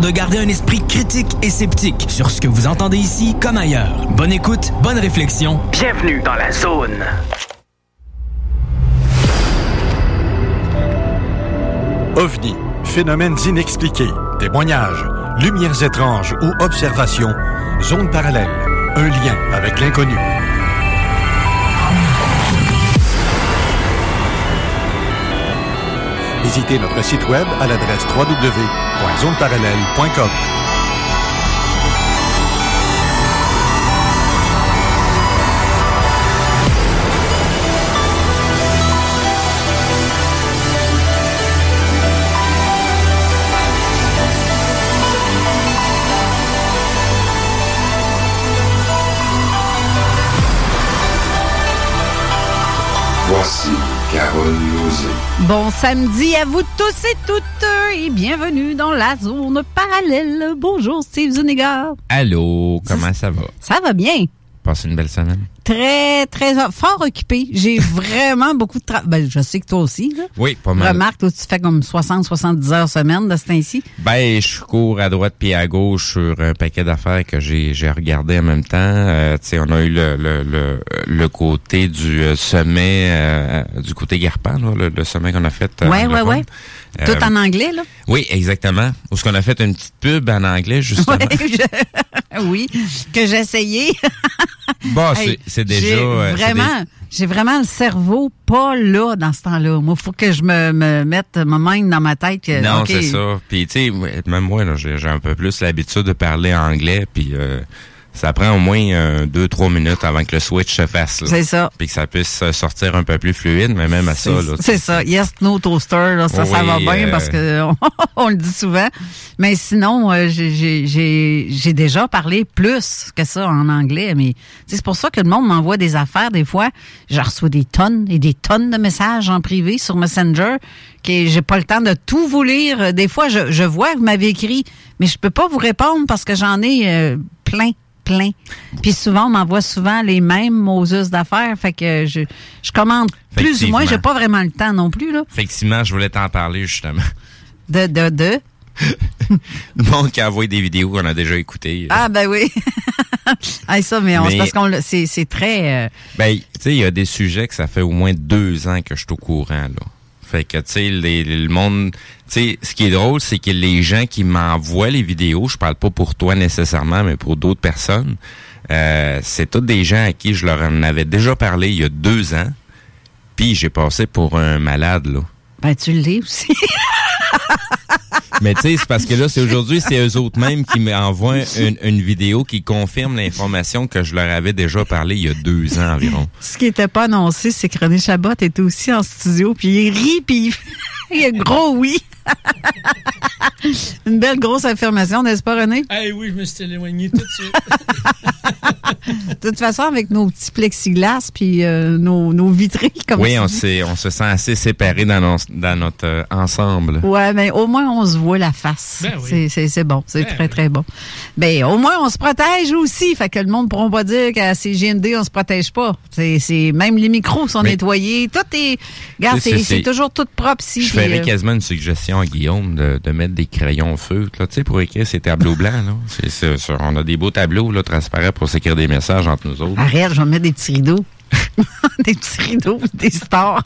De garder un esprit critique et sceptique sur ce que vous entendez ici comme ailleurs. Bonne écoute, bonne réflexion. Bienvenue dans la zone. OVNI, phénomènes inexpliqués, témoignages, lumières étranges ou observations, zone parallèle, un lien avec l'inconnu. Visitez notre site web à l'adresse www.zoneparallèle.com. Voici Carole. Bon samedi à vous tous et toutes et bienvenue dans la zone parallèle. Bonjour Steve Zuniga. Allô, comment ça va? Ça va bien. Passez une belle semaine. Très, très, fort occupé. J'ai vraiment beaucoup de travail. Ben, je sais que toi aussi, là. Oui, pas mal. Remarque, toi, tu fais comme 60, 70 heures semaine de ce temps-ci. Ben, je cours à droite puis à gauche sur un paquet d'affaires que j'ai j'ai regardé en même temps. Euh, tu sais, on a eu le, le, le, le côté du euh, sommet, euh, du côté Garpan, là, le, le sommet qu'on a fait. fun. ouais. Euh, Tout en anglais, là? Oui, exactement. Où ce qu'on a fait une petite pub en anglais, justement. Je- oui, que j'ai essayé. Bon, Hey, c'est- c'est déjà... j'ai euh, vraiment, j'ai vraiment le cerveau pas là dans ce temps-là. Moi, faut que je me, me mette ma main dans ma tête. Que, Non, c'est ça. Puis tu sais, même moi, là, j'ai j'ai un peu plus l'habitude de parler anglais, puis euh, ça prend au moins euh, deux, trois minutes avant que le switch se fasse. C'est ça. Puis que ça puisse euh, sortir un peu plus fluide, mais même à ça. C'est ça. Yes, no toaster, là, ça, ça va bien euh, parce que on, on le dit souvent. Mais sinon, euh, j'ai- déjà parlé plus que ça en anglais. Mais c'est pour ça que le monde m'envoie des affaires des fois. Je reçois des tonnes et des tonnes de messages en privé sur Messenger que j'ai pas le temps de tout vous lire. Des fois, je, je vois que vous m'avez écrit, mais je peux pas vous répondre parce que j'en ai euh, plein plein. Puis souvent, on m'envoie souvent les mêmes Moses d'affaires. Fait que je, je commande plus ou moins. J'ai pas vraiment le temps non plus, là. Effectivement, je voulais t'en parler, justement. De, de, de. Le monde qui envoie des vidéos qu'on a déjà écoutées. Ah, ben oui. ah, ça, mais, on, Mais- parce qu'on c'est, très. euh, Ben, tu sais, il y a des sujets que ça fait au moins deux ans que je suis au courant, là. Fait que, tu sais, le monde... Tu sais, ce qui est drôle, c'est que les gens qui m'envoient les vidéos, je parle pas pour toi nécessairement, mais pour d'autres personnes, euh, c'est tous des gens à qui je leur en avais déjà parlé il y a deux ans, puis j'ai passé pour un malade, là. ben, tu l'es aussi. Mais tu sais, c'est parce que là, c'est aujourd'hui, c'est eux autres mêmes qui m'envoient une, une vidéo qui confirme l'information que je leur avais déjà parlé il y a deux ans environ. Ce qui était pas annoncé, c'est que René Chabot était aussi en studio, puis il rit, puis il gros oui. Une belle grosse affirmation, n'est-ce pas, René? Eh oui, je me suis éloigné tout de suite. De toute façon, avec nos petits plexiglas, puis euh, nos, nos vitrines, comme Oui, on, se sent assez séparés dans, nos- dans notre euh, ensemble. Ouais, mais au moins on se voit la face. Ben oui. C'est- bon, c'est Ben très oui. très bon. Ben au moins on se protège aussi, fait que le monde ne pourra pas dire qu'à CGND on se protège pas. C'est même les micros sont Mais- nettoyés, tout est regarde, C'est- toujours tout propre ici. Ferais euh, quasiment une suggestion à Guillaume de, de mettre des crayons feutres, là, tu sais, pour écrire ces tableaux blancs. Là. On a des beaux tableaux là, transparents pour s'écrire des messages entre nous autres. Arrête, je vais mettre des petits rideaux. des petits rideaux, des stars.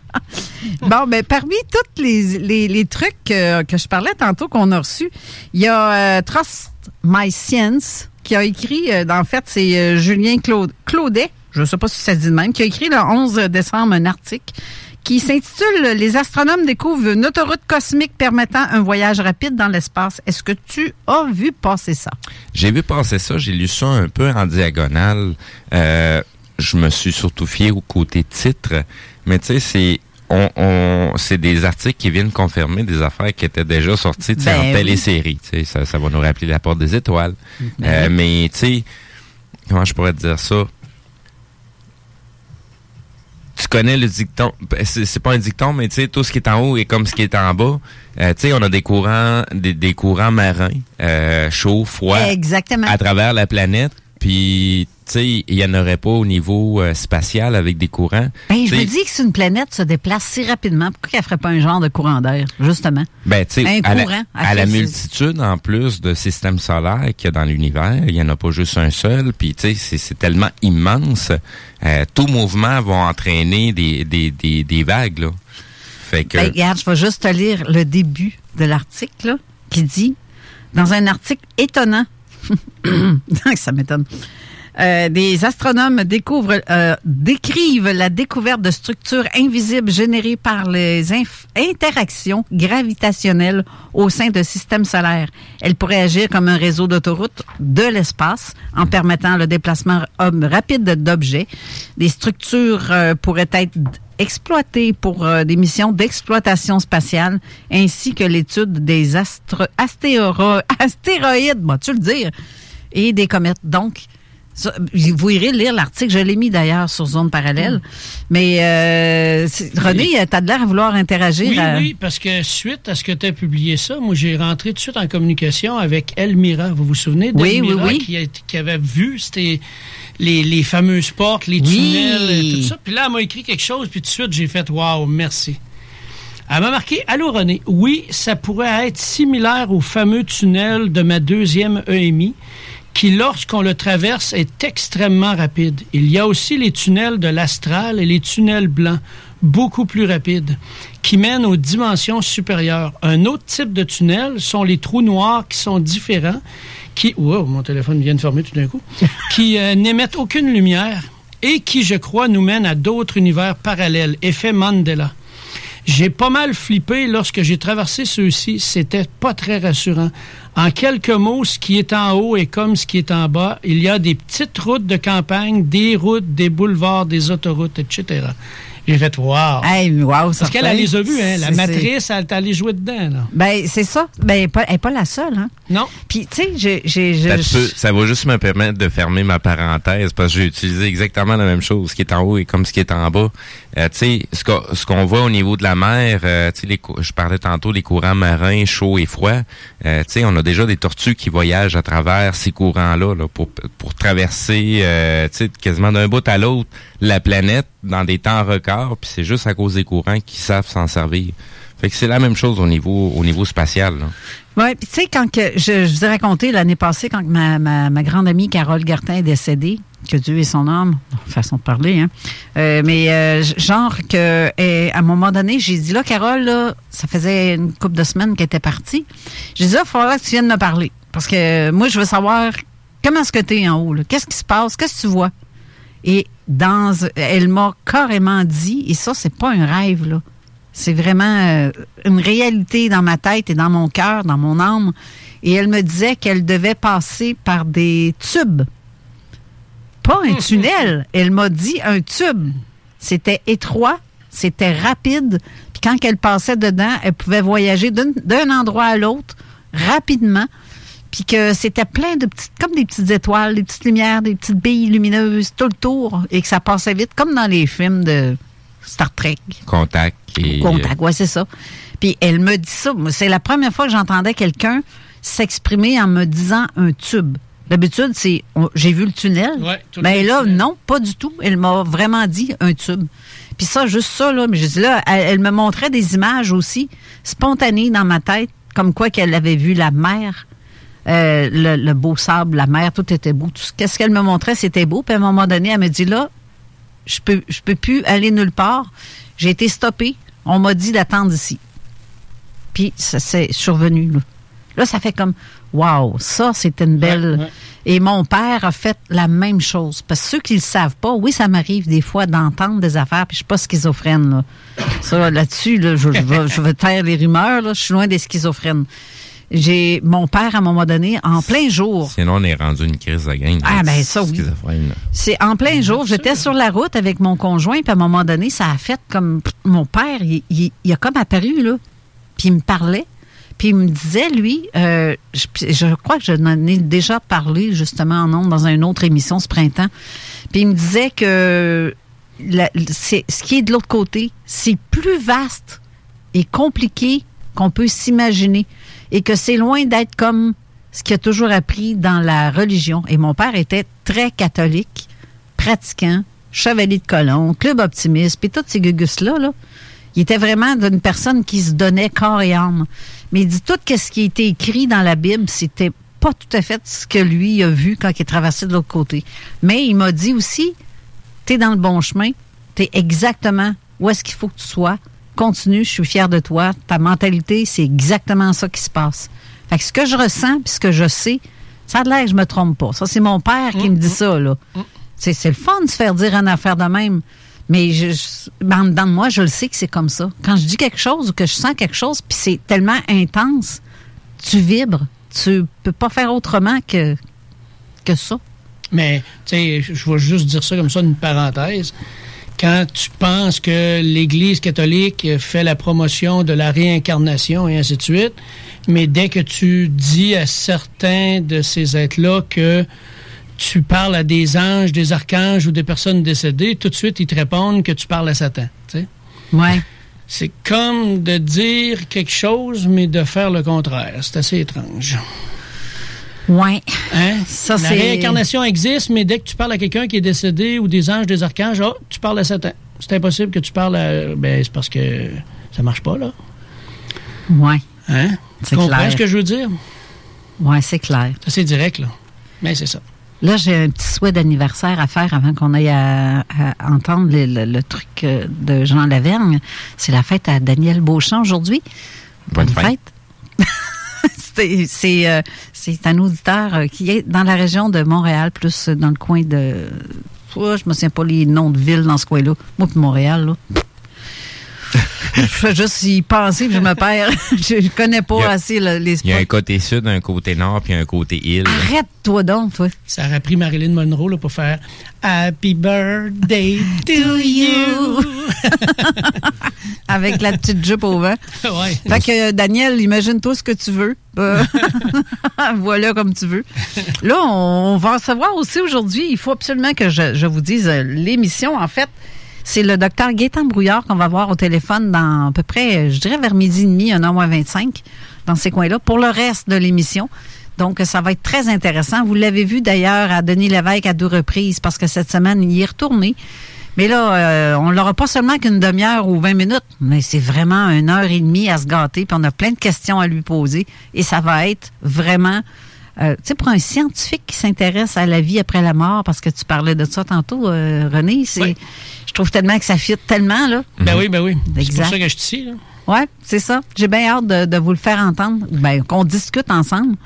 bon, ben parmi tous les, les, les trucs que, que je parlais tantôt qu'on a reçus, il y a euh, Trust My Science qui a écrit, euh, en fait, c'est euh, Julien Claude, Claudet, je ne sais pas si ça se dit de même, qui a écrit le 11 décembre un article qui s'intitule Les astronomes découvrent une autoroute cosmique permettant un voyage rapide dans l'espace. Est-ce que tu as vu passer ça? J'ai vu passer ça, j'ai lu ça un peu en diagonale. Euh, je me suis surtout fié au côté titre, mais tu sais, c'est on, on c'est des articles qui viennent confirmer des affaires qui étaient déjà sorties Ben en oui. télésérie. ça va nous rappeler la porte des étoiles. Ben Euh, mais tu sais, comment je pourrais te dire ça? Tu connais le dicton, ben, c'est pas un dicton, mais tu sais, tout ce qui est en haut est comme ce qui est en bas. Euh, tu sais, on a des courants, des, des courants marins, euh, chauds, froids, Exactement. à travers la planète. Puis, il y en aurait pas au niveau euh, spatial avec des courants. Ben, je me dis que si une planète se déplace si rapidement, pourquoi qu'elle ferait pas un genre de courant d'air, justement? Ben, tu sais, Un à, la- courant, à à la multitude, en plus de systèmes solaires qu'il y a dans l'univers, il y en a pas juste un seul, puis tu sais, c'est- tellement immense. Euh, tout mouvement va entraîner des, des, des, des vagues, là. Fait que, Ben, regarde, je vais juste te lire le début de l'article, qui dit, dans un article étonnant, ça m'étonne, euh, des astronomes découvrent, euh, décrivent la découverte de structures invisibles générées par les interactions gravitationnelles au sein de systèmes solaires. Elles pourraient agir comme un réseau d'autoroutes de l'espace en permettant le déplacement homme rapide d'objets. Des structures euh, pourraient être exploitées pour euh, des missions d'exploitation spatiale ainsi que l'étude des astéroïdes, bon, tu le dire, et des comètes. Donc, vous irez lire l'article, je l'ai mis d'ailleurs sur Zone Parallèle. Mais euh, René, tu as de l'air à vouloir interagir. Oui, à- oui, parce que suite à ce que tu as publié ça, moi, j'ai rentré tout de suite en communication avec Elmira. Vous vous souvenez d'Elmira oui, oui. Qui, a- qui avait vu c'était les, les fameuses portes, les tunnels, tout ça. Puis là, elle m'a écrit quelque chose, puis tout de suite, j'ai fait « Wow, merci ». Elle m'a marqué Allô René, oui, ça pourrait être similaire au fameux tunnel de ma deuxième EMI qui, lorsqu'on le traverse, est extrêmement rapide. Il y a aussi les tunnels de l'astral et les tunnels blancs, beaucoup plus rapides, qui mènent aux dimensions supérieures. Un autre type de tunnel sont les trous noirs qui sont différents, qui, wow, mon téléphone vient de fermer tout d'un coup, qui euh, n'émettent aucune lumière et qui, je crois, nous mènent à d'autres univers parallèles. Effet Mandela. J'ai pas mal flippé lorsque j'ai traversé ceux-ci. C'était pas très rassurant. En quelques mots, ce qui est en haut est comme ce qui est en bas. Il y a des petites routes de campagne, des routes, des boulevards, des autoroutes, etc. J'ai fait wow. Hey, wow, Parce qu'elle elle les a vus, hein. La matrice, elle est allée jouer dedans, là. Ben, c'est ça. Ben, pas- elle n'est pas la seule, hein. Non. Puis, tu sais, j'ai. ça, va juste me permettre de fermer ma parenthèse parce que j'ai utilisé exactement la même chose. Ce qui est en haut et comme ce qui est en bas. Euh, tu sais, ce qu'on ce qu'on voit au niveau de la mer, euh, tu sais, je parlais tantôt des courants marins chauds et froids. Euh, tu sais, on a déjà des tortues qui voyagent à travers ces courants-là là, pour, pour traverser, euh, tu sais, quasiment d'un bout à l'autre la planète dans des temps records. C'est juste à cause des courants qui savent s'en servir. Fait que c'est la même chose au niveau au niveau spatial. Oui, puis tu sais, quand que je, vous ai raconté l'année passée, quand ma, grande amie Carole Gartin est décédée, que Dieu ait son âme, façon de parler, hein. Euh, mais euh, genre que un moment donné, j'ai dit là, Carole, là, ça faisait une couple de semaines qu'elle était partie. J'ai dit là, il faudra que tu viennes me parler. Parce que moi, je veux savoir comment est-ce que tu es en haut, là? Qu'est-ce qui se passe? Qu'est-ce que tu vois? Et dans elle m'a carrément dit, et ça, c'est pas un rêve, là. C'est vraiment euh, une réalité dans ma tête et dans mon cœur, dans mon âme. Et elle me disait qu'elle devait passer par des tubes. Pas un tunnel. Elle m'a dit un tube. C'était étroit, c'était rapide. Puis quand elle passait dedans, elle pouvait voyager d'un endroit à l'autre rapidement. Puis que c'était plein de petites, comme des petites étoiles, des petites lumières, des petites billes lumineuses tout le tour. Et que ça passait vite, comme dans les films de Star Trek. Contact et Contact, ouais, c'est ça. Puis elle me dit ça. Moi, C'est la première fois que j'entendais quelqu'un s'exprimer en me disant un tube. D'habitude, c'est on- j'ai vu le tunnel. Ouais, Mais temps, là, tunnel. non, pas du tout. Elle m'a vraiment dit un tube. Puis ça, juste ça, là, mais je dis là, elle, elle me montrait des images aussi, spontanées dans ma tête, comme quoi qu'elle avait vu la mer, euh, le, le beau sable, la mer, tout était beau. Tout qu'est-ce qu'elle me montrait, c'était beau. Puis à un moment donné, elle me dit là, je peux, je peux plus aller nulle part. J'ai été stoppée. On m'a dit d'attendre ici. Puis ça s'est survenu. Là. Là, ça fait comme Wow, ça, c'était une belle. Ouais, ouais. Et mon père a fait la même chose. Parce que ceux qui ne le savent pas, oui, ça m'arrive des fois d'entendre des affaires, puis je suis pas schizophrène. Là. Ça, là-dessus, là, je, je vais, je vais taire les rumeurs, là, je suis loin des schizophrènes. J'ai mon père, à un moment donné, en plein jour, Sinon, on est rendu une crise de gang. Ah, ben, ça, oui. C'est en plein jour, j'étais sur la route avec mon conjoint, puis à un moment donné, ça a fait comme mon père, il, il- il a comme apparu là, puis il me parlait, puis il me disait lui, euh, je, je crois que je n'en ai déjà parlé justement en ondes dans une autre émission ce printemps, puis il me disait que la- c'est ce qui est de l'autre côté, c'est plus vaste et compliqué qu'on peut s'imaginer et que c'est loin d'être comme ce qu'il a toujours appris dans la religion. Et mon père était très catholique, pratiquant, chevalier de colon, club optimiste, puis tous ces gugus-là, là, il était vraiment d'une personne qui se donnait corps et âme. Mais il dit tout ce qui était écrit dans la Bible, c'était pas tout à fait ce que lui a vu quand il est traversé de l'autre côté. Mais il m'a dit aussi, t'es dans le bon chemin, t'es exactement où est-ce qu'il faut que tu sois. Continue, je suis fier de toi. Ta mentalité, c'est exactement ça qui se passe. Fait que ce que je ressens, puis ce que je sais, ça a l'air que je me trompe pas. Ça, c'est mon père qui me dit ça, là. C'est c'est le fun de se faire dire une affaire de même. Mais je, je- ben, de moi, je le sais que c'est comme ça. Quand je dis quelque chose ou que je sens quelque chose, puis c'est tellement intense, tu vibres. Tu peux pas faire autrement que, que ça. Mais, tu sais, je je vais juste dire ça comme ça, une parenthèse. Quand tu penses que l'Église catholique fait la promotion de la réincarnation et ainsi de suite, mais dès que tu dis à certains de ces êtres-là que tu parles à des anges, des archanges ou des personnes décédées, tout de suite, ils te répondent que tu parles à Satan. tu sais. Ouais. C'est comme de dire quelque chose, mais de faire le contraire. C'est assez étrange. Ouais. Hein? Ça, la c'est- réincarnation existe, mais dès que tu parles à quelqu'un qui est décédé ou des anges, des archanges, oh, tu parles à Satan. C'est impossible que tu parles à. Ben, c'est parce que ça marche pas, là. Ouais. Hein? C'est Tu comprends clair. ce que je veux dire? Ouais, c'est clair. C'est assez direct, là. Mais c'est ça. Là, j'ai un petit souhait d'anniversaire à faire avant qu'on aille à, à entendre le, le- le truc euh, de Jean Lavergne. C'est la fête à Daniel Beauchamp aujourd'hui. Bonne fête. C'est- C'est euh, c'est un auditeur euh, qui est dans la région de Montréal, plus dans le coin de... Oh, je me souviens pas les noms de villes dans ce coin-là. Moi, puis Montréal, là. Je fais juste y penser, puis je me perds. je, connais pas a- assez le- les Il y a un côté sud, un côté nord, puis un côté île. Arrête-toi donc, toi. Ça aurait pris Marilyn Monroe là, pour faire Happy birthday to you. Avec la petite jupe au vent. ouais. Fait que, euh, Daniel, imagine-toi ce que tu veux. Euh, voilà comme tu veux. Là, on, on va recevoir aussi aujourd'hui, il faut absolument que je, je vous dise euh, l'émission, en fait. C'est le docteur Gaétan Brouillard qu'on va voir au téléphone dans à peu près, je dirais vers midi et demi, un an moins 25, dans ces coins-là, pour le reste de l'émission. Donc, ça va être très intéressant. Vous l'avez vu d'ailleurs à Denis Lévesque à deux reprises parce que cette semaine, il est retourné. Mais là, euh, on l'aura pas seulement qu'une demi-heure ou 20 minutes, mais c'est vraiment une heure et demie à se gâter, puis on a plein de questions à lui poser. Et ça va être vraiment, euh, tu sais, pour un scientifique qui s'intéresse à la vie après la mort, parce que tu parlais de ça tantôt, euh, René, c'est, Oui. je trouve tellement que ça fit tellement, là. Ben oui, ben oui. C'est pour ça que je suis ici. Là. Ouais, c'est ça. J'ai bien hâte de, de vous le faire entendre, ben, qu'on discute ensemble.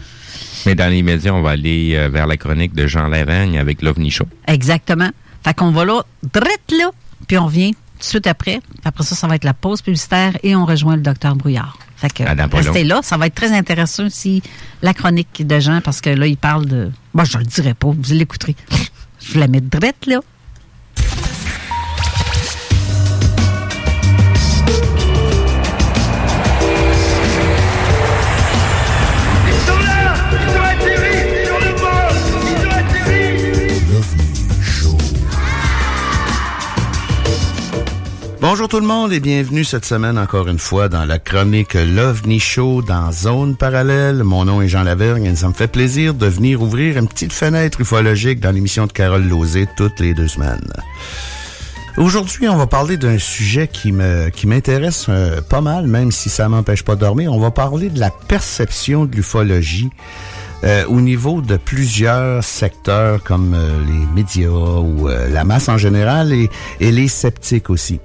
Mais dans les médias, on va aller euh, vers la chronique de Jean Lavergne avec l'OVNI Show. Exactement. Fait qu'on va là, drette là, puis on revient tout de suite après. Après ça, ça va être la pause publicitaire et on rejoint le docteur Brouillard. Fait que restez là, ça va être très intéressant aussi, la chronique de Jean, parce que là, il parle de... Bon, je le dirai pas, vous l'écouterez. Je vous la mets drette là. Bonjour tout le monde et bienvenue cette semaine encore une fois dans la chronique L'OVNI Show dans Zone Parallèle. Mon nom est Jean Lavergne et ça me fait plaisir de venir ouvrir une petite fenêtre ufologique dans l'émission de Carole Lozé toutes les deux semaines. Aujourd'hui, on va parler d'un sujet qui me qui m'intéresse euh, pas mal, même si ça m'empêche pas de dormir. On va parler de la perception de l'ufologie euh, au niveau de plusieurs secteurs comme euh, les médias ou euh, la masse en général et, et les sceptiques aussi.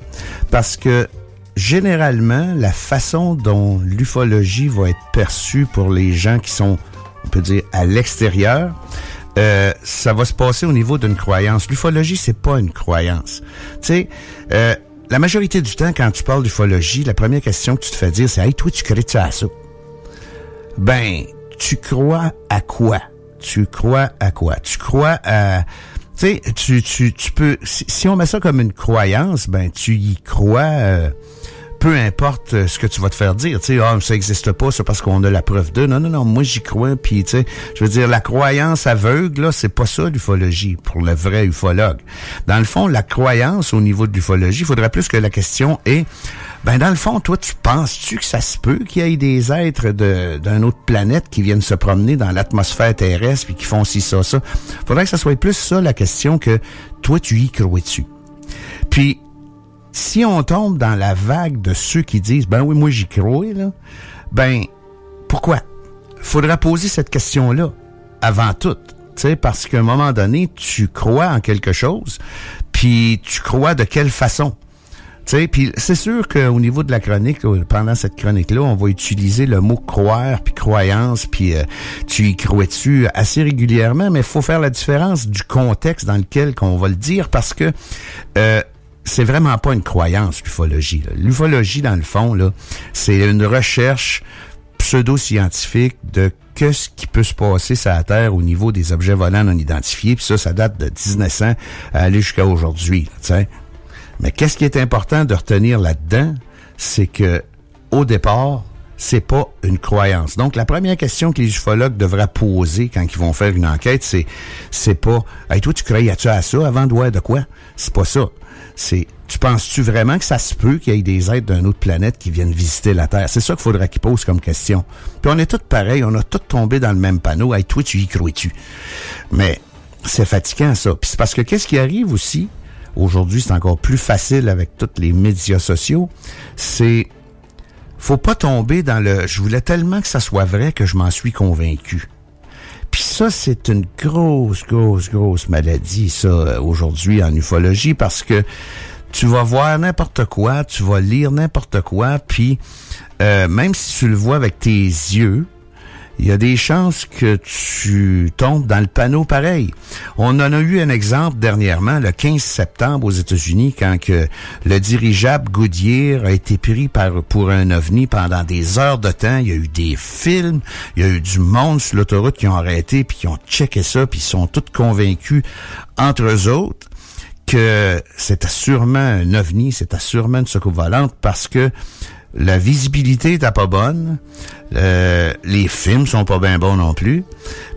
Parce que généralement, la façon dont l'ufologie va être perçue pour les gens qui sont, on peut dire, à l'extérieur, euh, ça va se passer au niveau d'une croyance. L'ufologie, c'est pas une croyance. Tu sais, euh, la majorité du temps, quand tu parles d'ufologie, la première question que tu te fais dire, c'est Hey, toi, tu crées-tu à ça? ben, tu crois à quoi? Tu crois à quoi? Tu crois à... Tu sais, tu, tu, tu peux... Si, on met ça comme une croyance, ben, tu y crois... euh, peu importe euh, ce que tu vas te faire dire, tu sais, ah, ça existe pas, c'est parce qu'on a la preuve de. Non, non, non, moi j'y crois, puis tu sais, je veux dire, la croyance aveugle, là, c'est pas ça l'ufologie pour le vrai ufologue. Dans le fond, la croyance au niveau de l'ufologie, il faudrait plus que la question est, ben dans le fond, toi, tu penses-tu que ça se peut qu'il y ait des êtres de autre planète qui viennent se promener dans l'atmosphère terrestre puis qui font ci, ça, ça? Faudrait que ça soit plus ça la question que toi, tu y crois-tu? Puis, si on tombe dans la vague de ceux qui disent ben oui moi j'y crois là, ben pourquoi? Faudra poser cette question-là avant tout, sais parce qu'à un moment donné tu crois en quelque chose, puis tu crois de quelle façon? Puis c'est sûr qu'au niveau de la chronique, là, pendant cette chronique-là, on va utiliser le mot croire, puis croyance, puis euh, tu y crois dessus assez régulièrement, mais il faut faire la différence du contexte dans lequel qu'on va le dire, parce que euh, c'est vraiment pas une croyance, l'ufologie. L'ufologie, dans le fond, là, c'est une recherche pseudo-scientifique de qu'est-ce qui peut se passer sur la Terre au niveau des objets volants non identifiés. Puis ça, ça date de 1900 à aller jusqu'à aujourd'hui. Mais qu'est-ce qui est important de retenir là-dedans, c'est que au départ, c'est pas une croyance. Donc la première question que les ufologues devraient poser quand ils vont faire une enquête, c'est c'est pas hey, toi tu croyais-tu à ça avant de voir de quoi C'est pas ça. C'est tu penses-tu vraiment que ça se peut qu'il y ait des êtres d'une autre planète qui viennent visiter la Terre? C'est ça qu'il faudrait qu'ils posent comme question. Puis on est tous pareils, on a tous tombé dans le même panneau. Hey, toi, tu y crois-tu? Mais c'est fatigant, ça. Puis c'est parce que qu'est-ce qui arrive aussi? Aujourd'hui, c'est encore plus facile avec tous les médias sociaux. C'est faut pas tomber dans le je voulais tellement que ça soit vrai que je m'en suis convaincu. Puis ça, c'est une grosse, grosse, grosse maladie, ça, aujourd'hui en ufologie, parce que tu vas voir n'importe quoi, tu vas lire n'importe quoi, puis euh, même si tu le vois avec tes yeux, il y a des chances que tu tombes dans le panneau pareil. On en a eu un exemple dernièrement, le 15 septembre aux États-Unis, quand le dirigeable Goodyear a été pris pour un ovni pendant des heures de temps. Il y a eu des films, il y a eu du monde sur l'autoroute qui ont arrêté, puis qui ont checké ça, puis ils sont tous convaincus entre eux autres que c'était sûrement un ovni, c'était sûrement une soucoupe volante parce que la visibilité était pas bonne, euh, les films sont pas bien bons non plus,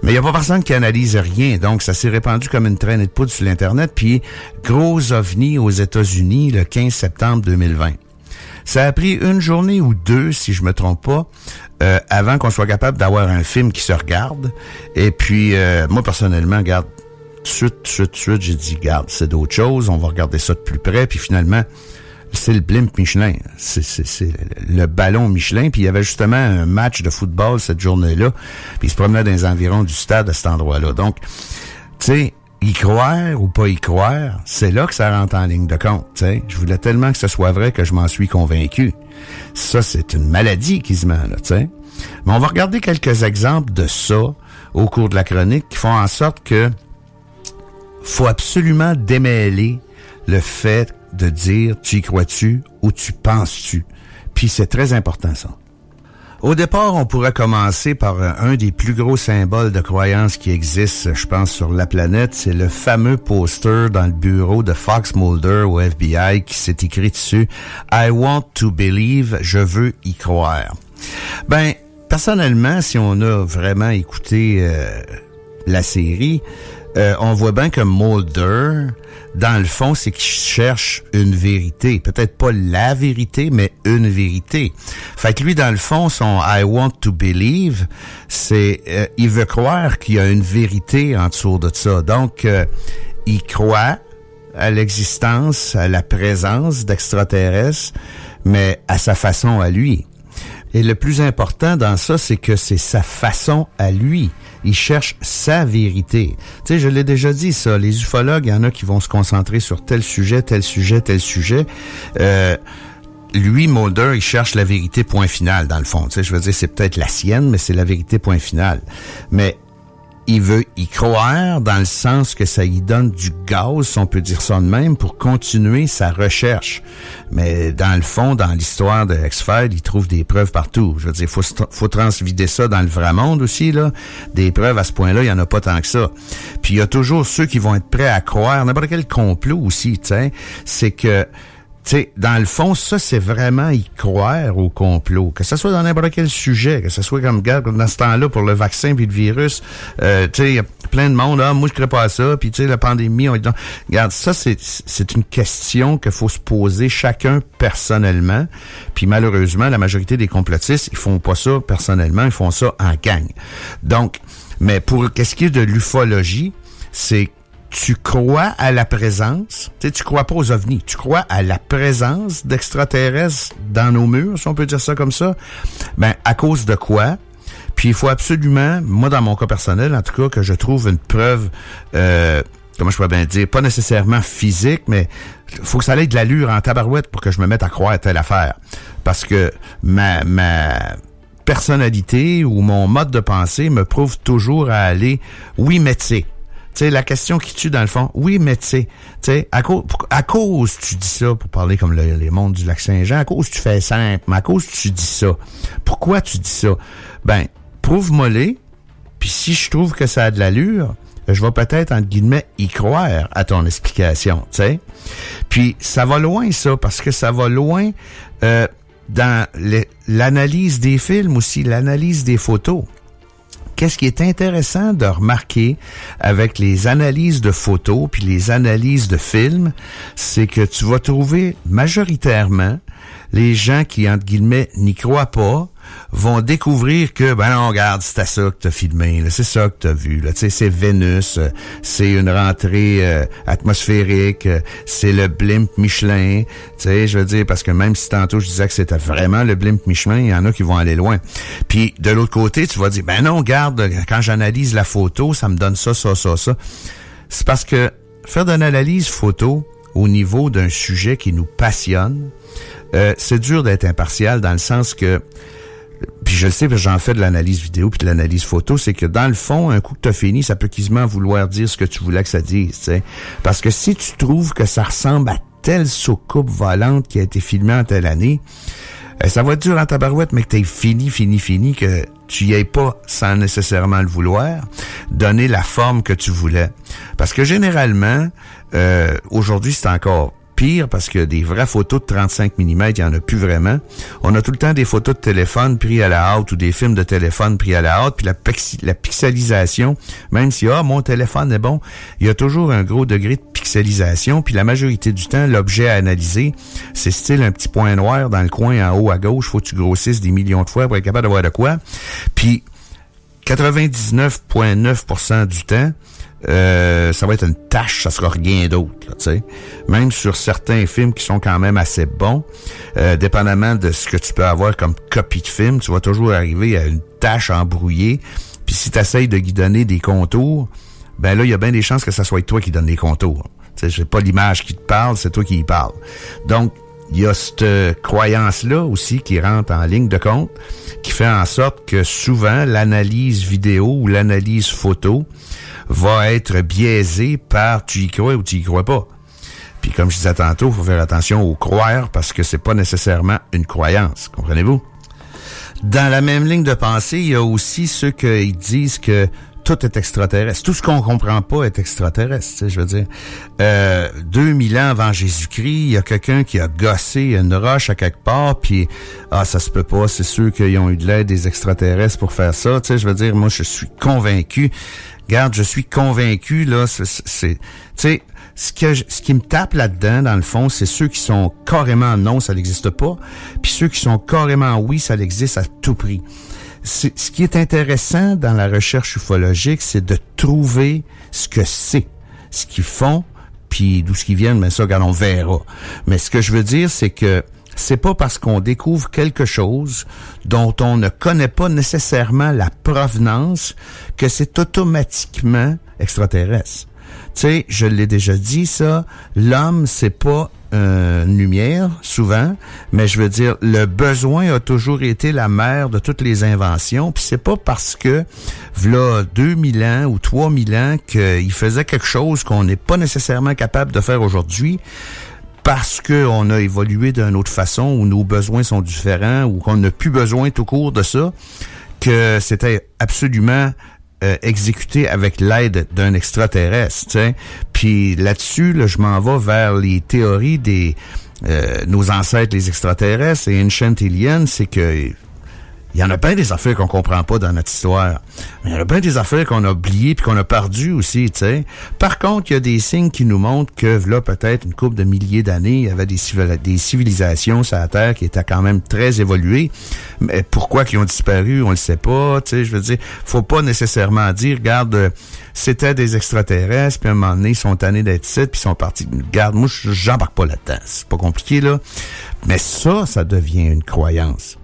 mais il y a pas personne qui analyse rien, donc ça s'est répandu comme une traînée de poudre sur l'internet, puis gros ovni aux États-Unis le 15 septembre 2020. Ça a pris une journée ou deux, si je me trompe pas, euh, avant qu'on soit capable d'avoir un film qui se regarde. Et puis, euh, moi personnellement, regarde, tout de suite, suite, suite, j'ai dit, garde, c'est d'autres choses, on va regarder ça de plus près, puis finalement, c'est le blimp Michelin. C'est, le ballon Michelin. Puis il y avait justement un match de football cette journée-là. Puis il se promenait dans les environs du stade à cet endroit-là. Donc, tu sais, y croire ou pas y croire, c'est là que ça rentre en ligne de compte. Je voulais tellement que ce soit vrai que je m'en suis convaincu. Ça, c'est une maladie qui se met là, tu sais. Mais on va regarder quelques exemples de ça au cours de la chronique qui font en sorte que faut absolument démêler le fait de dire tu y crois-tu ou tu penses-tu? Puis c'est très important ça. Au départ, on pourrait commencer par un des plus gros symboles de croyance qui existe, je pense, sur la planète. C'est le fameux poster dans le bureau de Fox Mulder au FBI qui s'est écrit dessus I want to believe, je veux y croire. Ben, personnellement, si on a vraiment écouté euh, la série, euh, on voit bien que Mulder, dans le fond, c'est qu'il cherche une vérité. Peut-être pas la vérité, mais une vérité. Fait que lui, dans le fond, son I want to believe, c'est euh, il veut croire qu'il y a une vérité en dessous de ça. Donc, euh, il croit à l'existence, à la présence d'extraterrestres, mais à sa façon à lui. Et le plus important dans ça, c'est que c'est sa façon à lui. Il cherche sa vérité. Tu sais, je l'ai déjà dit ça. Les ufologues, il y en a qui vont se concentrer sur tel sujet, tel sujet, tel sujet. Euh, lui, Mulder, il cherche la vérité point final, dans le fond. Tu sais, je veux dire, c'est peut-être la sienne, mais c'est la vérité point final. Mais il veut y croire dans le sens que ça y donne du gaz, on peut dire ça de même, pour continuer sa recherche. Mais dans le fond, dans l'histoire de X-Files, il trouve des preuves partout. Je veux dire, faut, faut transvider ça dans le vrai monde aussi, là. Des preuves à ce point-là, il y en a pas tant que ça. Puis il y a toujours ceux qui vont être prêts à croire, n'importe quel complot aussi, tu sais, c'est que sais, dans le fond, ça, c'est vraiment y croire au complot. Que ce soit dans n'importe quel sujet, que ce soit comme, regarde, dans ce temps-là, pour le vaccin puis le virus, euh, il y a plein de monde, ah, moi, je crois pas à ça, puis tu la pandémie, regarde, ça, c'est, c'est une question qu'il faut se poser chacun personnellement. Puis malheureusement, la majorité des complotistes, ils font pas ça personnellement, ils font ça en gang. Donc, mais pour qu'est-ce qui est de l'ufologie, c'est tu crois à la présence, tu sais, tu crois pas aux ovnis, tu crois à la présence d'extraterrestres dans nos murs, si on peut dire ça comme ça, ben à cause de quoi? Puis il faut absolument, moi dans mon cas personnel en tout cas, que je trouve une preuve, euh, comment je pourrais bien dire, pas nécessairement physique, mais faut que ça ait de l'allure en tabarouette pour que je me mette à croire à telle affaire. Parce que ma, ma personnalité ou mon mode de pensée me prouve toujours à aller, oui, mais sais, la question qui tue dans le fond, oui, mais tu sais, à, cause, à cause tu dis ça, pour parler comme les mondes du lac Saint-Jean, à cause tu fais simple, mais à cause tu dis ça. Pourquoi tu dis ça? Ben, prouve-moi-les, puis si je trouve que ça a de l'allure, je vais peut-être, entre guillemets, y croire à ton explication, tu sais. Puis ça va loin, ça, parce que ça va loin euh, dans l'analyse des films aussi, l'analyse des photos qu'est-ce qui est intéressant de remarquer avec les analyses de photos puis les analyses de films, c'est que tu vas trouver majoritairement les gens qui, entre guillemets, n'y croient pas, vont découvrir que, ben non, regarde, c'était ça que t'as filmé, c'est ça que t'as vu, là, tu sais, c'est Vénus, euh, c'est une rentrée euh, atmosphérique, euh, c'est le blimp Michelin, je veux dire, parce que même si tantôt je disais que c'était vraiment le blimp Michelin, il y en a qui vont aller loin. Puis, de l'autre côté, tu vas dire, ben non, regarde, quand j'analyse la photo, ça me donne ça, ça, ça, ça. C'est parce que faire de l'analyse photo au niveau d'un sujet qui nous passionne, c'est dur d'être impartial dans le sens que puis je le sais, j'en fais de l'analyse vidéo puis de l'analyse photo, c'est que dans le fond, un coup que tu as fini, ça peut quasiment vouloir dire ce que tu voulais que ça dise. Parce que si tu trouves que ça ressemble à telle soucoupe volante qui a été filmée en telle année, euh, ça va être dur en tabarouette, mais que t'aies fini, fini, fini, que tu y aies pas, sans nécessairement le vouloir, donner la forme que tu voulais. Parce que généralement, euh, aujourd'hui, c'est encore pire parce que des vraies photos de 35 mm, il y en a plus vraiment. On a tout le temps des photos de téléphone pris à la hâte ou des films de téléphone pris à la hâte, puis la, la pixelisation, même si ah mon téléphone est bon, il y a toujours un gros degré de pixelisation, puis la majorité du temps l'objet à analyser, c'est style un petit point noir dans le coin en haut à gauche, faut que tu grossisses des millions de fois pour être capable de voir de quoi. Puis 99,9% du temps, euh, ça va être une tâche, ça sera rien d'autre. Même sur certains films qui sont quand même assez bons, euh, dépendamment de ce que tu peux avoir comme copie de film, tu vas toujours arriver à une tâche embrouillée. Puis si tu essayes de guidonner des contours, ben là, il y a bien des chances que ça soit toi qui donne des contours. C'est pas l'image qui te parle, c'est toi qui y parle. Donc, il y a cette croyance-là aussi qui rentre en ligne de compte, qui fait en sorte que souvent l'analyse vidéo ou l'analyse photo va être biaisé par tu y crois ou tu y crois pas. Puis comme je disais tantôt, il faut faire attention au croire parce que c'est pas nécessairement une croyance. Comprenez-vous? Dans la même ligne de pensée, il y a aussi ceux qui disent que tout est extraterrestre. Tout ce qu'on comprend pas est extraterrestre. Je veux dire, euh, 2000 ans avant Jésus-Christ, il y a quelqu'un qui a gossé une roche à quelque part, puis ah ça se peut pas. C'est sûr qu'ils ont eu de l'aide des extraterrestres pour faire ça. Tu sais, je veux dire, moi je suis convaincu Garde, je suis convaincu, là, c'est, tu sais, ce, que ce qui me tape là-dedans, dans le fond, c'est ceux qui sont carrément non, ça n'existe pas, puis ceux qui sont carrément oui, ça existe à tout prix. Ce qui est intéressant dans la recherche ufologique, c'est de trouver ce que c'est, ce qu'ils font, puis d'où ce qu'ils viennent, mais ça, regarde, on verra. Mais ce que je veux dire, c'est que c'est pas parce qu'on découvre quelque chose dont on ne connaît pas nécessairement la provenance que c'est automatiquement extraterrestre. Tu sais, je l'ai déjà dit ça, l'homme, c'est pas une lumière, souvent, mais je veux dire, le besoin a toujours été la mère de toutes les inventions, puis c'est pas parce que, voilà 2000 ans ou 3000 ans, qu'il faisait quelque chose qu'on n'est pas nécessairement capable de faire aujourd'hui, parce qu'on a évolué d'une autre façon, ou nos besoins sont différents, ou qu'on n'a plus besoin tout court de ça, que c'était absolument euh, exécuté avec l'aide d'un extraterrestre. Puis là-dessus, là, je m'en vais vers les théories des euh, nos ancêtres, les extraterrestres et Ancient c'est que il y en a plein des affaires qu'on comprend pas dans notre histoire. Il y en a plein des affaires qu'on a oubliées puis qu'on a perdues aussi, tu sais. Par contre, il y a des signes qui nous montrent que là, peut-être une couple de milliers d'années, il y avait des, civilisations sur la Terre qui étaient quand même très évoluées. Mais pourquoi ils ont disparu, on le sait pas, tu sais. Je veux dire, faut pas nécessairement dire, regarde, c'était des extraterrestres, puis à un moment donné, ils sont tannés d'être ici, puis ils sont partis. Regarde, moi, j'embarque pas là-dedans. C'est pas compliqué, là. Mais ça, ça devient une croyance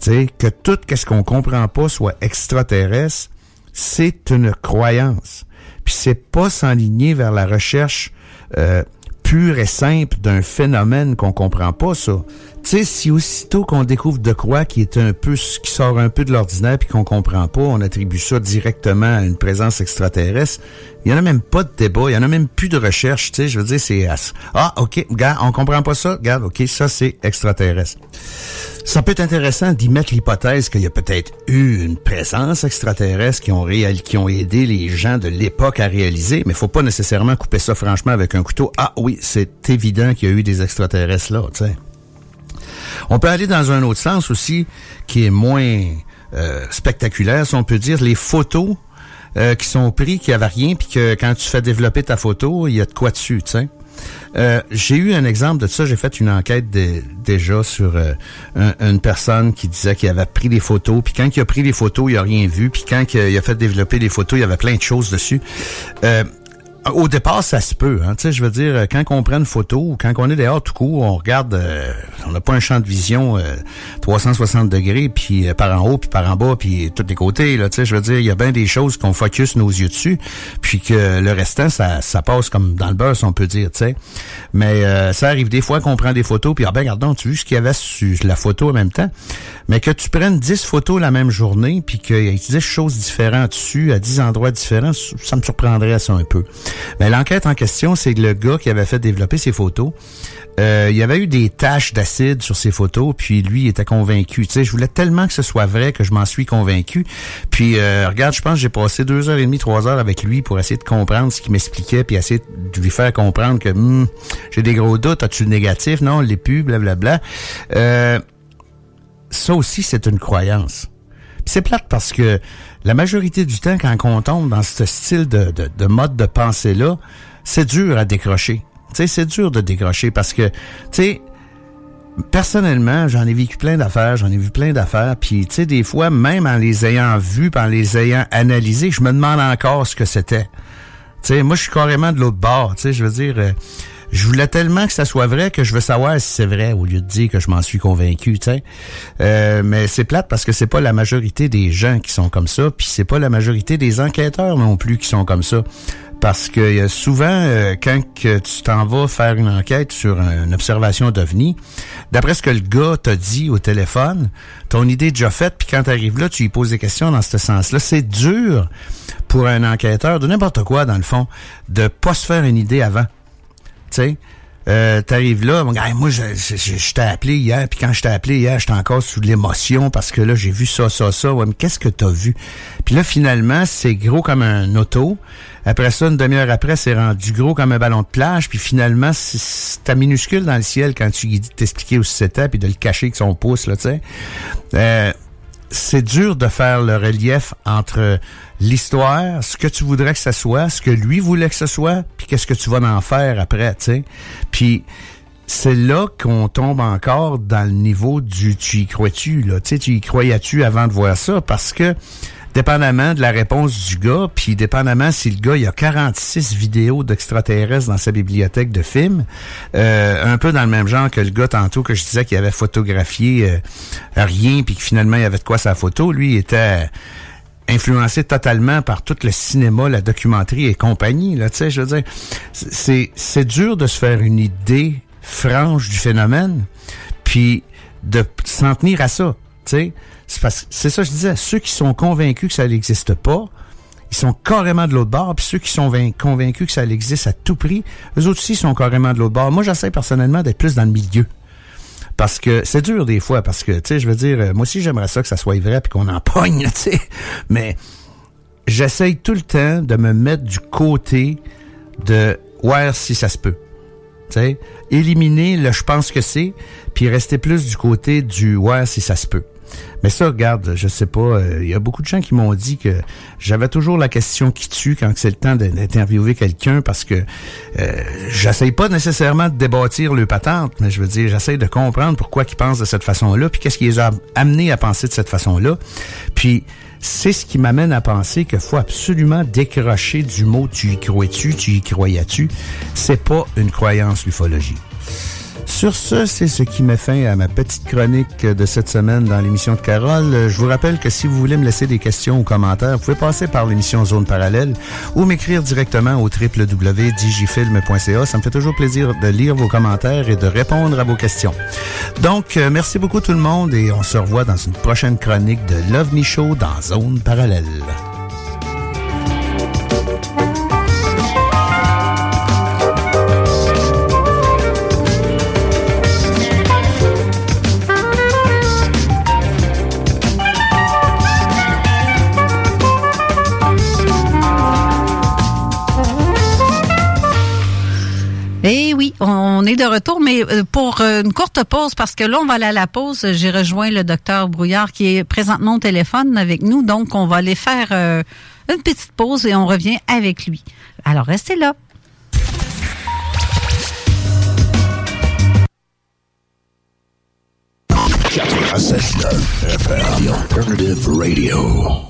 que tout ce qu'on comprend pas soit extraterrestre, c'est une croyance. Puis c'est pas s'enligner vers la recherche euh, pure et simple d'un phénomène qu'on comprend pas, ça. Tu sais, si aussitôt qu'on découvre de quoi qui est un peu, qui sort un peu de l'ordinaire puis qu'on comprend pas, on attribue ça directement à une présence extraterrestre, il y en a même pas de débat, il y en a même plus de recherche, tu sais, je veux dire, c'est, ah, ok, gars, on comprend pas ça, regarde, ok, ça c'est extraterrestre. Ça peut être intéressant d'y mettre l'hypothèse qu'il y a peut-être eu une présence extraterrestre qui ont, réel, qui ont aidé les gens de l'époque à réaliser, mais faut pas nécessairement couper ça franchement avec un couteau. Ah oui, c'est évident qu'il y a eu des extraterrestres là, tu sais. On peut aller dans un autre sens aussi, qui est moins euh, spectaculaire, si on peut dire, les photos euh, qui sont prises, qui n'avaient rien, puis que quand tu fais développer ta photo, il y a de quoi dessus, tu sais. Euh, j'ai eu un exemple de ça. J'ai fait une enquête déjà sur une personne qui disait qu'il avait pris des photos, puis quand il a pris les photos, il a rien vu, puis quand il a fait développer les photos, il y avait plein de choses dessus. Au départ, ça se peut. Hein, je veux dire, quand on prend une photo quand on est dehors tout court, on regarde, euh, on n'a pas un champ de vision 360 euh, degrés, puis euh, par en haut, puis par en bas, puis tous les côtés. Là, tu sais, je veux dire, il y a bien des choses qu'on focus nos yeux dessus, puis que le restant, ça, ça passe comme dans le beurre, on peut dire. Tu mais ça arrive des fois qu'on prend des photos, puis ah ben, regardons, tu vu ce qu'il y avait sur la photo en même temps, mais que tu prennes 10 photos la même journée, puis qu'il y ait 10 choses différentes dessus à 10 endroits différents, ça me surprendrait ça un peu. Mais l'enquête en question, c'est le gars qui avait fait développer ses photos. Euh, il y avait eu des taches d'acide sur ses photos, puis lui il était convaincu. Tu sais, je voulais tellement que ce soit vrai que je m'en suis convaincu. Puis euh, regarde, je pense que j'ai passé deux heures et demie, trois heures avec lui pour essayer de comprendre ce qu'il m'expliquait, puis essayer de lui faire comprendre que hmm, j'ai des gros doutes. As-tu le négatif? Non, les plus, blablabla. Euh, ça aussi, c'est une croyance. C'est plate parce que la majorité du temps, quand on tombe dans ce style de, de, mode de pensée-là, c'est dur à décrocher. Tu c'est dur de décrocher parce que, tu sais, personnellement, j'en ai vécu plein d'affaires, j'en ai vu plein d'affaires, puis tu sais, des fois, même en les ayant vues, en les ayant analysées, je me demande encore ce que c'était. Tu sais, moi, je suis carrément de l'autre bord, tu sais, je veux dire, euh, je voulais tellement que ça soit vrai que je veux savoir si c'est vrai au lieu de dire que je m'en suis convaincu, tu sais. Euh, mais c'est plate parce que c'est pas la majorité des gens qui sont comme ça, puis c'est pas la majorité des enquêteurs non plus qui sont comme ça. Parce que souvent, euh, quand tu t'en vas faire une enquête sur une observation d'OVNI, d'après ce que le gars t'a dit au téléphone, ton idée est déjà faite, puis quand tu arrives là, tu lui poses des questions dans ce sens-là. C'est dur pour un enquêteur de n'importe quoi, dans le fond, de pas se faire une idée avant. Sais, euh, t'arrives là, moi, je, t'ai appelé hier, puis quand je t'ai appelé hier, j'étais encore sous l'émotion parce que là, j'ai vu ça, ça, ça. Ouais, mais qu'est-ce que t'as vu? Puis là, finalement, c'est gros comme un auto. Après ça, une demi-heure après, c'est rendu gros comme un ballon de plage. Puis finalement, c'est minuscule dans le ciel quand tu dis t'expliquer où c'était, puis de le cacher avec son pouce, là, tu. Euh, c'est dur de faire le relief entre l'histoire, ce que tu voudrais que ça soit, ce que lui voulait que ce soit, puis qu'est-ce que tu vas en faire après, tu sais. Puis c'est là qu'on tombe encore dans le niveau du tu y crois-tu, là. Tu sais, tu y croyais-tu avant de voir ça? Parce que dépendamment de la réponse du gars, puis dépendamment si le gars, il a 46 vidéos d'extraterrestres dans sa bibliothèque de films, euh, un peu dans le même genre que le gars tantôt que je disais qu'il avait photographié euh, rien, puis que finalement il avait de quoi sa photo, lui il était influencé totalement par tout le cinéma, la documentaire et compagnie. Là, tu je veux dire, c'est c'est dur de se faire une idée franche du phénomène, puis de s'en tenir à ça. Tu sais, c'est ça que je disais. Ceux qui sont convaincus que ça n'existe pas, ils sont carrément de l'autre bord. Puis ceux qui sont convaincus que ça existe à tout prix, eux aussi sont carrément de l'autre bord. Moi, j'essaie personnellement d'être plus dans le milieu. Parce que c'est dur des fois, parce que, tu sais, je veux dire, moi aussi j'aimerais ça que ça soit vrai puis qu'on en pogne, tu sais. Mais j'essaye tout le temps de me mettre du côté de voir si ça se peut. Tu sais, éliminer le je pense que c'est, puis rester plus du côté du voir si ça se peut. Mais ça, regarde, je sais pas, il euh, y a beaucoup de gens qui m'ont dit que j'avais toujours la question qui tue quand c'est le temps d'interviewer quelqu'un parce que euh, j'essaye pas nécessairement de débâtir le patente, mais je veux dire, j'essaye de comprendre pourquoi ils pensent de cette façon-là, puis qu'est-ce qui les a amenés à penser de cette façon-là. Puis c'est ce qui m'amène à penser qu'il faut absolument décrocher du mot tu y crois-tu, tu y croyais-tu. C'est pas une croyance l'ufologie. Sur ce, c'est ce qui met fin à ma petite chronique de cette semaine dans l'émission de Carole. Je vous rappelle que si vous voulez me laisser des questions ou commentaires, vous pouvez passer par l'émission Zone Parallèle ou m'écrire directement au www.digifilm.ca. Ça me fait toujours plaisir de lire vos commentaires et de répondre à vos questions. Donc, euh, merci beaucoup tout le monde et on se revoit dans une prochaine chronique de Love Me Show dans Zone Parallèle. De retour, mais euh, pour euh, une courte pause, parce que là, on va aller à la pause. J'ai rejoint le docteur Brouillard qui est présentement au téléphone avec nous, donc on va aller faire euh, une petite pause et on revient avec lui. Alors, restez là. Radio.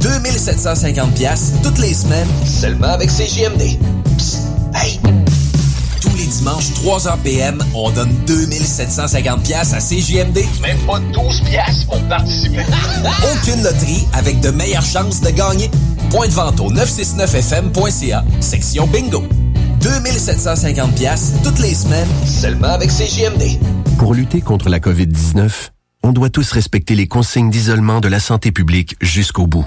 2750 pièces toutes les semaines, seulement avec CJMD. Psst, hey! Tous les dimanches, 3h PM, on donne 2750 pièces à CJMD. Même pas 12 pièces pour participer. Aucune loterie avec de meilleures chances de gagner. Point de vente au 969fm.ca, section bingo. 2750 pièces toutes les semaines, seulement avec CJMD. Pour lutter contre la COVID-19, on doit tous respecter les consignes d'isolement de la santé publique jusqu'au bout.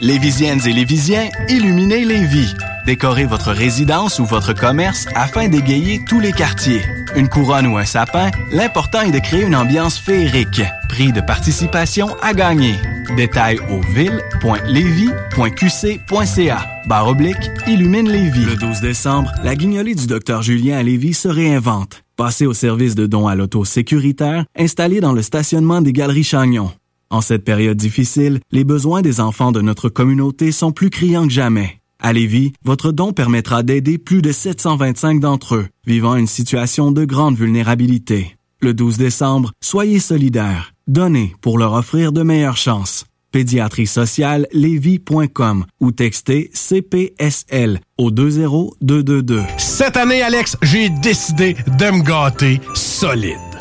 Lévisiennes et Lévisiens, illuminez les vies. Décorez votre résidence ou votre commerce afin d'égayer tous les quartiers. Une couronne ou un sapin, l'important est de créer une ambiance féerique. Prix de participation à gagner. Détails au ville.levy.qc.ca. Barre oblique, illumine Lévis. Le 12 décembre, la guignolée du docteur Julien à Lévis se réinvente. Passez au service de dons à l'auto sécuritaire installé dans le stationnement des Galeries Chagnon. En cette période difficile, les besoins des enfants de notre communauté sont plus criants que jamais. À Lévis, votre don permettra d'aider plus de 725 d'entre eux, vivant une situation de grande vulnérabilité. Le 12 décembre, soyez solidaires. Donnez pour leur offrir de meilleures chances. Pédiatrie sociale lévis.com ou textez CPSL au 20222. Cette année, Alex, j'ai décidé de me gâter solide.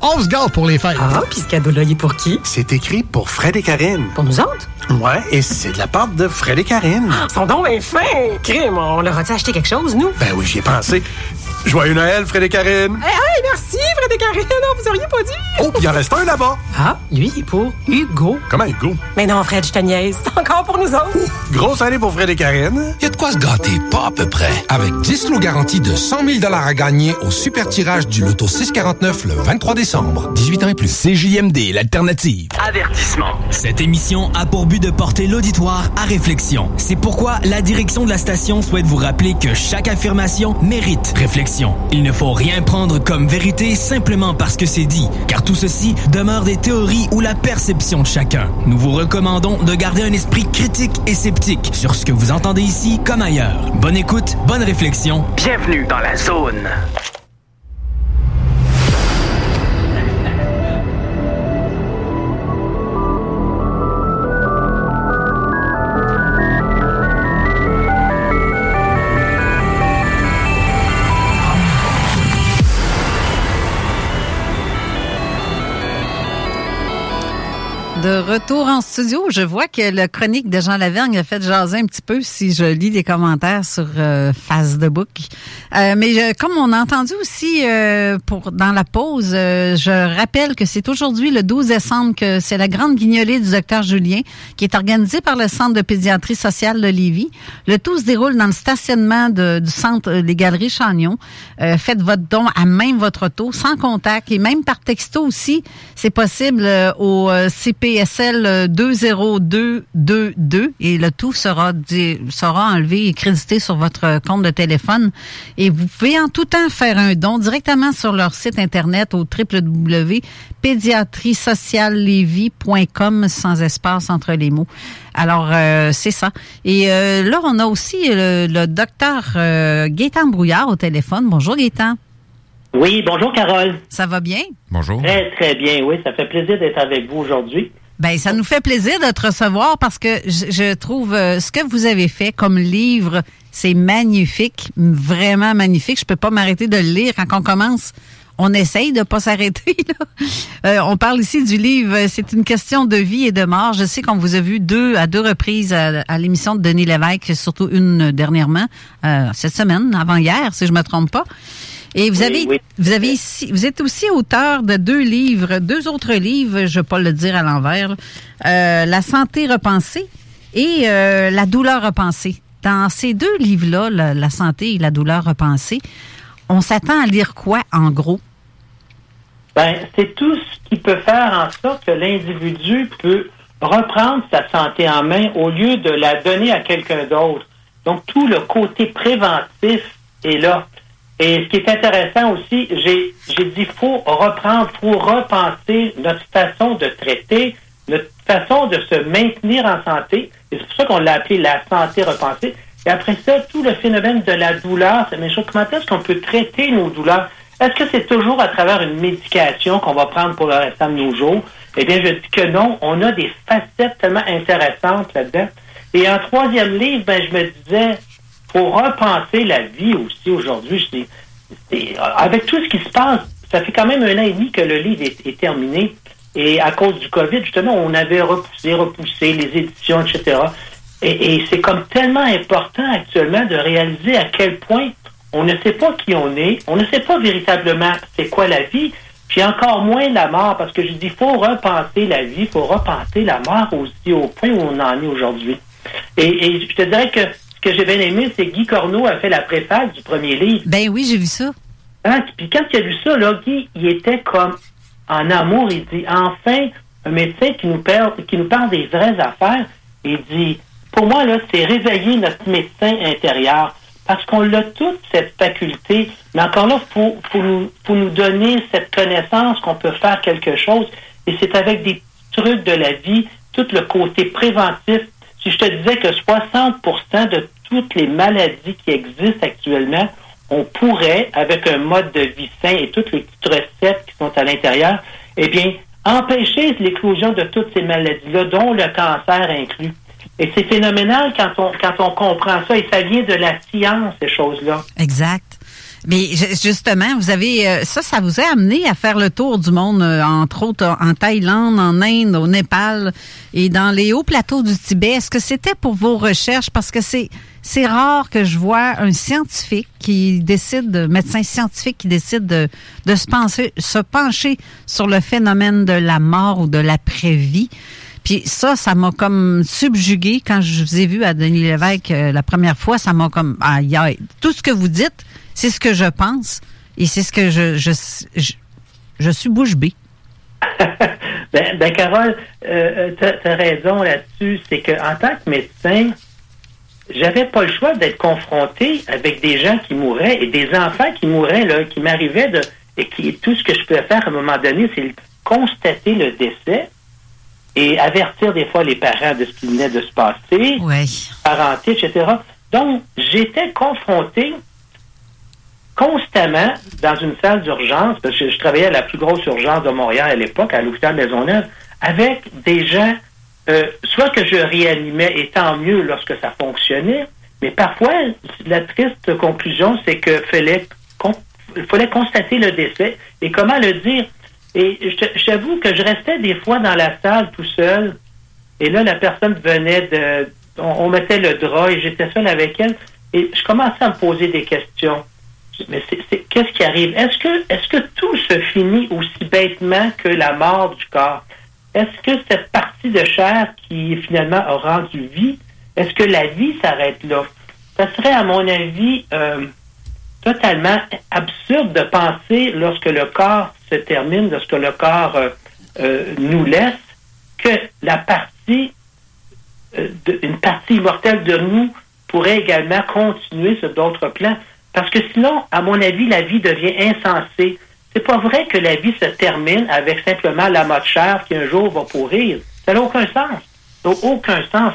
on se gâte pour les fêtes. Ah, puis ce cadeau-là, il est pour qui? C'est écrit pour Fred et Karine. Pour nous autres? Ouais, et c'est de la part de Fred et Karine. Ah, son don est fin! Crime, on leur a-tu acheté quelque chose, nous? Ben oui, j'y ai pensé. Joyeux Noël, Fred et Karine. Hey, hey, merci, Fred et Karine, on vous auriez pas dit. Oh, il en reste un là-bas. Ah, lui, il est pour Hugo. Comment Hugo? Mais non, Fred, je te niaise. C'est encore pour nous autres. Grosse année pour Fred et Karine. Il y a de quoi se gâter, pas à peu près. Avec 10 lots garantis de 100 000 à gagner au super tirage du loto 649 le 23 décembre. 18 ans et plus. CJMD, l'alternative. Avertissement. Cette émission a pour but de porter l'auditoire à réflexion. C'est pourquoi la direction de la station souhaite vous rappeler que chaque affirmation mérite réflexion. Il ne faut rien prendre comme vérité simplement parce que c'est dit, car tout ceci demeure des théories ou la perception de chacun. Nous vous recommandons de garder un esprit critique et sceptique sur ce que vous entendez ici comme ailleurs. Bonne écoute, bonne réflexion. Bienvenue dans la zone. Retour en studio, je vois que le chronique de Jean Lavergne a fait jaser un petit peu si je lis les commentaires sur euh, Face de Book. Euh, mais je- comme on a entendu aussi euh, pour dans la pause, euh, je rappelle que c'est aujourd'hui le 12 décembre que c'est la grande guignolée du docteur Julien qui est organisée par le Centre de pédiatrie sociale de Lévis. Le tout se déroule dans le stationnement de- du centre euh, Les Galeries Chagnon. Euh, faites votre don à même votre auto, sans contact et même par texto aussi. C'est possible euh, au euh, CPSL 20222 et le tout sera, sera enlevé et crédité sur votre compte de téléphone. Et vous pouvez en tout temps faire un don directement sur leur site internet au www.pédiatriesociallevy.com sans espace entre les mots. Alors, euh, c'est ça. Et euh, là, on a aussi le, le docteur euh, Gaétan Brouillard au téléphone. Bonjour Gaétan. Oui, bonjour Carole. Ça va bien? Bonjour. Très, très bien, oui. Ça fait plaisir d'être avec vous aujourd'hui. Ben, ça nous fait plaisir de te recevoir parce que je, je trouve euh, ce que vous avez fait comme livre, c'est magnifique, vraiment magnifique. Je peux pas m'arrêter de le lire quand on commence. On essaye de pas s'arrêter. Euh, on parle ici du livre euh, C'est une question de vie et de mort. Je sais qu'on vous a vu deux à deux reprises à, à l'émission de Denis Lévesque, surtout une dernièrement euh, cette semaine, avant hier, si je me trompe pas. Et vous avez, oui. vous avez ici, vous êtes aussi auteur de deux livres, deux autres livres, je vais pas le dire à l'envers. Euh, La santé repensée et euh, La douleur repensée. Dans ces deux livres-là, la, la santé et la douleur repensée, on s'attend à lire quoi en gros? Ben, c'est tout ce qui peut faire en sorte que l'individu peut reprendre sa santé en main au lieu de la donner à quelqu'un d'autre. Donc, tout le côté préventif est là. Et ce qui est intéressant aussi, j'ai j'ai dit faut reprendre, faut repenser notre façon de traiter, notre façon de se maintenir en santé. Et c'est pour ça qu'on l'a appelé la santé repensée. Et après ça, tout le phénomène de la douleur, c'est même chose. Comment est-ce qu'on peut traiter nos douleurs? Est-ce que c'est toujours à travers une médication qu'on va prendre pour le restant de nos jours? Eh bien, je dis que non. On a des facettes tellement intéressantes là-dedans. Et en troisième livre, ben, je me disais, faut repenser la vie aussi aujourd'hui. C'est- avec tout ce qui se passe, ça fait quand même un an et demi que le livre est, terminé. Et à cause du COVID, justement, on avait repoussé, repoussé les éditions, etc. Et, c'est comme tellement important actuellement de réaliser à quel point on ne sait pas qui on est, on ne sait pas véritablement c'est quoi la vie, puis encore moins la mort, parce que je dis, faut repenser la vie, faut repenser la mort aussi au point où on en est aujourd'hui. Et je te dirais que ce que j'ai bien aimé, c'est Guy Corneau a fait la préface du premier livre. Ben oui, j'ai vu ça. Hein? Puis quand il a lu ça, là, Guy, il était comme en amour. Il dit enfin un médecin qui nous parle, qui nous parle des vraies affaires. Il dit pour moi là, c'est réveiller notre médecin intérieur parce qu'on a toute cette faculté. Mais encore là, faut faut nous faut nous donner cette connaissance qu'on peut faire quelque chose. Et c'est avec des trucs de la vie, tout le côté préventif. Si je te disais que 60% de toutes les maladies qui existent actuellement, on pourrait, avec un mode de vie sain et toutes les petites recettes qui sont à l'intérieur, eh bien, empêcher l'éclosion de toutes ces maladies-là, dont le cancer inclus. Et c'est phénoménal quand on, quand on comprend ça, et ça vient de la science, ces choses-là. Exact. Mais ju- justement, vous avez euh, ça, ça vous a amené à faire le tour du monde, euh, entre autres en Thaïlande, en Inde, au Népal et dans les hauts plateaux du Tibet. Est-ce que c'était pour vos recherches? Parce que c'est c'est rare que je vois un scientifique qui décide, de- médecin scientifique qui décide de, de se pencher, se pencher sur le phénomène de la mort ou de l'après-vie. Puis ça, ça m'a comme subjugué quand je vous ai vu à Denis Lévesque euh, la première fois. Ça m'a comme aïe aïe. Tout ce que vous dites, c'est ce que je pense et c'est ce que je je, je, je suis bouche bée. Ben, ben Carole, euh, tu as raison là-dessus. C'est qu'en tant que médecin, j'avais pas le choix d'être confronté avec des gens qui mouraient et des enfants qui mouraient, là, qui m'arrivaient de. Et qui, tout ce que je pouvais faire à un moment donné, c'est constater le décès et avertir des fois les parents de ce qui venait de se passer, parenté, etc. Donc, j'étais confronté constamment dans une salle d'urgence, parce que je travaillais à la plus grosse urgence de Montréal à l'époque, à l'hôpital Maisonneuve, avec des gens, euh, soit que je réanimais, et tant mieux lorsque ça fonctionnait, mais parfois, la triste conclusion, c'est que fallait, con- fallait constater le décès. Et comment le dire? Et j'avoue que je restais des fois dans la salle tout seul, et là, la personne venait de... On, on mettait le drap et j'étais seul avec elle, et je commençais à me poser des questions. Mais c'est, qu'est-ce qui arrive? Est-ce que, est-ce que tout se finit aussi bêtement que la mort du corps? Est-ce que cette partie de chair qui finalement a rendu vie, est-ce que la vie s'arrête là? Ça serait, à mon avis, euh, totalement absurde de penser, lorsque le corps se termine, lorsque le corps euh, euh, nous laisse, que la partie, une partie immortelle de nous pourrait également continuer sur d'autres plans. Parce que sinon, à mon avis, la vie devient insensée. C'est pas vrai que la vie se termine avec simplement la de chair qui un jour va pourrir. Ça n'a aucun sens. Ça n'a aucun sens.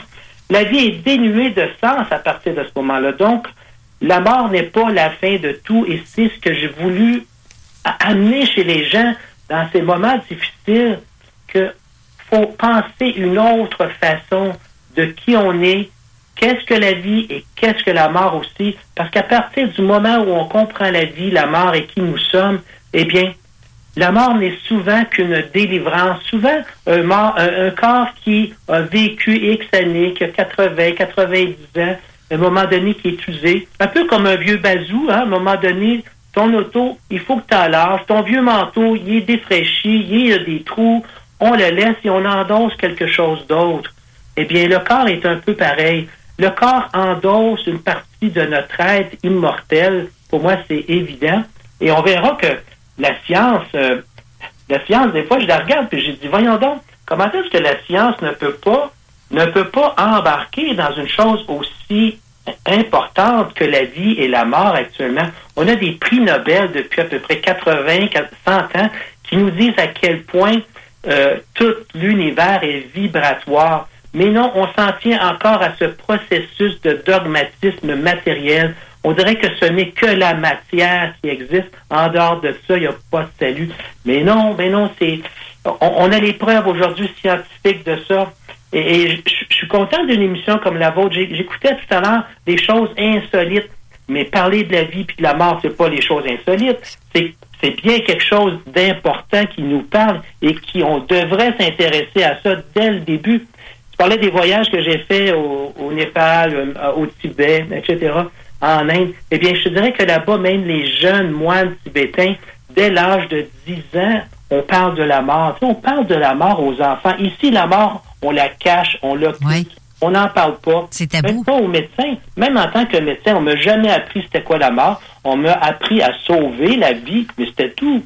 La vie est dénuée de sens à partir de ce moment-là. Donc, la mort n'est pas la fin de tout et c'est ce que j'ai voulu amener chez les gens dans ces moments difficiles que faut penser une autre façon de qui on est, qu'est-ce que la vie et qu'est-ce que la mort aussi? Parce qu'à partir du moment où on comprend la vie, la mort et qui nous sommes, eh bien, la mort n'est souvent qu'une délivrance. Souvent, un, corps qui a vécu X années, qui a 80, 90 ans, à un moment donné qui est usé, un peu comme un vieux bazou, hein, à un moment donné, ton auto, il faut que tu lâches. Ton vieux manteau, il est défraîchi, il y a des trous, on le laisse et on endosse quelque chose d'autre. Eh bien, le corps est un peu pareil. Le corps endosse une partie de notre être immortel. Pour moi, c'est évident. Et on verra que la science, euh, la science, des fois, je la regarde puis j'ai dit, voyons donc, comment est-ce que la science ne peut pas, ne peut pas embarquer dans une chose aussi importante que la vie et la mort actuellement? On a des prix Nobel depuis à peu près 80, 100 ans qui nous disent à quel point euh, tout l'univers est vibratoire. Mais non, on s'en tient encore à ce processus de dogmatisme matériel. On dirait que ce n'est que la matière qui existe. En dehors de ça, il n'y a pas de salut. Mais non, mais non, c'est. On, a les preuves aujourd'hui scientifiques de ça. Et, je, suis content d'une émission comme la vôtre. J'écoutais tout à l'heure des choses insolites. Mais parler de la vie puis de la mort, c'est pas les choses insolites. C'est c'est bien quelque chose d'important qui nous parle et qui on devrait s'intéresser à ça dès le début. Tu parlais des voyages que j'ai faits au, au Népal, euh, au Tibet, etc., en Inde. Eh bien, je te dirais que là-bas, même les jeunes moines tibétains, dès l'âge de 10 ans, on parle de la mort. Tu sais, on parle de la mort aux enfants. Ici, la mort, on la cache, on l'occulte. On n'en parle pas. C'est Même pas aux médecins. Même en tant que médecin, on m'a jamais appris c'était quoi la mort. On m'a appris à sauver la vie, mais c'était tout.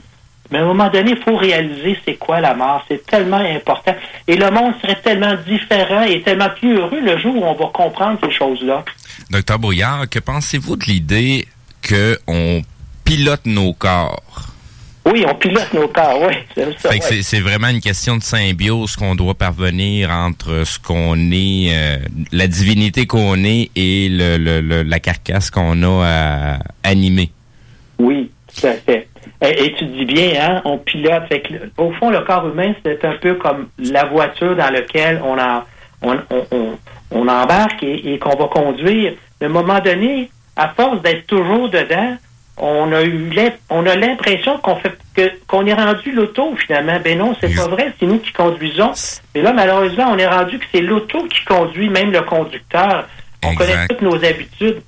Mais à un moment donné, il faut réaliser c'est quoi la mort. C'est tellement important. Et le monde serait tellement différent et tellement plus heureux le jour où on va comprendre ces choses-là. Docteur Brouillard, que pensez-vous de l'idée qu'on pilote nos corps? Oui, on pilote nos corps, oui. c'est ouais. vraiment une question de symbiose qu'on doit parvenir entre ce qu'on est, euh, la divinité qu'on est et le, le- le- la carcasse qu'on a à animer. Oui, tout à fait. Et, et tu dis bien, hein, on pilote. Fait que, le- au fond, le corps humain, c'est un peu comme la voiture dans laquelle on, en- on, on, on- embarque et, et qu'on va conduire. À un moment donné, à force d'être toujours dedans, on a eu on a l'impression qu'on fait que qu'on est rendu l'auto finalement. Ben non, c'est pas vrai, c'est nous qui conduisons. Mais là, malheureusement, on est rendu que c'est l'auto qui conduit, même le conducteur. On connaît toutes nos habitudes.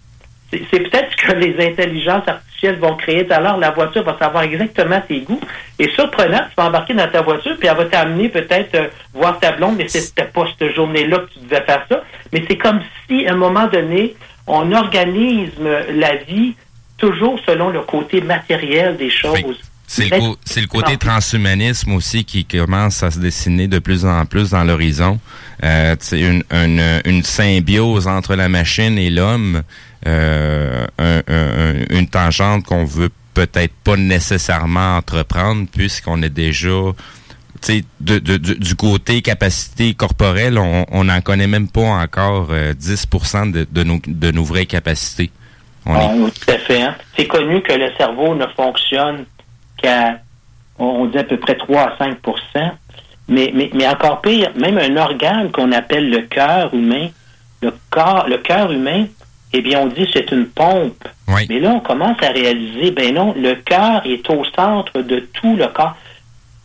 C'est peut-être ce que les intelligences artificielles vont créer l'heure. La voiture va savoir exactement tes goûts. Et surprenant, tu vas embarquer dans ta voiture, puis elle va t'amener peut-être euh, voir ta blonde, mais c'était pas cette journée-là que tu devais faire ça. Mais c'est comme si, à un moment donné, on organise la vie toujours selon le côté matériel des choses. C'est le, co- le côté transhumanisme aussi qui commence à se dessiner de plus en plus dans l'horizon. Euh, c'est une, une, une symbiose entre la machine et l'homme, euh, un- un- un- une tangente qu'on veut peut-être pas nécessairement entreprendre puisqu'on est déjà tu sais, de, de- de- du côté capacité corporelle, on n'en connaît même pas encore euh, 10% de, de, nos, de nos vraies capacités. On est- oui, tout à fait. hein. C'est connu que le cerveau ne fonctionne qu'à, on on dit à peu près 3 à 5 mais, mais, mais encore pire, même un organe qu'on appelle le cœur humain, le corps, le cœur humain, eh bien, on dit que c'est une pompe. Mais là, on commence à réaliser, ben non, le cœur est au centre de tout le corps.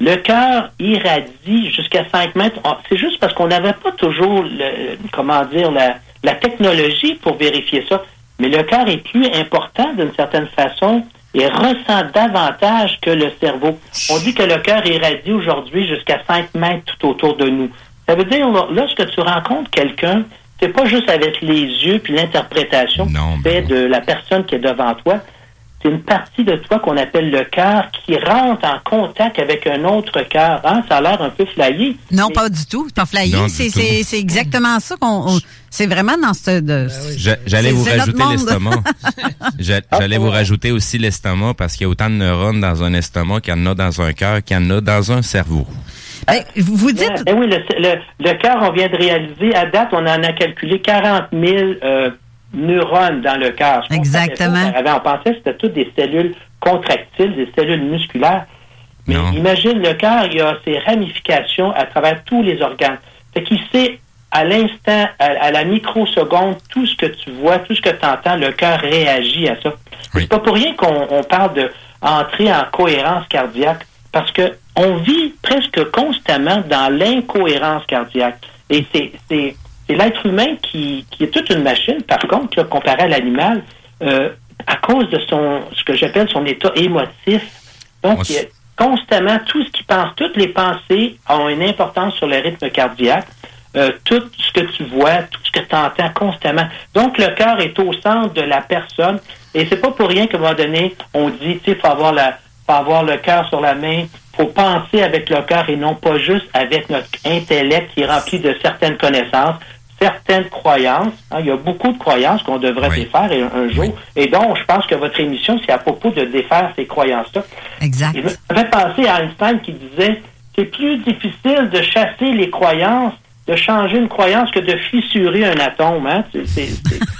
Le cœur irradie jusqu'à 5 mètres. Ah, C'est juste parce qu'on n'avait pas toujours, le, comment dire, la, la technologie pour vérifier ça. Mais le cœur est plus important d'une certaine façon et ressent davantage que le cerveau. On dit que le cœur irradie aujourd'hui jusqu'à 5 mètres tout autour de nous. Ça veut dire, lorsque tu rencontres quelqu'un, c'est pas juste avec les yeux puis l'interprétation fais de la personne qui est devant toi. C'est une partie de toi qu'on appelle le cœur qui rentre en contact avec un autre cœur. Hein? Ça a l'air un peu flyé. Non, pas du tout. C'est pas flyé. C'est exactement ça qu'on. on- C'est vraiment dans ce. de- J'allais vous rajouter l'estomac. J'a- J'allais vous rajouter aussi l'estomac parce qu'il y a autant de neurones dans un estomac qu'il y en a dans un cœur qu'il y en a dans un cerveau. Ben, vous dites. Eh oui, le, le, le cœur, on vient de réaliser, à date, on en a calculé 40 000 euh, neurones dans le cœur. Exactement. On pensait que c'était toutes des cellules contractiles, des cellules musculaires. Mais imagine, le cœur, il a ses ramifications à travers tous les organes. Fait qu'il sait à l'instant, à, à la microseconde, tout ce que tu vois, tout ce que tu entends, le cœur réagit à ça. C'est pas pour rien qu'on on parle de entrer en cohérence cardiaque, parce que on vit presque constamment dans l'incohérence cardiaque. Et c'est l'être humain qui, qui est toute une machine, par contre, là, comparé à l'animal, euh, à cause de son ce que j'appelle son état émotif. Donc, il y a constamment tout ce qu'il pense, toutes les pensées ont une importance sur le rythme cardiaque. Euh, tout ce que tu vois, tout ce que tu entends constamment. Donc, le cœur est au centre de la personne. Et c'est pas pour rien qu'à un moment donné, on dit, tu sais, faut avoir la, faut avoir le cœur sur la main, faut penser avec le cœur et non pas juste avec notre intellect qui est rempli de certaines connaissances, certaines croyances. Hein, il y a beaucoup de croyances qu'on devrait défaire un, un jour. Et donc, je pense que votre émission, c'est à propos de défaire ces croyances-là. Exact. Il me fait penser à Einstein qui disait c'est plus difficile de chasser les croyances, de changer une croyance que de fissurer un atome. Hein? C'est,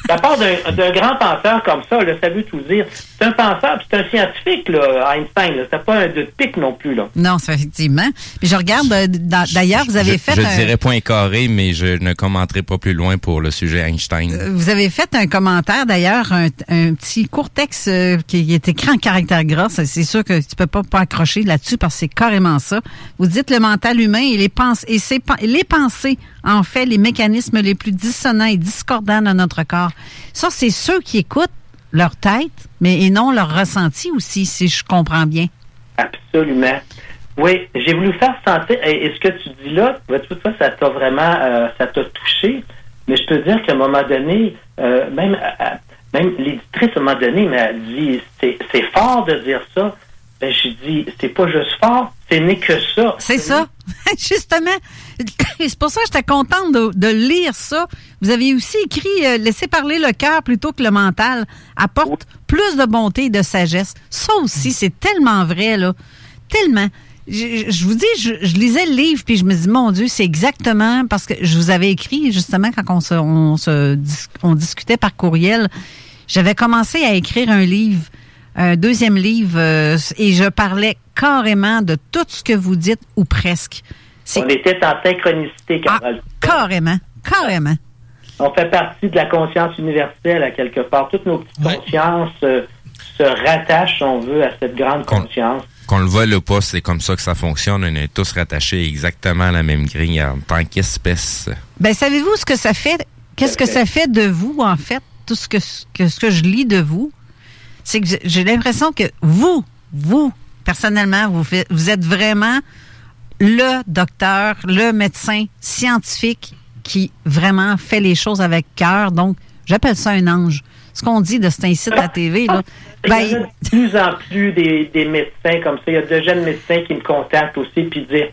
La part d'un, grand penseur comme ça, là, ça veut tout dire. C'est un penseur, puis c'est un scientifique, là, Einstein. Là. C'est pas un de pique non plus. Là. Non, c'est effectivement. Puis je regarde, euh, d'ailleurs, vous avez je, fait je un, dirais point carré, mais je ne commenterai pas plus loin pour le sujet Einstein. vous avez fait un commentaire, d'ailleurs, un, un petit court texte euh, qui est écrit en caractère gras. C'est sûr que tu peux pas, pas accrocher là-dessus parce que c'est carrément ça. Vous dites le mental humain et les pensées, et ses pen- les pensées, en fait, les mécanismes les plus dissonants et discordants de notre corps. Ça, c'est ceux qui écoutent leur tête, mais et non leur ressenti aussi, si je comprends bien. Absolument. Oui, j'ai voulu faire sentir, et, et ce que tu dis là, tu vois, ça t'a vraiment, euh, ça t'a touché, mais je peux dire qu'à un moment donné, euh, même, à- à- même l'éditrice, à un moment donné, m'a dit, c'est c'est fort de dire ça. Ben, j'ai dit, c'est pas juste fort, ce n'est que ça. C'est ça, justement. C'est pour ça que j'étais contente de, de lire ça. Vous avez aussi écrit euh, Laissez parler le cœur plutôt que le mental apporte plus de bonté et de sagesse. Ça aussi, c'est tellement vrai, là. tellement. Je, je vous dis, je, je lisais le livre, puis je me dis, mon Dieu, c'est exactement parce que je vous avais écrit, justement, quand on se, on se dis- on discutait par courriel, j'avais commencé à écrire un livre, un deuxième livre, euh, et je parlais carrément de tout ce que vous dites, ou presque. On était en synchronicité, Carole. carrément, carrément. On fait partie de la conscience universelle, à quelque part. Toutes nos petites consciences euh, se rattachent, si on veut, à cette grande conscience. Qu'on le vole ou pas, c'est comme ça que ça fonctionne. On est tous rattachés exactement à la même grille en tant qu'espèce. Ben, savez-vous ce que ça fait? Qu'est-ce que ça fait de vous, en fait? Tout ce que, que- ce que je lis de vous, c'est que j'ai- j'ai l'impression que vous, vous, personnellement, vous, faites- vous êtes vraiment le docteur, le médecin scientifique qui vraiment fait les choses avec cœur. Donc, j'appelle ça un ange. Ce qu'on dit de cet incite à la TV, là, Il ben, y a de plus en plus des, des médecins comme ça. Il y a de jeunes médecins qui me contactent aussi puis disent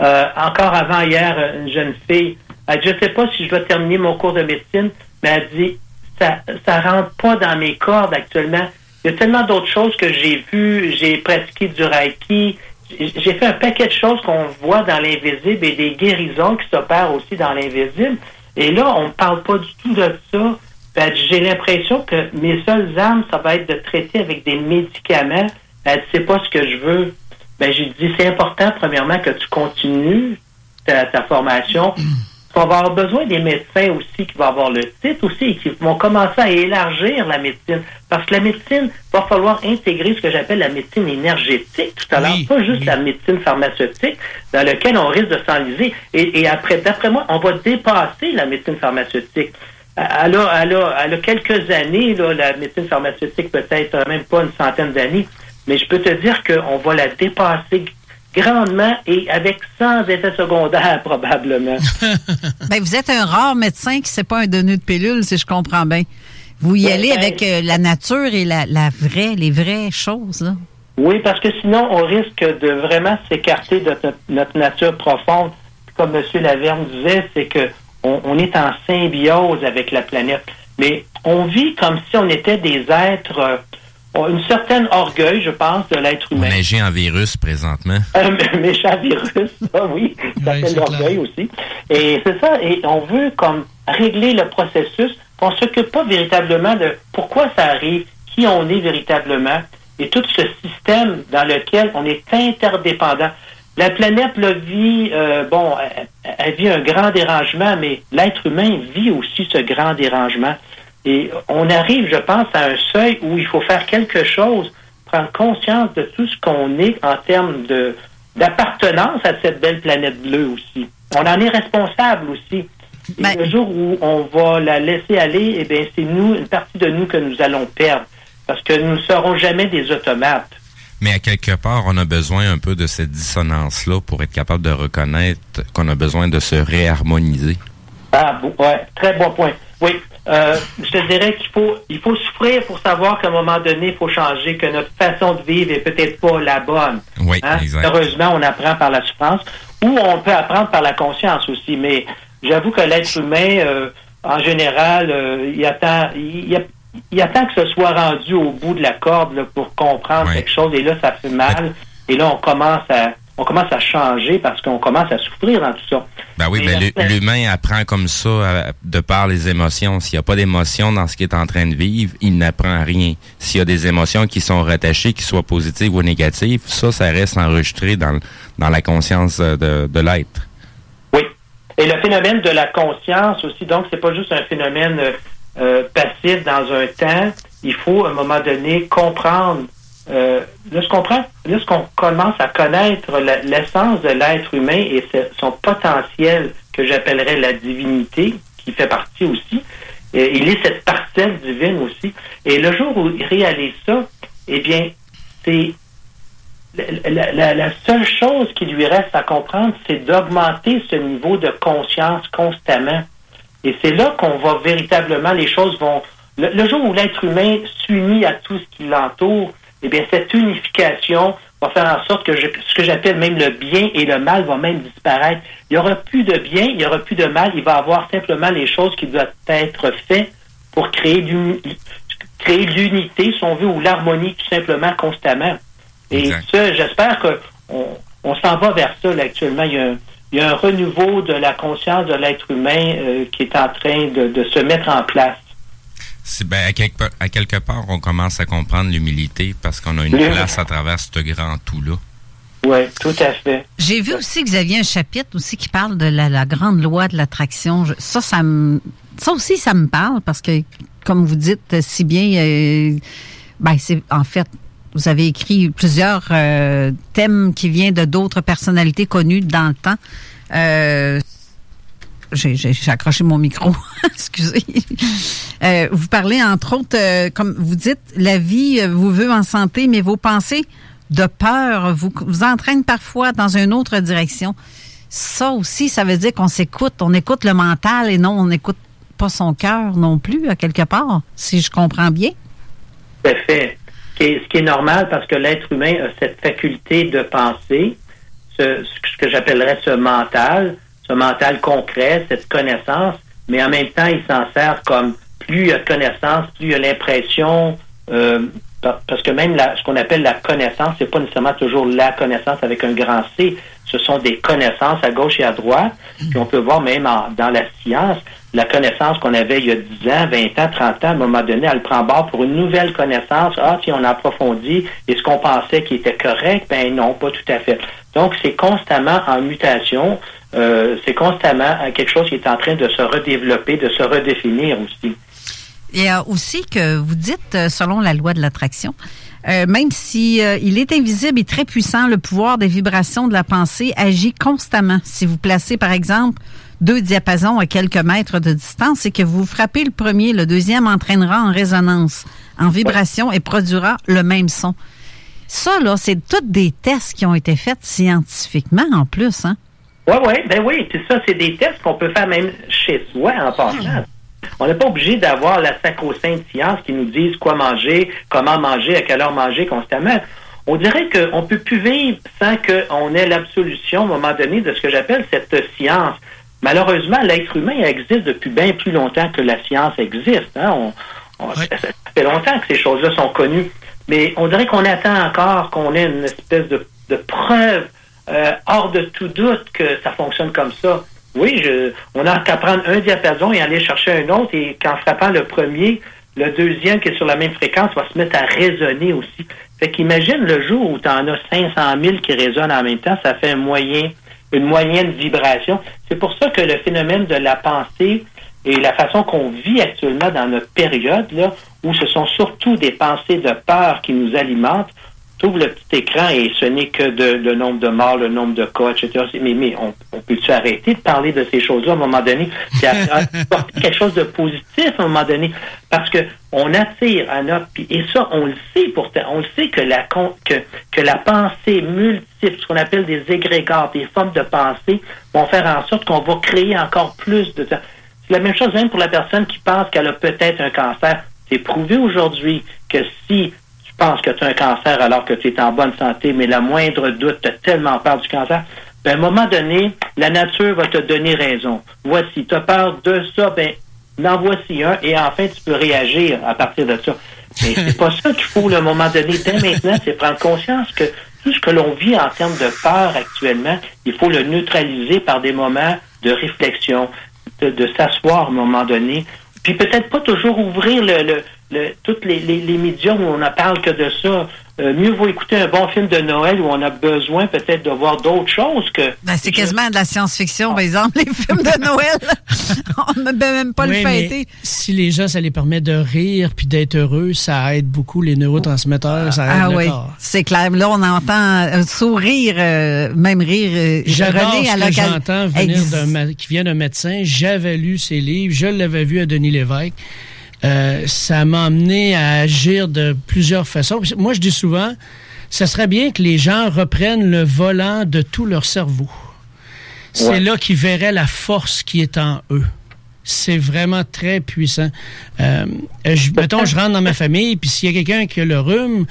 euh, encore avant hier, une jeune fille, elle dit, je sais pas si je dois terminer mon cours de médecine, mais elle dit ça ça rentre pas dans mes cordes actuellement. Il y a tellement d'autres choses que j'ai vues, j'ai pratiqué du reiki, j'ai fait un paquet de choses qu'on voit dans l'invisible et des guérisons qui s'opèrent aussi dans l'invisible. Et là, on ne parle pas du tout de ça. Ben, j'ai l'impression que mes seules armes, ça va être de traiter avec des médicaments. Elle ne sait pas ce que je veux. Ben, j'ai dit, c'est important, premièrement, que tu continues ta formation. On va avoir besoin des médecins aussi qui vont avoir le titre aussi et qui vont commencer à élargir la médecine. Parce que la médecine, va falloir intégrer ce que j'appelle la médecine énergétique tout à l'heure, pas juste la médecine pharmaceutique dans laquelle on risque de s'enliser. Et, et après, d'après moi, on va dépasser la médecine pharmaceutique. Elle a, elle a- elle a quelques années, là, la médecine pharmaceutique, peut-être même pas une centaine d'années, mais je peux te dire qu'on va la dépasser grandement et avec 100 effets secondaires probablement. Ben, vous êtes un rare médecin qui ne sait pas un donneur de pilule, si je comprends bien. Vous y Ouais, allez ben- avec euh, la nature et la, la vraie, les vraies choses, là? Oui, parce que sinon, on risque de vraiment s'écarter de notre, notre nature profonde. Comme M. Laverne disait, c'est que on, on est en symbiose avec la planète. Mais on vit comme si on était des êtres, ont une certaine orgueil, je pense, de l'être On humain. agit en virus présentement. Un méchant virus, ça, oui, ça fait de l'orgueil aussi. Et c'est ça, et on veut comme régler le processus, qu'on s'occupe pas véritablement de pourquoi ça arrive, qui on est véritablement, et tout ce système dans lequel on est interdépendant. La planète le vit, euh, bon, elle, elle vit un grand dérangement, mais l'être humain vit aussi ce grand dérangement. Et on arrive, je pense, à un seuil où il faut faire quelque chose, prendre conscience de tout ce qu'on est en termes de d'appartenance à cette belle planète bleue aussi. On en est responsable aussi. Et le jour où on va la laisser aller, eh bien, c'est nous, une partie de nous que nous allons perdre. Parce que nous ne serons jamais des automates. Mais à quelque part, on a besoin un peu de cette dissonance-là pour être capable de reconnaître qu'on a besoin de se réharmoniser. Ah, bon, ouais, très bon point. Oui, euh, je te dirais qu'il faut, il faut souffrir pour savoir qu'à un moment donné, il faut changer, que notre façon de vivre est peut-être pas la bonne. Oui, Hein? exact. Heureusement, on apprend par la souffrance, ou on peut apprendre par la conscience aussi. Mais j'avoue que l'être humain, euh, en général, euh, il attend, il, il- il attend que ce soit rendu au bout de la corde là, pour comprendre quelque chose. Et là, ça fait mal. Et là, on commence à, on commence à changer parce qu'on commence à souffrir dans tout ça. Ben oui, Et ben, l'humain apprend comme ça euh, de par les émotions. S'il n'y a pas d'émotion dans ce qu'il est en train de vivre, il n'apprend rien. S'il y a des émotions qui sont rattachées, qui soient positives ou négatives, ça, ça reste enregistré dans, la conscience euh, de, de l'être. Et le phénomène de la conscience aussi, donc, c'est pas juste un phénomène euh, passif dans un temps. Il faut, à un moment donné, comprendre. Euh, lorsqu'on commence à connaître l'essence de l'être humain et son potentiel que j'appellerais la divinité, qui fait partie aussi, il est cette parcelle divine aussi. Et le jour où il réalise ça, eh bien, c'est la, seule chose qui lui reste à comprendre, c'est d'augmenter ce niveau de conscience constamment. Et c'est là qu'on va véritablement, les choses vont... Le jour où l'être humain s'unit à tout ce qui l'entoure, eh bien, cette unification va faire en sorte que je- ce que j'appelle même le bien et le mal va même disparaître. Il n'y aura plus de bien, il n'y aura plus de mal, il va y avoir simplement les choses qui doivent être faites pour créer créer l'unité, si on veut, ou l'harmonie tout simplement constamment. Et Exact. ça, j'espère qu'on on s'en va vers ça là, actuellement. Il y, a un, il y a un renouveau de la conscience de l'être humain euh, qui est en train de, de se mettre en place. C'est- ben, à, quelque, part- à quelque part, on commence à comprendre l'humilité parce qu'on a une Oui. place à travers ce grand tout-là. Oui, tout à fait. J'ai vu aussi que vous aviez un chapitre aussi qui parle de la, la grande loi de l'attraction. Ça, ça me, ça aussi, ça me parle parce que, comme vous dites si bien, euh, ben, c'est en fait, vous avez écrit plusieurs euh, thèmes qui viennent de d'autres personnalités connues dans le temps. Euh, j'ai, accroché mon micro, excusez. Euh, vous parlez entre autres, euh, comme vous dites, la vie vous veut en santé, mais vos pensées de peur vous, entraînent parfois dans une autre direction. Ça aussi, ça veut dire qu'on s'écoute, on écoute le mental et non, on n'écoute pas son cœur non plus, à quelque part, si je comprends bien. Tout à fait. Ce qui est, ce qui est normal parce que l'être humain a cette faculté de penser, ce, ce que j'appellerais ce mental, mental concret, cette connaissance, mais en même temps, il s'en sert comme plus il y a de connaissance, plus il y a l'impression, euh, par- parce que même la- ce qu'on appelle la connaissance, c'est pas nécessairement toujours la connaissance avec un grand C. Ce sont des connaissances à gauche et à droite. Puis on peut voir même dans la science, la connaissance qu'on avait il y a 10 ans, 20 ans, 30 ans, à un moment donné, elle prend bord pour une nouvelle connaissance. Ah, si on approfondit, et ce qu'on pensait qui était correct, ben non, pas tout à fait. Donc, c'est constamment en mutation. Euh, c'est constamment quelque chose qui est en train de se redévelopper, de se redéfinir aussi. Il y a aussi que vous dites, euh, selon la loi de l'attraction, euh, même si il est invisible et très puissant, le pouvoir des vibrations de la pensée agit constamment. Si vous placez, par exemple, deux diapasons à quelques mètres de distance et que vous frappez le premier, le deuxième entraînera en résonance, en vibration et produira le même son. Ça, là, c'est tous des tests qui ont été faits scientifiquement en plus, hein? Oui, oui, ben oui, c'est ça, c'est des tests qu'on peut faire même chez soi en passant. On n'est pas obligé d'avoir la sacro-sainte science qui nous dise quoi manger, comment manger, à quelle heure manger constamment. On dirait qu'on ne peut plus vivre sans qu'on ait l'absolution, à un moment donné, de ce que j'appelle cette science. Malheureusement, l'être humain existe depuis bien plus longtemps que la science existe. hein. On- on- ça, ça fait longtemps que ces choses-là sont connues. Mais on dirait qu'on attend encore qu'on ait une espèce de, de preuve euh, hors de tout doute que ça fonctionne comme ça. Oui, je, on a qu'à prendre un diapason et aller chercher un autre, et qu'en frappant le premier, le deuxième qui est sur la même fréquence va se mettre à résonner aussi. Fait qu'imagine le jour où tu en as 500 000 qui résonnent en même temps, ça fait un moyen, une moyenne vibration. C'est pour ça que le phénomène de la pensée et la façon qu'on vit actuellement dans notre période, là, où ce sont surtout des pensées de peur qui nous alimentent, trouve le petit écran et ce n'est que de, le nombre de morts, le nombre de cas, etc. Mais, mais on, on peut-tu arrêter de parler de ces choses-là à un moment donné? Puis apporter quelque chose de positif à un moment donné. Parce que on attire à notre... Et ça, on le sait pourtant. On le sait que la, que, que la pensée multiple, ce qu'on appelle des égrégores, des formes de pensée, vont faire en sorte qu'on va créer encore plus de... C'est la même chose même pour la personne qui pense qu'elle a peut-être un cancer. C'est prouvé aujourd'hui que si tu penses que tu as un cancer alors que tu es en bonne santé, mais la moindre doute, tu as tellement peur du cancer, ben, à un moment donné, la nature va te donner raison. Voici, tu as peur de ça, ben, en voici un, et enfin, tu peux réagir à partir de ça. Mais c'est pas ça qu'il faut, à un moment donné, dès maintenant, c'est prendre conscience que tout ce que l'on vit en termes de peur actuellement, il faut le neutraliser par des moments de réflexion, de, de s'asseoir à un moment donné, puis peut-être pas toujours ouvrir le, le, le- toutes les, les, les médias où on ne parle que de ça. Euh, mieux vaut écouter un bon film de Noël où on a besoin peut-être de voir d'autres choses que... Ben, c'est quasiment de la science-fiction, par exemple, les films de Noël. On ne peut même pas Oui, le fêter. Si les gens, ça les permet de rire puis d'être heureux, ça aide beaucoup les neurotransmetteurs, ça aide Ah le oui, c'est clair. Là, on entend un sourire, euh, même rire. euh, J'adore René, à ce que j'entends venir d'un ma- qui vient d'un médecin. J'avais lu ses livres, je l'avais vu à Denis Lévesque. Euh, ça m'a amené à agir de plusieurs façons. Moi, je dis souvent, ça serait bien que les gens reprennent le volant de tout leur cerveau. C'est Ouais. là qu'ils verraient la force qui est en eux. C'est vraiment très puissant. Euh, je, mettons, je rentre dans ma famille, puis s'il y a quelqu'un qui a le rhume,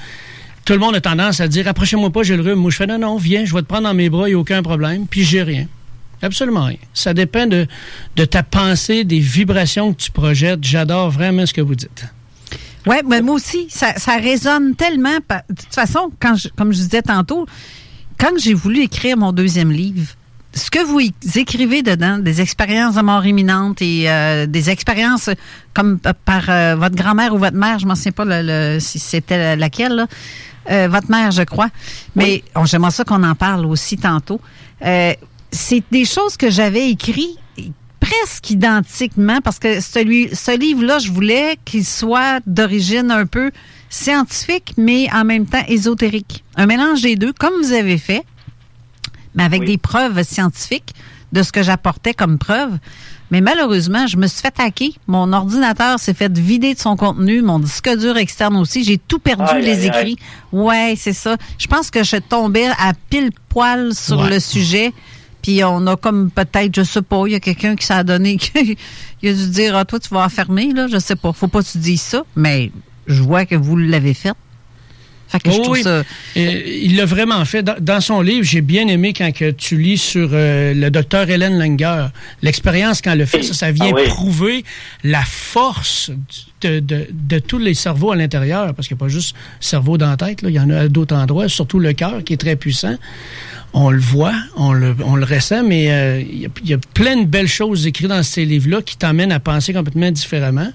tout le monde a tendance à dire approchez-moi pas, j'ai le rhume. Moi, je fais non, non, viens, je vais te prendre dans mes bras, il n'y a aucun problème, puis j'ai rien. Absolument rien. Ça dépend de, de ta pensée, des vibrations que tu projettes. J'adore vraiment ce que vous dites. Ouais, mais moi aussi, ça, ça résonne tellement. De toute façon, quand je- comme je disais tantôt, quand j'ai voulu écrire mon deuxième livre, ce que vous écrivez dedans, des expériences de mort imminente et euh, des expériences comme p- par euh, votre grand-mère ou votre mère, je m'en sais pas le, le- si c'était laquelle, là. Euh, votre mère, je crois. Mais oh, j'aimerais ça qu'on en parle aussi tantôt. C'est des choses que j'avais écrites presque identiquement parce que celui, ce livre-là, je voulais qu'il soit d'origine un peu scientifique, mais en même temps ésotérique. Un mélange des deux, comme vous avez fait, mais avec des preuves scientifiques de ce que j'apportais comme preuve. Mais malheureusement, je me suis fait hacker. Mon ordinateur s'est fait vider de son contenu, mon disque dur externe aussi. J'ai tout perdu, Aïe, les aïe, aïe. écrits. Ouais, c'est ça. Je pense que je tombais à pile poil sur Ouais. le sujet. Puis on a comme peut-être, je sais pas, il y a quelqu'un qui s'est donné, qui a dû dire, ah, toi, tu vas enfermer, là, je sais pas. Faut pas que tu dises ça, mais je vois que vous l'avez fait. Fait que je Oh trouve oui. ça. Il l'a vraiment fait. Dans, dans son livre, j'ai bien aimé quand que tu lis sur euh, le docteur Hélène Langer. L'expérience quand elle le fait, ça, ça vient Ah oui. prouver la force de, de, de tous les cerveaux à l'intérieur. Parce qu'il n'y a pas juste cerveau dans la tête. Là. Il y en a à d'autres endroits, surtout le cœur qui est très puissant. On le voit, on le, on le ressent, mais euh, il y, a, il y a plein de belles choses écrites dans ces livres-là qui t'emmènent à penser complètement différemment.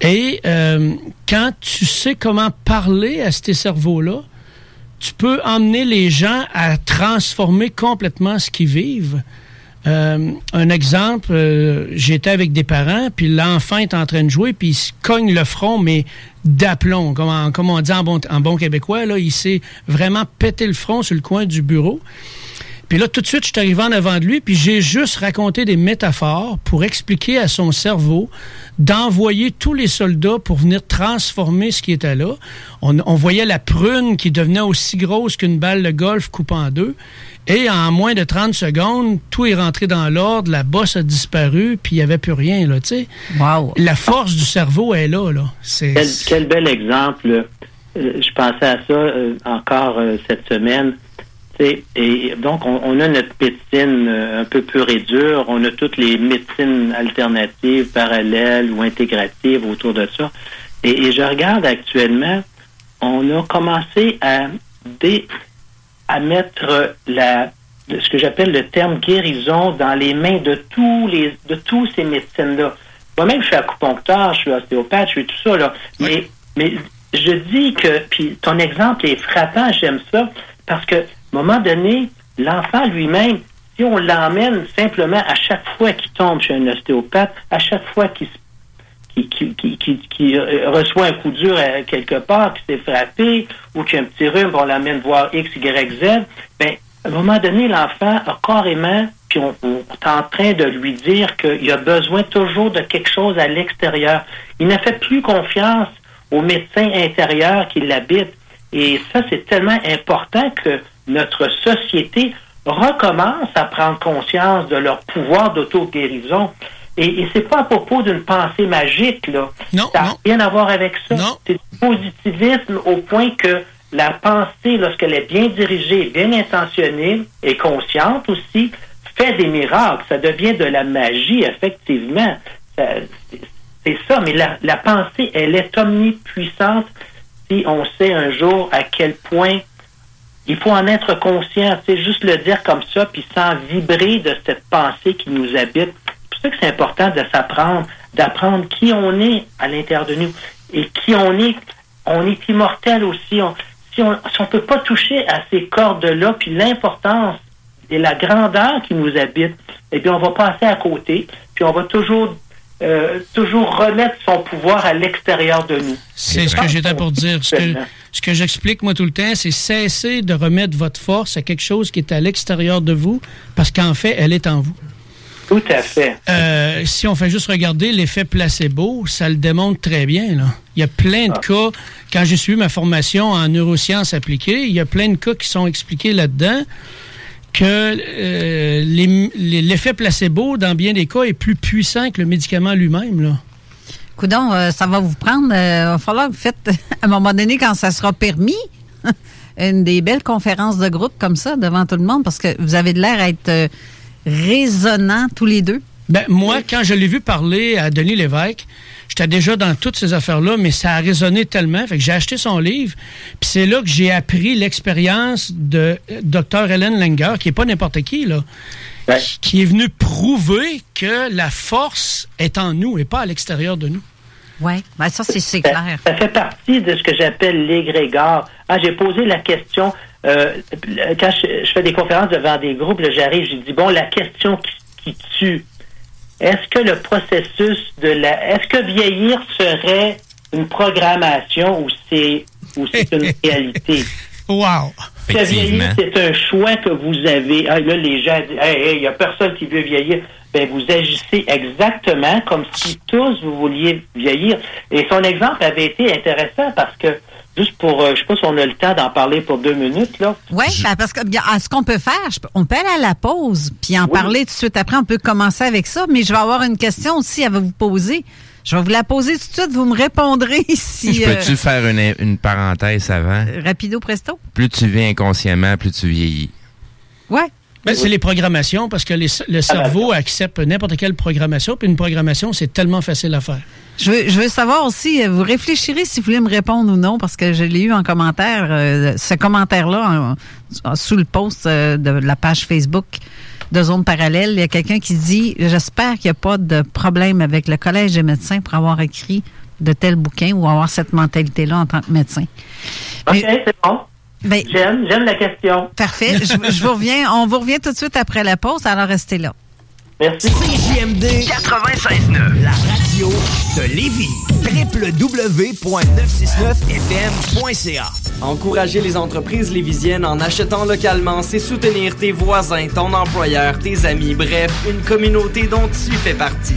Et euh, quand tu sais comment parler à ces cerveaux-là, tu peux emmener les gens à transformer complètement ce qu'ils vivent. Euh, un exemple, euh, j'étais avec des parents, puis l'enfant est en train de jouer, puis il se cogne le front, mais d'aplomb, comme, comme on dit en bon, en bon québécois, là, il s'est vraiment pété le front sur le coin du bureau. Puis là, tout de suite, je suis arrivé en avant de lui, puis j'ai juste raconté des métaphores pour expliquer à son cerveau d'envoyer tous les soldats pour venir transformer ce qui était là. On, on voyait la prune qui devenait aussi grosse qu'une balle de golf coupée en deux. Et en moins de 30 secondes, tout est rentré dans l'ordre, la bosse a disparu, puis il n'y avait plus rien, là, tu sais. La force du cerveau est là, là. C'est... Quel, quel bel exemple. Euh, je pensais à ça euh, encore euh, cette semaine. Et donc, on, on a notre médecine euh, un peu pure et dure. On a toutes les médecines alternatives, parallèles ou intégratives autour de ça. Et, et je regarde actuellement, on a commencé à, dé- à mettre la, ce que j'appelle le terme guérison dans les mains de tous les de tous ces médecines-là. Moi-même, je suis acupuncteur, je suis ostéopathe, je suis tout ça, là. Mais, mais je dis que, puis ton exemple est frappant, j'aime ça, parce que, à un moment donné, l'enfant lui-même, si on l'emmène simplement à chaque fois qu'il tombe chez un ostéopathe, à chaque fois qu'il euh, reçoit un coup dur à quelque part, qui s'est frappé, ou qui a un petit rhume, on l'amène voir X, Y, Z, ben, à un moment donné, l'enfant a carrément, puis on, on est en train de lui dire qu'il a besoin toujours de quelque chose à l'extérieur. Il ne fait plus confiance au médecin intérieur qui l'habite. Et ça, c'est tellement important que notre société recommence à prendre conscience de leur pouvoir d'auto-guérison. Et, et c'est pas à propos d'une pensée magique, là. ça n'a rien à voir avec ça. C'est du positivisme au point que la pensée, lorsqu'elle est bien dirigée, bien intentionnée et consciente aussi, fait des miracles. Ça devient de la magie, effectivement. C'est- C'est ça, mais la, la pensée, elle est omnipuissante si on sait un jour à quel point il faut en être conscient, c'est juste le dire comme ça, puis sans vibrer de cette pensée qui nous habite. C'est pour ça que c'est important de s'apprendre, d'apprendre qui on est à l'intérieur de nous et qui on est. On est immortel aussi. On- si on si on peut pas toucher à ces cordes-là, puis l'importance et la grandeur qui nous habite, eh bien, on va passer à côté, puis on va toujours, euh, toujours remettre son pouvoir à l'extérieur de nous. C'est ce que j'étais pour dire. Ce que, ce que j'explique, moi, tout le temps, c'est cesser de remettre votre force à quelque chose qui est à l'extérieur de vous, parce qu'en fait, elle est en vous. Tout à fait. Euh, si on fait juste regarder l'effet placebo, ça le démontre très bien. Là. Il y a plein de cas, quand j'ai suivi ma formation en neurosciences appliquées, il y a plein de cas qui sont expliqués là-dedans que euh, l'effet placebo, dans bien des cas, est plus puissant que le médicament lui-même. Là. Coudon, euh, ça va vous prendre. euh, Il va falloir que vous faites, à un moment donné, quand ça sera permis, une des belles conférences de groupe comme ça devant tout le monde, parce que vous avez de l'air à être euh, résonnants tous les deux. Ben, moi, quand je l'ai vu parler à Denis Lévesque, J'étais déjà dans toutes ces affaires-là, mais ça a résonné tellement. Fait que j'ai acheté son livre. Puis c'est là que j'ai appris l'expérience de Dr. Helen Langer, qui est pas n'importe qui, là. Qui est venue prouver que la force est en nous et pas à l'extérieur de nous. Oui, ben ça, c'est Ça- clair. Ça fait partie de ce que j'appelle l'égrégore. Ah, j'ai posé la question, euh, quand je, je fais des conférences devant des groupes, j'arrive, j'ai dit, bon, la question qui, qui tue, est-ce que le processus de la... Est-ce que vieillir serait une programmation ou c'est ou c'est une réalité? Wow! C'est un choix que vous avez. Ah, là, les gens disent, hey, hey, il n'y a personne qui veut vieillir. Ben, vous agissez exactement comme si tous vous vouliez vieillir. Et son exemple avait été intéressant parce que, juste pour, euh, je sais pas si on a le temps d'en parler pour deux minutes, là. Oui, parce que bien, ce qu'on peut faire, on peut aller à la pause, puis en parler tout de suite après. On peut commencer avec ça, mais je vais avoir une question aussi à vous poser. Je vais vous la poser tout de suite. Vous me répondrez si Je peux-tu euh, faire une, une parenthèse avant? rapido presto. Plus tu vis inconsciemment, plus tu vieillis. Ouais. Ben, c'est les programmations parce que les- le cerveau accepte n'importe quelle programmation. Puis une programmation, c'est tellement facile à faire. Je veux, je veux savoir aussi, euh, vous réfléchirez si vous voulez me répondre ou non, parce que je l'ai eu en commentaire, euh, ce commentaire-là, en- en- sous le post euh, de la page Facebook de Zone Parallèle. Il y a quelqu'un qui dit J'espère qu'il n'y a pas de problème avec le Collège des médecins pour avoir écrit de tels bouquins ou avoir cette mentalité-là en tant que médecin. OK, c'est bon. Ben, j'aime, j'aime la question. Parfait. je, je vous reviens, on vous revient tout de suite après la pause, alors restez là. Merci. CJMD 96.9, la radio de Lévis. www.969fm.ca Encourager les entreprises lévisiennes en achetant localement, c'est soutenir tes voisins, ton employeur, tes amis, bref, une communauté dont tu fais partie.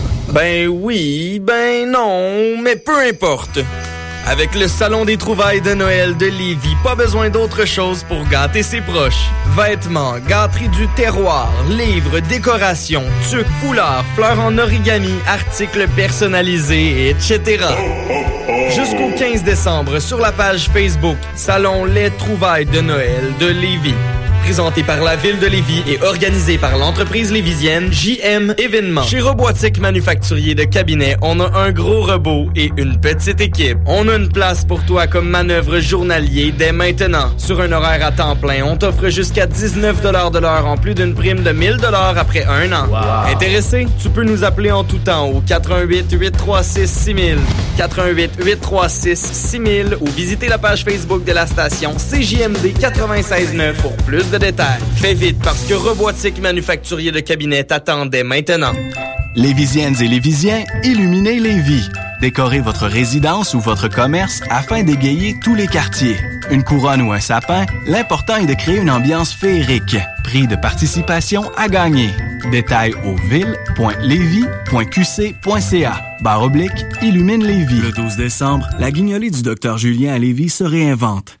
Ben oui, ben non, mais peu importe. Avec le Salon des trouvailles de Noël de Lévis, pas besoin d'autre chose pour gâter ses proches. Vêtements, gâteries du terroir, livres, décorations, tucs, foulards, fleurs en origami, articles personnalisés, etc. Jusqu'au 15 décembre, sur la page Facebook, Salon Les trouvailles de Noël de Lévis. Présenté par la ville de Lévis et organisé par l'entreprise lévisienne JM Événements. Chez Robotique Manufacturier de Cabinet, on a un gros robot et une petite équipe. On a une place pour toi comme manœuvre journalier dès maintenant. Sur un horaire à temps plein, on t'offre jusqu'à 19 de l'heure en plus d'une prime de 1000 après un an. Intéressé? Tu peux nous appeler en tout temps au 88 836 6000, 88 836 6000 ou visiter la page Facebook de la station CJMD 96.9 pour plus de. Fais vite parce que Robotique Manufacturier de Cabinet t'attendait maintenant. Lévisiennes et Lévisiens, illuminez Lévis. Décorez votre résidence ou votre commerce afin d'égayer tous les quartiers. Une couronne ou un sapin, l'important est de créer une ambiance féerique. Prix de participation à gagner. Détails au ville.levy.qc.ca. Barre oblique, illumine Lévis. Le 12 décembre, la guignolée du Dr Julien à Lévis se réinvente.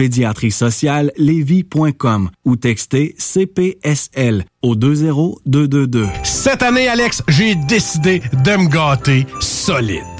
Pédiatrie sociale ou textez CPSL au 20222. Cette année, Alex, j'ai décidé de me gâter solide.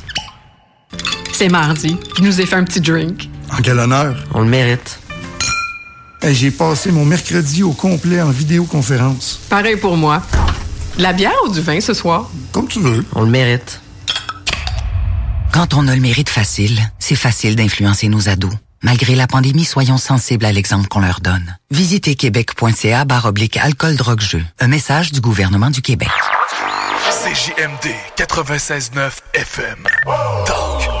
C'est mardi. Je nous ai fait un petit drink. En quel honneur? On le mérite. Hey, J'ai passé mon mercredi au complet en vidéoconférence. Pareil pour moi. De la bière ou du vin ce soir? Comme tu veux. On le mérite. Quand on a le mérite facile, c'est facile d'influencer nos ados. Malgré la pandémie, soyons sensibles à l'exemple qu'on leur donne. Visitez québec.ca barre oblique alcool drogue jeu. Un message du gouvernement du Québec. CJMD 96.9 FM. Talk,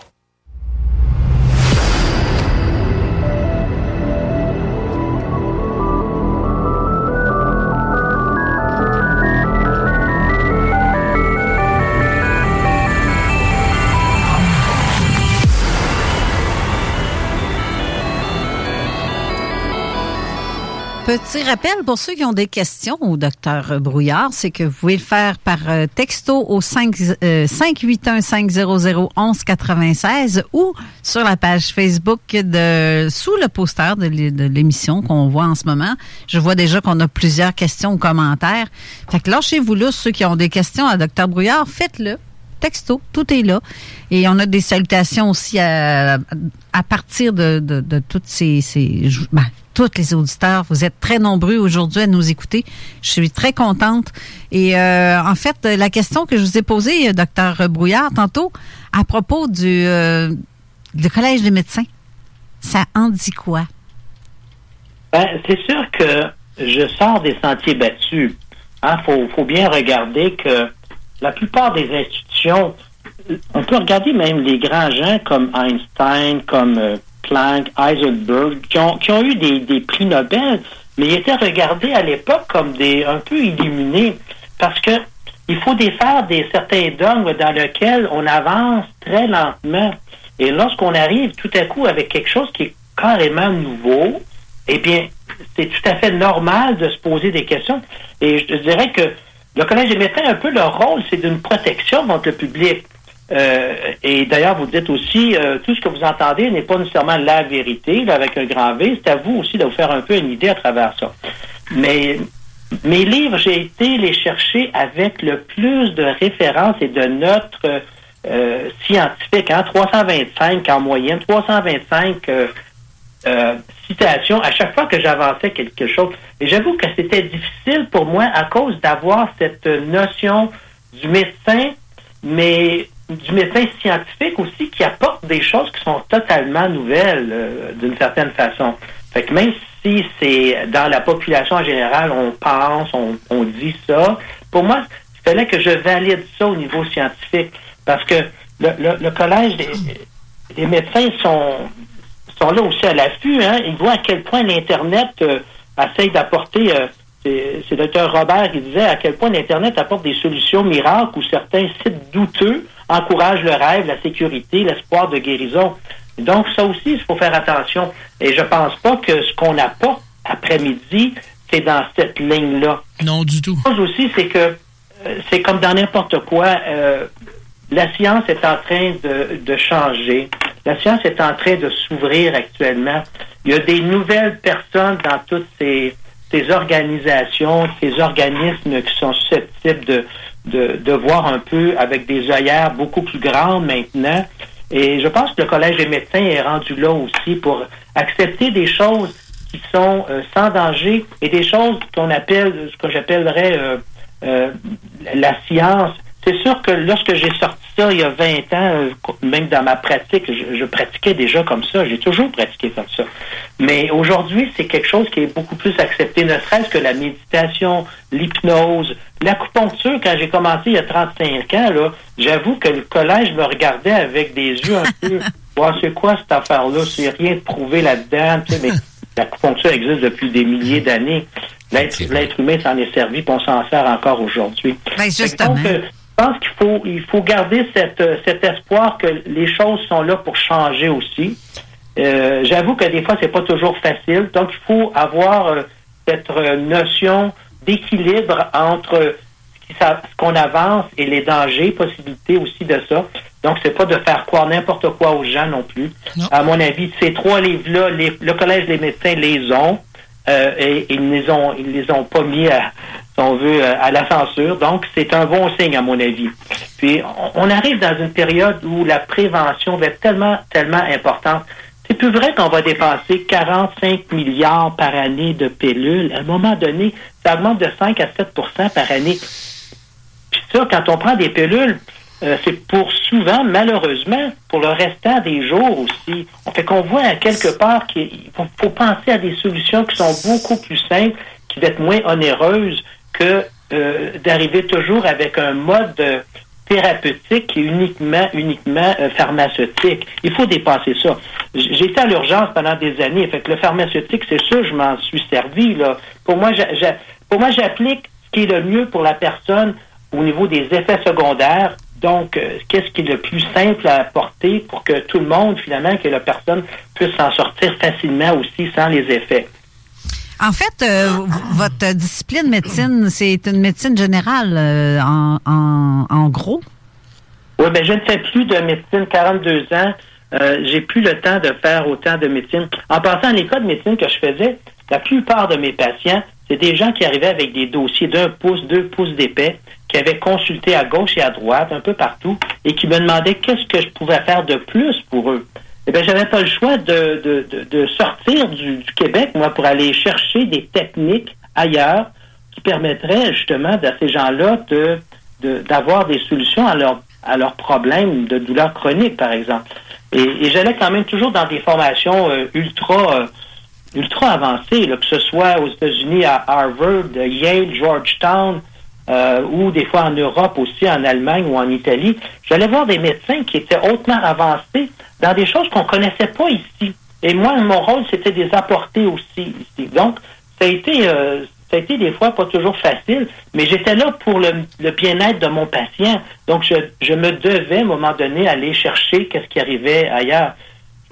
Petit rappel pour ceux qui ont des questions au docteur Brouillard, c'est que vous pouvez le faire par euh, texto au 5, euh, 581-500-1196 ou sur la page Facebook de sous le poster de l'é- de l'émission qu'on voit en ce moment. Je vois déjà qu'on a plusieurs questions ou commentaires. Fait que lâchez-vous là, ceux qui ont des questions à docteur Brouillard, faites-le. Texto, tout est là. Et on a des salutations aussi à, partir de, de, toutes ces, ces ben, tous les auditeurs. Vous êtes très nombreux aujourd'hui à nous écouter. Je suis très contente. Et euh, en fait, la question que je vous ai posée, docteur Brouillard, tantôt, à propos du, euh, du Collège des médecins, ça en dit quoi? Ben, c'est sûr que je sors des sentiers battus. Il faut, faut bien regarder que la plupart des institutions, on peut regarder même les grands gens comme Einstein, comme euh, Planck, Heisenberg, qui ont, qui ont eu des, des prix Nobel, mais ils étaient regardés à l'époque comme des un peu illuminés, parce que il faut défaire des certains dogmes dans lesquels on avance très lentement. Et lorsqu'on arrive tout à coup avec quelque chose qui est carrément nouveau, eh bien, c'est tout à fait normal de se poser des questions. Et je dirais que le Collège des médecins, un peu leur rôle, c'est d'une protection contre le public. Euh, et d'ailleurs, vous dites aussi, euh, tout ce que vous entendez n'est pas nécessairement la vérité, là, avec un grand V. C'est à vous aussi de vous faire un peu une idée à travers ça. Mais mes livres, j'ai été les chercher avec le plus de références et de notes euh, scientifiques, hein, 325 en moyenne, 325 euh, euh, citations à chaque fois que j'avançais quelque chose. Et j'avoue que c'était difficile pour moi à cause d'avoir cette notion du médecin, mais du médecin scientifique aussi qui apporte des choses qui sont totalement nouvelles euh, d'une certaine façon. Fait que même si c'est dans la population en général, on pense, on, on dit ça, pour moi, il fallait que je valide ça au niveau scientifique. Parce que le, le, le collège des, des médecins sont, sont là aussi à l'affût. Hein? Ils voient à quel point l'Internet euh, essaye d'apporter. euh, c'est c'est Dr Robert qui disait à quel point l'Internet apporte des solutions miracles où certains sites douteux encouragent le rêve, la sécurité, l'espoir de guérison. Donc, ça aussi, il faut faire attention. Et je pense pas que ce qu'on apporte après-midi, c'est dans cette ligne-là. Non, du tout. La chose aussi, c'est que euh, c'est comme dans n'importe quoi. euh, la science est en train de, de changer. La science est en train de s'ouvrir actuellement. Il y a des nouvelles personnes dans toutes ces, ces organisations, ces organismes qui sont susceptibles de, de, voir un peu avec des œillères beaucoup plus grandes maintenant. Et je pense que le Collège des médecins est rendu là aussi pour accepter des choses qui sont euh, sans danger et des choses qu'on appelle, ce que j'appellerais euh, euh, la science c'est sûr que lorsque j'ai sorti ça il y a 20 ans, euh, même dans ma pratique, je, je pratiquais déjà comme ça. J'ai toujours pratiqué comme ça. Mais aujourd'hui, c'est quelque chose qui est beaucoup plus accepté, ne serait-ce que la méditation, l'hypnose, l'acupuncture. Quand j'ai commencé il y a 35 ans, là, j'avoue que le collège me regardait avec des yeux un peu. Ouais, c'est quoi cette affaire-là? C'est rien de prouvé là-dedans. Tu sais, mais l'acupuncture existe depuis des milliers d'années. L'être l'être humain s'en est servi, puis on s'en sert encore aujourd'hui. Ben, justement. Donc, euh, pense qu'il faut, il faut garder cette, euh, cet espoir que les choses sont là pour changer aussi. Euh, J'avoue que des fois, c'est pas toujours facile. Donc, il faut avoir euh, cette notion d'équilibre entre ce qu'on avance et les dangers, possibilités aussi de ça. Donc, c'est pas de faire croire n'importe quoi aux gens non plus. À mon avis, ces trois livres-là, le Collège des médecins les ont. Euh, et ils ne les ont, ils les ont pas mis à, si on veut, euh, à la censure. Donc, c'est un bon signe, à mon avis. Puis, on, on arrive dans une période où la prévention va être tellement, tellement importante. C'est plus vrai qu'on va dépenser 45 milliards par année de pilules. À un moment donné, ça augmente de 5 à 7% par année. Puis ça, quand on prend des pilules, euh, c'est pour souvent, malheureusement, pour le restant des jours aussi. Fait qu'on voit à quelque part qu'il faut, penser à des solutions qui sont beaucoup plus simples, qui vont être moins onéreuses que euh, d'arriver toujours avec un mode euh, thérapeutique qui est uniquement, uniquement euh, pharmaceutique. Il faut dépasser ça. J- J'ai été à l'urgence pendant des années. Fait que le pharmaceutique, c'est sûr, je m'en suis servi. Là. Pour moi, pour moi, j'applique ce qui est le mieux pour la personne au niveau des effets secondaires. Donc, euh, qu'est-ce qui est le plus simple à apporter pour que tout le monde, finalement, que la personne puisse s'en sortir facilement aussi sans les effets? En fait, euh, votre discipline médecine, c'est une médecine générale, euh, en, en, en gros? Oui, ben je ne fais plus de médecine, 42 ans. J'ai plus le temps de faire autant de médecine. En passant à l'école de médecine que je faisais, la plupart de mes patients, c'est des gens qui arrivaient avec des dossiers d'un pouce, deux pouces d'épais, qui avaient consulté à gauche et à droite, un peu partout, et qui me demandaient qu'est-ce que je pouvais faire de plus pour eux. Eh bien, j'avais pas le choix de, de, de, sortir du, Québec, moi, pour aller chercher des techniques ailleurs qui permettraient justement à ces gens-là de d'avoir des solutions à leurs à problèmes de douleurs chroniques, par exemple. Et, et j'allais quand même toujours dans des formations euh, ultra euh, ultra avancées, là, que ce soit aux États-Unis à Harvard, Yale, Georgetown, euh, ou des fois en Europe aussi, en Allemagne ou en Italie. J'allais voir des médecins qui étaient hautement avancés dans des choses qu'on connaissait pas ici. Et moi, mon rôle, c'était de les apporter aussi ici. Donc, ça a été, euh, ça a été des fois pas toujours facile, mais j'étais là pour le, le bien-être de mon patient. Donc, je, je me devais, à un moment donné, aller chercher qu'est-ce qui arrivait ailleurs.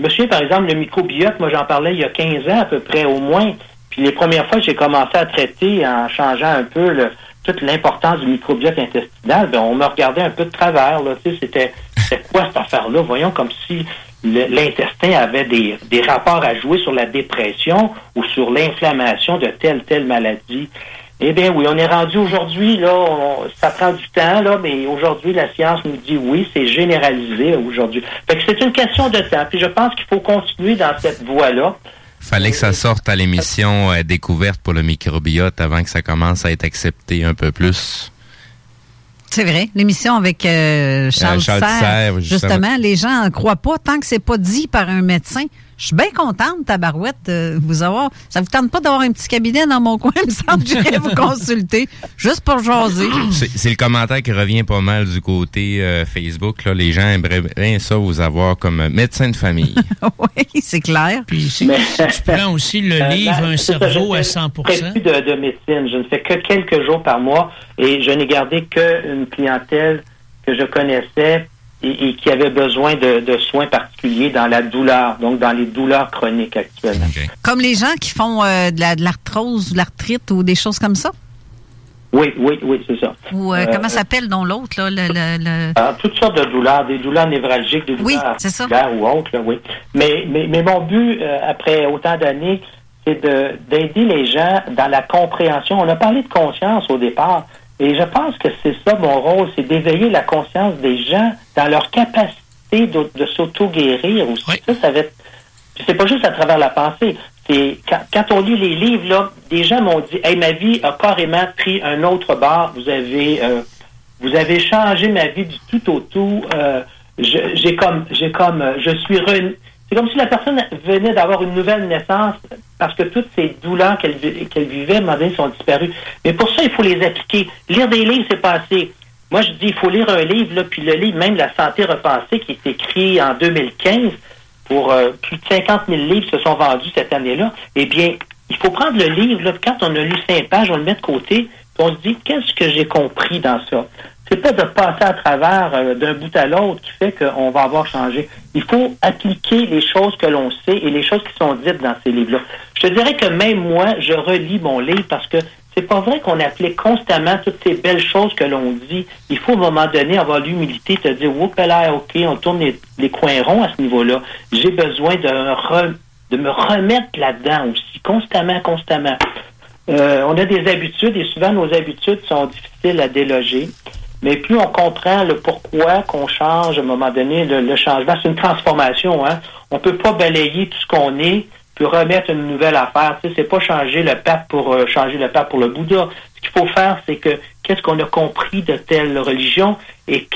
Souviens, par exemple, le microbiote, moi, j'en parlais il y a 15 ans à peu près, au moins. Puis les premières fois que j'ai commencé à traiter en changeant un peu toute l'importance du microbiote intestinal, ben, on me regardait un peu de travers. Là, tu sais, c'était, c'était quoi cette affaire-là? Voyons comme si l'intestin avait des, des rapports à jouer sur la dépression ou sur l'inflammation de telle telle maladie. Eh bien oui, on est rendu aujourd'hui, là, on- ça prend du temps, là, mais aujourd'hui, la science nous dit oui, c'est généralisé aujourd'hui. Fait que c'est une question de temps. Puis je pense qu'il faut continuer dans cette voie-là. Fallait que ça sorte à l'émission euh, Découverte pour le microbiote avant que ça commence à être accepté un peu plus. C'est vrai. L'émission avec euh, Charles, Euh, Charles Serre, Serre, justement. justement. les gens ne croient pas tant que c'est pas dit par un médecin. Je suis bien contente, Tabarouette, de vous avoir. Ça vous tente pas d'avoir un petit cabinet dans mon coin? Il me semble que j'irais vous consulter, juste pour jaser. C'est le commentaire qui revient pas mal du côté euh, Facebook. Là. Les gens aimeraient bien ça vous avoir comme médecin de famille. oui, c'est clair. Puis si, tu prends aussi le Euh, livre ben, Un cerveau je à fais 100 très peu de, de médecine. Je ne fais que quelques jours par mois et je n'ai gardé qu'une clientèle que je connaissais et, et qui avait besoin de, de soins particuliers dans la douleur, donc dans les douleurs chroniques actuellement. Comme les gens qui font euh, de la- de l'arthrose, de l'arthrite ou des choses comme ça? Oui, oui, oui, c'est ça. Ou euh, Euh, comment s'appelle donc l'autre, là? Le, le- le- Alors, toutes sortes de douleurs, des douleurs névralgiques, des Oui, douleurs c'est ça. ou autres, là, oui. Mais, mais, mais mon but, euh, après autant d'années, c'est de- d'aider les gens dans la compréhension. On a parlé de conscience au départ, et je pense que c'est ça mon rôle, c'est d'éveiller la conscience des gens dans leur capacité de, de s'auto-guérir aussi. Ça, ça va être... c'est pas juste à travers la pensée. C'est quand, quand on lit les livres, là, des gens m'ont dit Hey, ma vie a carrément pris un autre bar. Vous avez euh, Vous avez changé ma vie du tout au tout. Euh, j'ai comme, j'ai comme, euh, je suis re- C'est comme si la personne venait d'avoir une nouvelle naissance parce que toutes ces douleurs qu'elle vi- qu'elle vivait, à un moment donné, sont disparues. Mais pour ça, il faut les appliquer. Lire des livres, c'est pas assez. Moi, je dis, il faut lire un livre, là, puis le livre, même La santé repensée, qui est écrit en 2015, pour euh, plus de 50 000 livres se sont vendus cette année-là. Eh bien, il faut prendre le livre, là, quand on a lu cinq pages, on le met de côté, puis on se dit, qu'est-ce que j'ai compris dans ça? C'est pas de passer à travers euh, d'un bout à l'autre qui fait qu'on va avoir changé. Il faut appliquer les choses que l'on sait et les choses qui sont dites dans ces livres-là. Je te dirais que même moi, je relis mon livre parce que c'est pas vrai qu'on applique constamment toutes ces belles choses que l'on dit. Il faut à un moment donné avoir l'humilité de dire, Oups là, OK, on tourne les, les coins ronds à ce niveau-là. J'ai besoin de me remettre là-dedans aussi, constamment, constamment. Euh, on a des habitudes et souvent nos habitudes sont difficiles à déloger. Mais plus on comprend le pourquoi qu'on change à un moment donné, le, changement, c'est une transformation. Hein? On peut pas balayer tout ce qu'on est puis remettre une nouvelle affaire. Tu sais, c'est pas changer le pape pour euh, changer le pape pour le Bouddha. Ce qu'il faut faire, c'est que qu'est-ce qu'on a compris de telle religion et,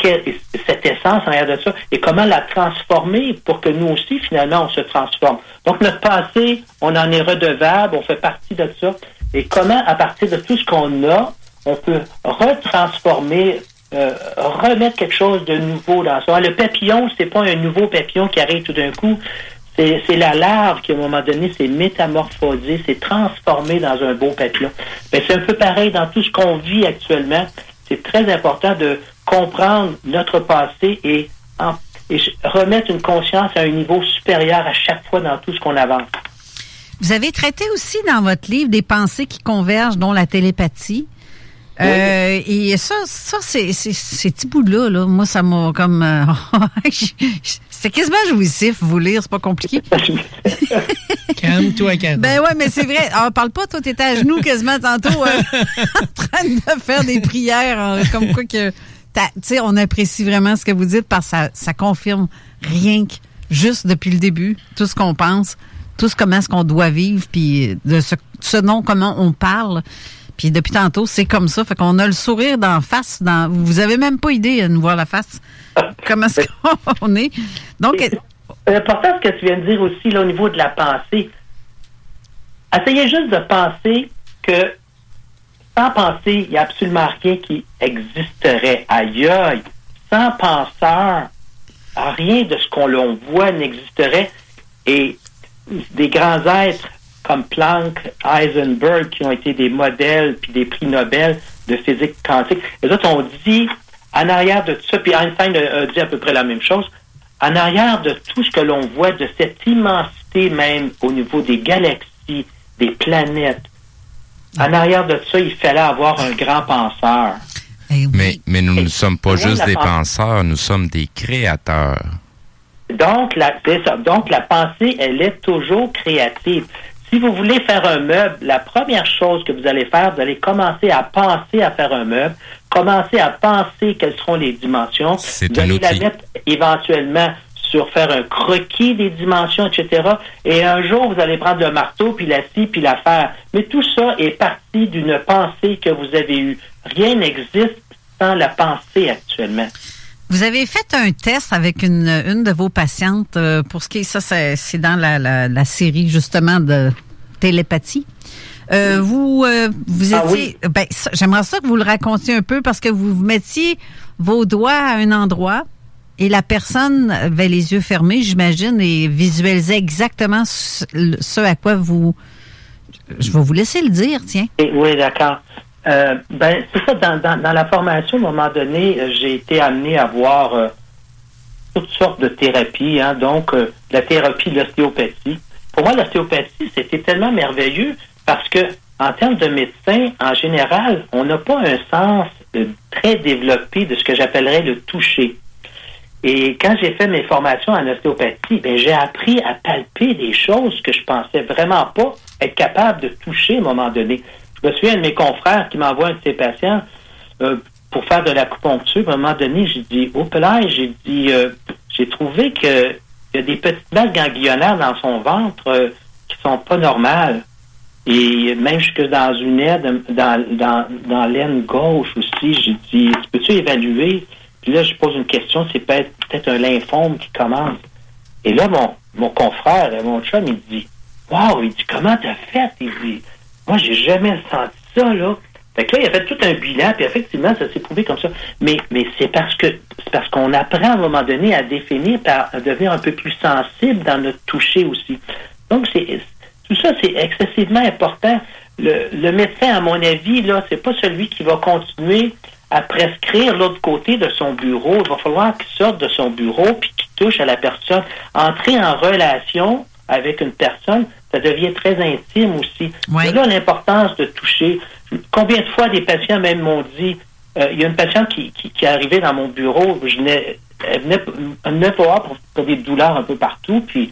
cette essence en arrière de ça et comment la transformer pour que nous aussi, finalement, on se transforme. Donc, notre passé, on en est redevable, on fait partie de ça. Et comment, à partir de tout ce qu'on a, on peut retransformer, euh, remettre quelque chose de nouveau dans ça. Le papillon, c'est pas un nouveau papillon qui arrive tout d'un coup. C'est la larve qui, à moment donné, s'est métamorphosée, s'est transformée dans un beau papillon. Ben, c'est un peu pareil dans tout ce qu'on vit actuellement. C'est très important de comprendre notre passé et, et remettre une conscience à un niveau supérieur à chaque fois dans tout ce qu'on avance. Vous avez traité aussi dans votre livre des pensées qui convergent, dont la télépathie. Euh, et ça, ça c'est, c'est, ces petits bouts-là, là, moi, ça m'a comme... euh, c'est quasiment jouissif, vous lire, c'est pas compliqué. Calme-toi, Karen. Ben ouais, mais c'est vrai. Ah, parle pas, toi, t'étais à genoux quasiment tantôt, euh, en train de faire des prières, hein, comme quoi que... Tu sais, on apprécie vraiment ce que vous dites parce que ça, ça confirme rien que juste depuis le début, tout ce qu'on pense, tout ce comment est-ce qu'on doit vivre, puis de ce, ce dont comment on parle. Puis depuis tantôt, c'est comme ça. Fait qu'on a le sourire d'en face. Dans, vous avez même pas idée de nous voir la face. Comment est-ce qu'on est? Donc, L'important, ce que tu viens de dire aussi, là, au niveau de la pensée, essayez juste de penser que sans penser, il n'y a absolument rien qui existerait. Aïe. Sans penseur, rien de ce qu'on l'on voit n'existerait. Et des grands êtres comme Planck, Heisenberg, qui ont été des modèles puis des prix Nobel de physique quantique, les autres ont dit, en arrière de tout ça, puis Einstein a, a dit à peu près la même chose, en arrière de tout ce que l'on voit, de cette immensité même au niveau des galaxies, des planètes, en arrière de ça, il fallait avoir un grand penseur. Mais, mais nous ne sommes pas juste des penseurs, nous sommes des créateurs. Donc la, c'est ça. Donc, la pensée, elle est toujours créative. Si vous voulez faire un meuble, la première chose que vous allez faire, vous allez commencer à penser à faire un meuble, commencer à penser quelles seront les dimensions. C'est vous un allez la mettre éventuellement sur faire un croquis des dimensions, etc. Et un jour, vous allez prendre le marteau, puis la scie, puis la faire. Mais tout ça est parti d'une pensée que vous avez eue. Rien n'existe sans la pensée actuellement. Vous avez fait un test avec une, une de vos patientes euh, pour ce qui est ça, c'est dans la, la, la série justement de télépathie. Euh, vous euh, vous Ah étiez, ben j'aimerais ça que vous le racontiez un peu parce que vous mettiez vos doigts à un endroit et la personne avait les yeux fermés, j'imagine, et visualisait exactement ce, ce à quoi vous. Je vais vous laisser le dire, tiens. Oui, d'accord. Euh, ben, c'est ça, dans, la formation, à un moment donné, euh, j'ai été amené à voir euh, toutes sortes de thérapies, hein, donc euh, la thérapie de l'ostéopathie. Pour moi, l'ostéopathie, c'était tellement merveilleux parce que, en termes de médecin, en général, on n'a pas un sens très développé de ce que j'appellerais le toucher. Et quand j'ai fait mes formations en ostéopathie, ben, j'ai appris à palper des choses que je pensais vraiment pas être capable de toucher à un moment donné. Je me souviens de mes confrères qui m'envoient un de ses patients euh, pour faire de l'acupuncture. À un moment donné, j'ai dit, oh là, j'ai dit, euh, j'ai trouvé que il y a des petites balles ganglionnaires dans son ventre euh, qui sont pas normales. Et même jusque dans une aide, dans, l'aine gauche aussi. j'ai dit, peux-tu évaluer? Puis là, je pose une question, c'est peut-être peut-être un lymphome qui commence. Et là, mon, mon confrère, mon chum, il dit, Wow, il dit, comment t'as fait? Il dit, moi, j'ai jamais senti ça, là. Fait que là, il a fait tout un bilan, puis effectivement, ça s'est prouvé comme ça. Mais, mais c'est parce que c'est parce qu'on apprend à un moment donné à définir, à devenir un peu plus sensible dans notre toucher aussi. Donc, c'est tout ça, c'est excessivement important. Le, le médecin, à mon avis, là, c'est pas celui qui va continuer à prescrire l'autre côté de son bureau. Il va falloir qu'il sorte de son bureau puis qu'il touche à la personne. Entrer en relation avec une personne, ça devient très intime aussi. C'est là l'importance de toucher. Combien de fois des patients même m'ont dit, euh, il y a une patiente qui, qui, qui, est arrivée dans mon bureau, je venais, elle venait, elle venait pour, pour des douleurs un peu partout, puis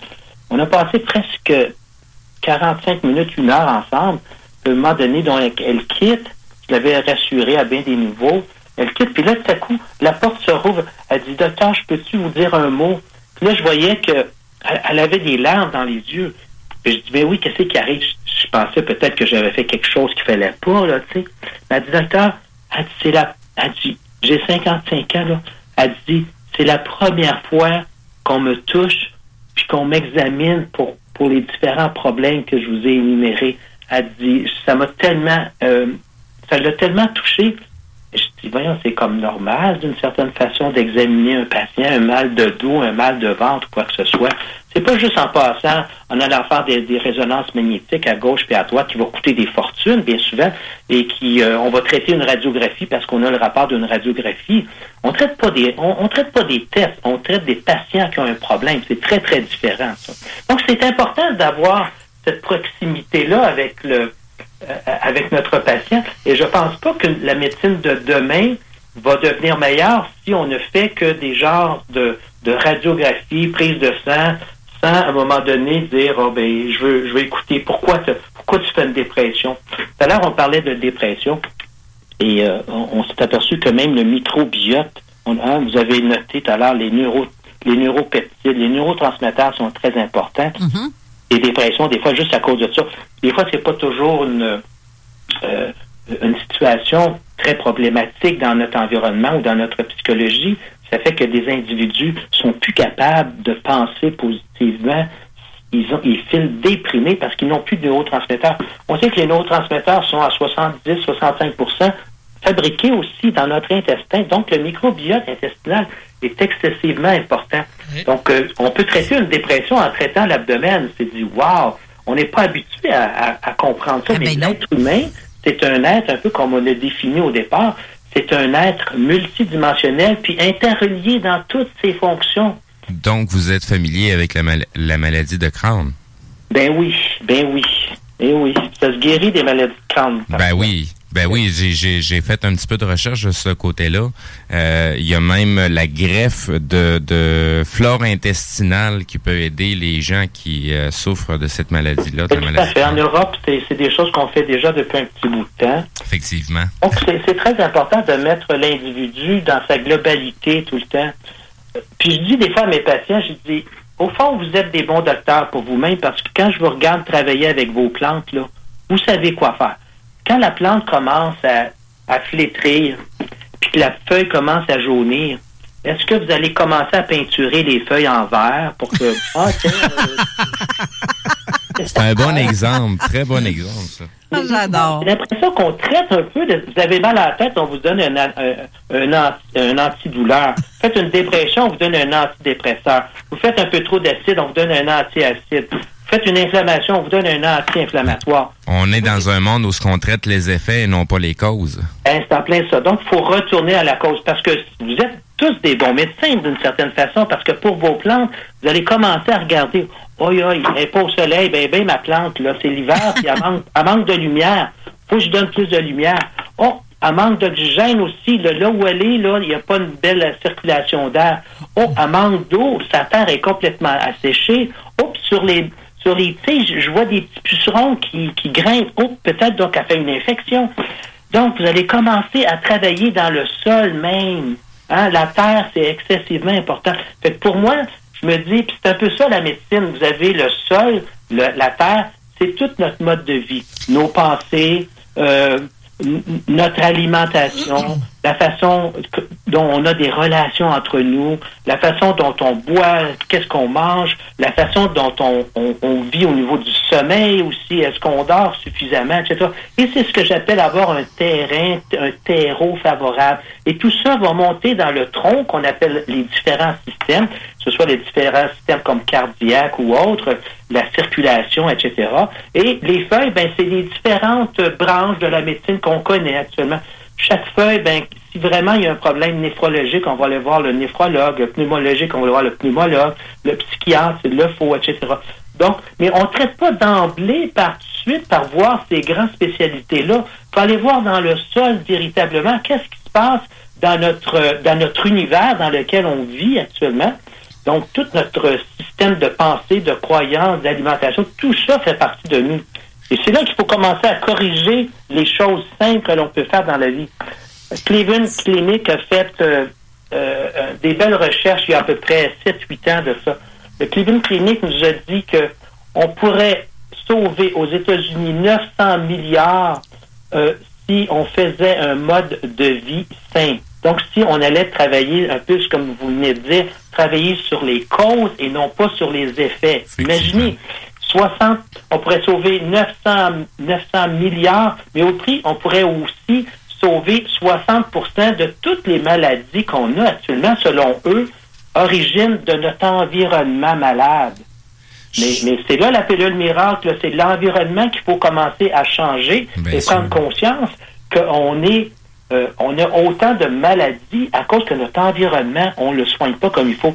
on a passé presque 45 minutes, une heure ensemble. À un moment donné, donc, elle, quitte, je l'avais rassurée à bien des niveaux, elle quitte, puis là, tout à coup, la porte se rouvre, elle dit, docteur, je peux-tu vous dire un mot? Puis là, je voyais que elle, avait des larmes dans les yeux. Puis je dis, ben oui, qu'est-ce qui arrive? Je, pensais peut-être que j'avais fait quelque chose qu'il fallait pas, là, tu sais. Elle dit, docteur, elle dit, c'est la, elle dit, j'ai 55 ans, là. Elle dit, c'est la première fois qu'on me touche puis qu'on m'examine pour, pour les différents problèmes que je vous ai énumérés. Elle dit, ça m'a tellement, euh, ça l'a tellement touché. Je dis, voyons, c'est comme normal, d'une certaine façon, d'examiner un patient, un mal de dos, un mal de ventre, quoi que ce soit. C'est pas juste en passant, en allant faire des, résonances magnétiques à gauche et à droite qui vont coûter des fortunes, bien souvent, et qui, euh, on va traiter une radiographie parce qu'on a le rapport d'une radiographie. On traite pas des, on, traite pas des tests, on traite des patients qui ont un problème. C'est très, très différent, ça. Donc, c'est important d'avoir cette proximité-là avec le, euh, avec notre patient. Et je pense pas que la médecine de demain va devenir meilleure si on ne fait que des genres de, de radiographie, prise de sang, sans à un moment donné dire oh ben je veux je veux écouter pourquoi tu, pourquoi tu fais une dépression? Tout à l'heure on parlait de dépression et euh, on, s'est aperçu que même le microbiote, on, hein, vous avez noté tout à l'heure les neuro les neuropeptides, les neurotransmetteurs sont très importants. Mm-hmm. Les dépressions, des fois juste à cause de ça. Des fois c'est pas toujours une euh, une situation très problématique dans notre environnement ou dans notre psychologie. Ça fait que des individus sont plus capables de penser positivement. Ils, ont, ils filent déprimés parce qu'ils n'ont plus de neurotransmetteurs. On sait que les neurotransmetteurs sont à 70-65% fabriqués aussi dans notre intestin. Donc, le microbiote intestinal est excessivement important. Donc, euh, on peut traiter une dépression en traitant l'abdomen. C'est dit, wow, on n'est pas habitué à, comprendre ça, ah, mais ben l'être humain, c'est un être un peu comme on l'a défini au départ, c'est un être multidimensionnel puis interrelié dans toutes ses fonctions. Donc, vous êtes familier avec la, la maladie de Crohn? Ben oui, ben oui. Eh oui, ça se guérit des maladies de Crohn. Ben oui. Ben oui, j'ai fait un petit peu de recherche de ce côté-là. Euh, il y a même la greffe de, de, flore intestinale qui peut aider les gens qui euh, souffrent de cette maladie-là. En Europe, c'est des choses qu'on fait déjà depuis un petit bout de temps. Effectivement. Donc, c'est très important de mettre l'individu dans sa globalité tout le temps. Puis je dis des fois à mes patients, je dis, au fond, vous êtes des bons docteurs pour vous-même parce que quand je vous regarde travailler avec vos plantes, là, vous savez quoi faire quand la plante commence à, à flétrir, puis que la feuille commence à jaunir, est-ce que vous allez commencer à peinturer les feuilles en vert pour que... Ah, euh, C'est un bon exemple, très bon exemple, ça. Ah, j'adore. J'ai l'impression qu'on traite un peu de. Vous avez mal à la tête, on vous donne un, un, un, antidouleur. Vous faites une dépression, on vous donne un antidépresseur. Vous faites un peu trop d'acide, on vous donne un antiacide faites une inflammation, on vous donne un anti-inflammatoire. On est dans un monde où ce qu'on traite les effets et non pas les causes. Ben, c'est en plein ça. Donc, il faut retourner à la cause parce que vous êtes tous des bons médecins d'une certaine façon parce que pour vos plantes, vous allez commencer à regarder. Oh, il n'est pas au soleil, ben, ben, ma plante, là, c'est l'hiver, puis elle manque, elle manque de lumière. Faut que je donne plus de lumière. Oh, elle manque d'oxygène aussi. Là, où elle est, là, il n'y a pas une belle circulation d'air. Oh, elle manque d'eau. Sa terre est complètement asséchée. Oh, sur les sur les, tu je vois des petits pucerons qui, qui grimpent. Oh, peut-être donc elle fait une infection. Donc, vous allez commencer à travailler dans le sol même. Hein? La terre, c'est excessivement important. Fait que pour moi, je me dis, puis c'est un peu ça la médecine. Vous avez le sol, la terre, c'est tout notre mode de vie. Nos pensées, euh, notre alimentation, la façon dont on a des relations entre nous, la façon dont on boit, qu'est-ce qu'on mange, la façon dont on, vit au niveau du sommeil aussi, est-ce qu'on dort suffisamment, etc. Et c'est ce que j'appelle avoir un terrain, un terreau favorable. Et tout ça va monter dans le tronc qu'on appelle les différents systèmes, ce soit les différents systèmes comme cardiaque ou autres, la circulation, etc. Et les feuilles, ben, c'est les différentes branches de la médecine qu'on connaît actuellement. Chaque feuille, ben, si vraiment il y a un problème néphrologique, on va aller voir le néphrologue, le pneumologique, on va aller voir le pneumologue, le psychiatre, le faut, etc. Donc, mais on ne traite pas d'emblée par suite par voir ces grandes spécialités-là. Il faut aller voir dans le sol véritablement qu'est-ce qui se passe dans notre dans notre univers dans lequel on vit actuellement. Donc, tout notre système de pensée, de croyance, d'alimentation, tout ça fait partie de nous. Et c'est là qu'il faut commencer à corriger les choses simples que l'on peut faire dans la vie. Cleveland Clinic a fait euh, euh, euh, des belles recherches il y a à peu près 7-8 ans de ça. Le Cleveland Clinic nous a dit que on pourrait sauver aux États-Unis 900 milliards euh, si on faisait un mode de vie sain. Donc, si on allait travailler un peu, comme vous venez de dire, travailler sur les causes et non pas sur les effets. Imaginez, 60, on pourrait sauver 900, 900 milliards, mais au prix, on pourrait aussi sauver 60% de toutes les maladies qu'on a actuellement, selon eux, origine de notre environnement malade. Mais, mais c'est là la pilule miracle, c'est l'environnement qu'il faut commencer à changer Bien et sûr. prendre conscience qu'on est euh, on a autant de maladies à cause que notre environnement, on le soigne pas comme il faut.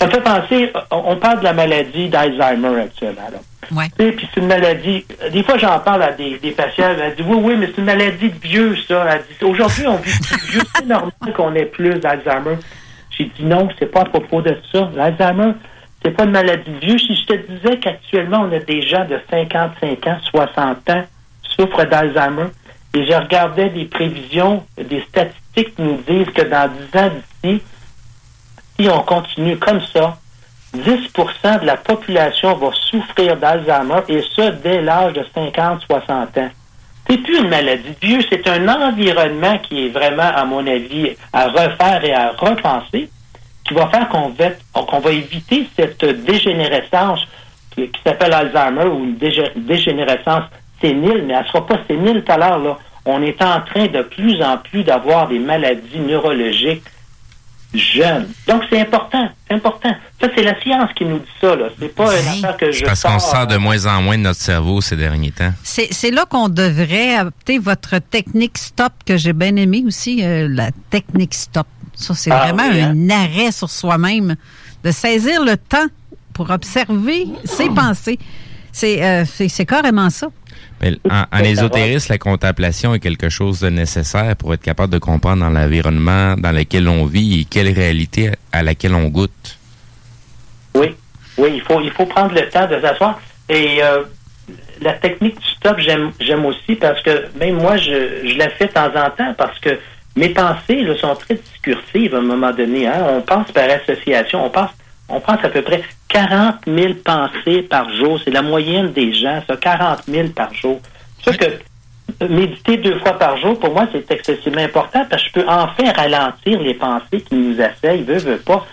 Ça me fait penser, on on parle de la maladie d'Alzheimer actuellement. Là. Ouais. Sais, Puis c'est une maladie. Des fois, j'en parle à des, des patients. Elle dit oui, oui, mais c'est une maladie de vieux, ça. Elle dit aujourd'hui, on vit plus vieux. C'est normal qu'on ait plus d'Alzheimer. J'ai dit non, c'est pas à propos de ça. L'Alzheimer, c'est pas une maladie de vieux. Si je te disais qu'actuellement, on a des gens de 55 ans, 60 ans qui souffrent d'Alzheimer, et je regardais des prévisions, des statistiques qui nous disent que dans 10 ans d'ici, si on continue comme ça, 10% de la population va souffrir d'Alzheimer et ça dès l'âge de 50-60 ans. C'est plus une maladie de vieux, c'est un environnement qui est vraiment, à mon avis, à refaire et à repenser, qui va faire qu'on va, éviter cette dégénérescence qui, s'appelle Alzheimer ou une dégé- dégénérescence sénile, mais elle ne sera pas sénile tout à l'heure. Là. On est en train de plus en plus d'avoir des maladies neurologiques jeunes. Donc, c'est important. C'est important. Ça, c'est la science qui nous dit ça. Là. C'est pas une affaire que je Parce qu'on sort de moins en moins de notre cerveau ces derniers temps. C'est c'est là qu'on devrait adopter votre technique stop que j'ai bien aimé aussi, euh, la technique stop. Ça, c'est Ah vraiment oui, hein? un arrêt sur soi-même, de saisir le temps pour observer ses pensées. C'est euh, c'est- c'est carrément ça. Mais en, en ésotérisme, la contemplation est quelque chose de nécessaire pour être capable de comprendre dans l'environnement dans lequel on vit et quelle réalité à laquelle on goûte. Oui, oui, il faut, il faut prendre le temps de s'asseoir. Et euh, la technique du stop, j'aime, j'aime aussi parce que même moi, je, je la fais de temps en temps parce que mes pensées là, sont très discursives à un moment donné. Hein. On pense par association, on pense, on pense à peu près 40 000 pensées par jour. C'est la moyenne des gens, ça, 40 000 par jour. C'est que méditer deux fois par jour, pour moi, c'est excessivement important parce que je peux enfin ralentir les pensées qui nous assaillent, veut, veut pas.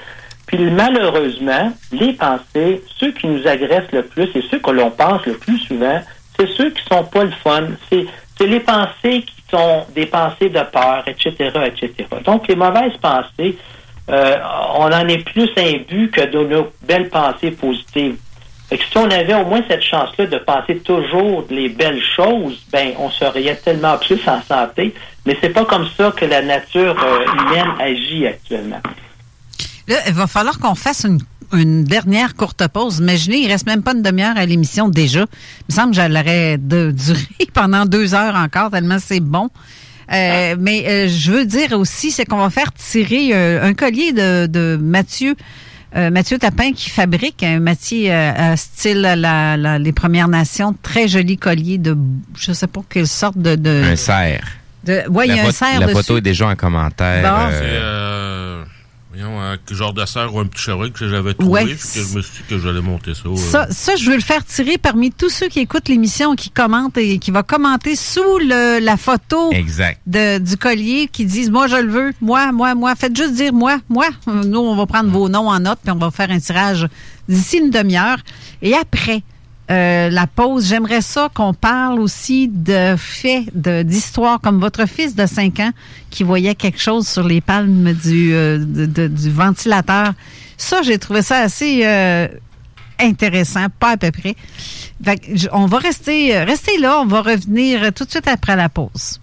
Puis malheureusement, les pensées, ceux qui nous agressent le plus et ceux que l'on pense le plus souvent, c'est ceux qui sont pas le fun. C'est les pensées qui sont des pensées de peur, etc., etc. Donc, les mauvaises pensées, euh, on en est plus imbu que de nos belles pensées positives. Si on avait au moins cette chance-là de penser toujours les belles choses, ben on serait tellement plus en santé. Mais c'est pas comme ça que la nature euh, humaine agit actuellement. Là, il va falloir qu'on fasse une, dernière courte pause. Imaginez, il reste même pas une demi-heure à l'émission déjà. Il me semble que j'allais de durer pendant deux heures encore, tellement c'est bon. Euh, mais euh, je veux dire aussi, c'est qu'on va faire tirer euh, un collier de, de Mathieu. euh, Mathieu Tapin qui fabrique un Mathieu euh, à style la- la- les Premières Nations, très joli collier de, je sais pas quelle sorte de, de, Un cerf. de ouais, il y la a un photo- cerf la dessus. photo est déjà en commentaire. Bon. Voyons, quel genre de serre ou un petit chevreuil que j'avais trouvé, Ouais. que je me suis dit que j'allais monter ça. euh. Ça, ça, je veux le faire tirer parmi tous ceux qui écoutent l'émission, qui commentent et qui va commenter sous le- la photo Exact. de, du collier, qui disent moi je le veux, moi, moi, moi. Faites juste dire moi, moi. Nous, on va prendre vos noms en note puis on va faire un tirage d'ici une demi-heure. Et après euh, la pause, j'aimerais ça qu'on parle aussi de faits, d'histoires, comme votre fils de 5 ans qui voyait quelque chose sur les palmes du, euh, du ventilateur. Ça, j'ai trouvé ça assez euh, intéressant, pas à peu près. On va rester, rester là, on va revenir tout de suite après la pause.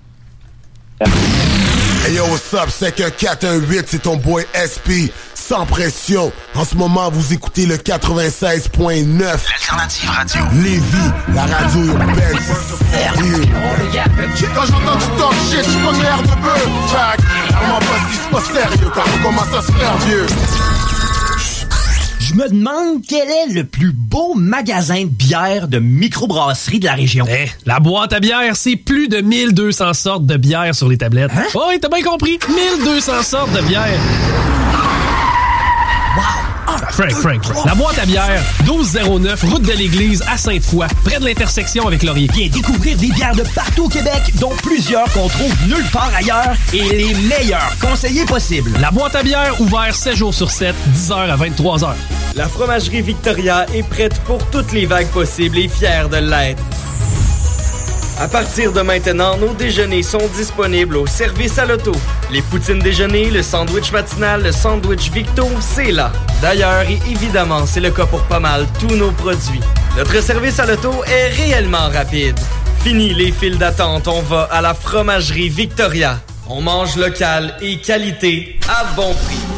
Hey yo, what's up? C'est que 418, c'est ton boy SP, sans pression. En ce moment, vous écoutez le 96.9. L'alternative radio. Lévis, la radio urbaine, c'est sérieux. Quand j'entends du talk shit, je suis pas l'air de bœuf. Que, vraiment pas si c'est pas sérieux quand on commence à se faire vieux. Je me demande quel est le plus beau magasin de bière de microbrasserie de la région. Eh, la boîte à bière, c'est plus de 1200 sortes de bière sur les tablettes. Hein? Oh, oui, t'as bien compris. 1200 sortes de bière. Frank, Frank, Frank. La boîte à bière, 1209, route de l'église à Sainte-Foy, près de l'intersection avec Laurier. Viens découvrir des bières de partout au Québec, dont plusieurs qu'on trouve nulle part ailleurs et les meilleurs conseillers possibles. La boîte à bière, ouvert 7 jours sur 7, 10h à 23h. La fromagerie Victoria est prête pour toutes les vagues possibles et fière de l'être. À partir de maintenant, nos déjeuners sont disponibles au service à l'auto. Les poutines déjeuner, le sandwich matinal, le sandwich Victo, c'est là. D'ailleurs, évidemment, c'est le cas pour pas mal tous nos produits. Notre service à l'auto est réellement rapide. Fini les files d'attente, on va à la fromagerie Victoria. On mange local et qualité à bon prix.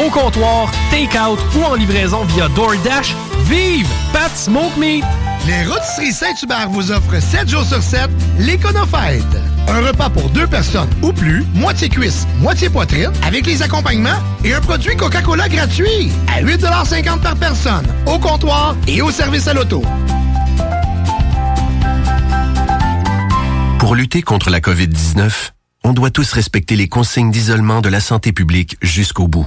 au comptoir, take-out ou en livraison via DoorDash. Vive Pat Smoke Meat! Les Rôtisseries Saint-Hubert vous offrent 7 jours sur 7 l'Éconofête. Un repas pour deux personnes ou plus, moitié cuisse, moitié poitrine, avec les accompagnements et un produit Coca-Cola gratuit à 8,50 par personne, au comptoir et au service à l'auto. Pour lutter contre la COVID-19, on doit tous respecter les consignes d'isolement de la santé publique jusqu'au bout.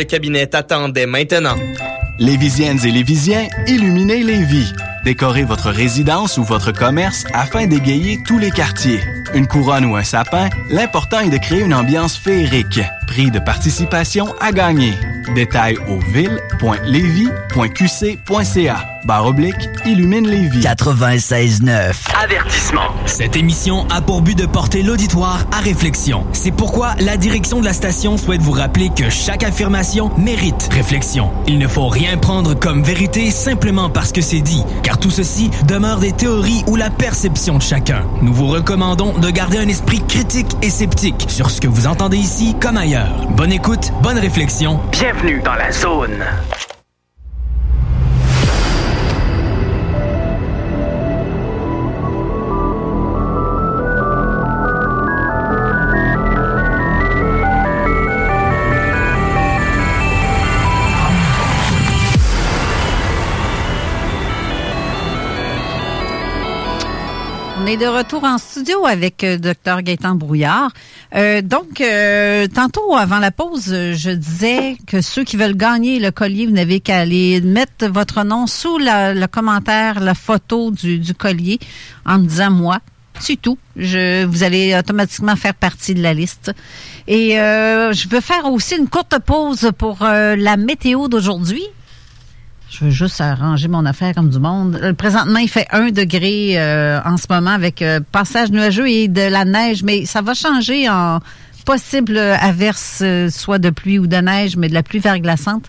Cabinet t'attendait maintenant. Lévisiennes et Lévisiens, illuminez Lévis. Décorez votre résidence ou votre commerce afin d'égayer tous les quartiers. Une couronne ou un sapin, l'important est de créer une ambiance féerique. Prix de participation à gagner. Détails au ville.levy.qc.ca. Barre oblique, illumine Lévis. 96.9. Avertissement. Cette émission a pour but de porter l'auditoire à réflexion. C'est pourquoi la direction de la station souhaite vous rappeler que chaque affirmation mérite réflexion. Il ne faut rien prendre comme vérité simplement parce que c'est dit, car tout ceci demeure des théories ou la perception de chacun. Nous vous recommandons de garder un esprit critique et sceptique sur ce que vous entendez ici comme ailleurs. Bonne écoute, bonne réflexion. Bienvenue dans la zone. Est de retour en studio avec euh, Dr Gaëtan Brouillard. Euh, donc, euh, tantôt, avant la pause, je disais que ceux qui veulent gagner le collier, vous n'avez qu'à aller mettre votre nom sous le commentaire, la photo du, collier, en disant moi. C'est tout. Vous allez automatiquement faire partie de la liste. Et je veux faire aussi une courte pause pour la météo d'aujourd'hui. Je veux juste arranger mon affaire comme du monde. Euh, Présentement, il fait 1 degré euh, en ce moment avec euh, passage nuageux et de la neige, mais ça va changer en possible averse, euh, soit de pluie ou de neige, mais de la pluie verglaçante.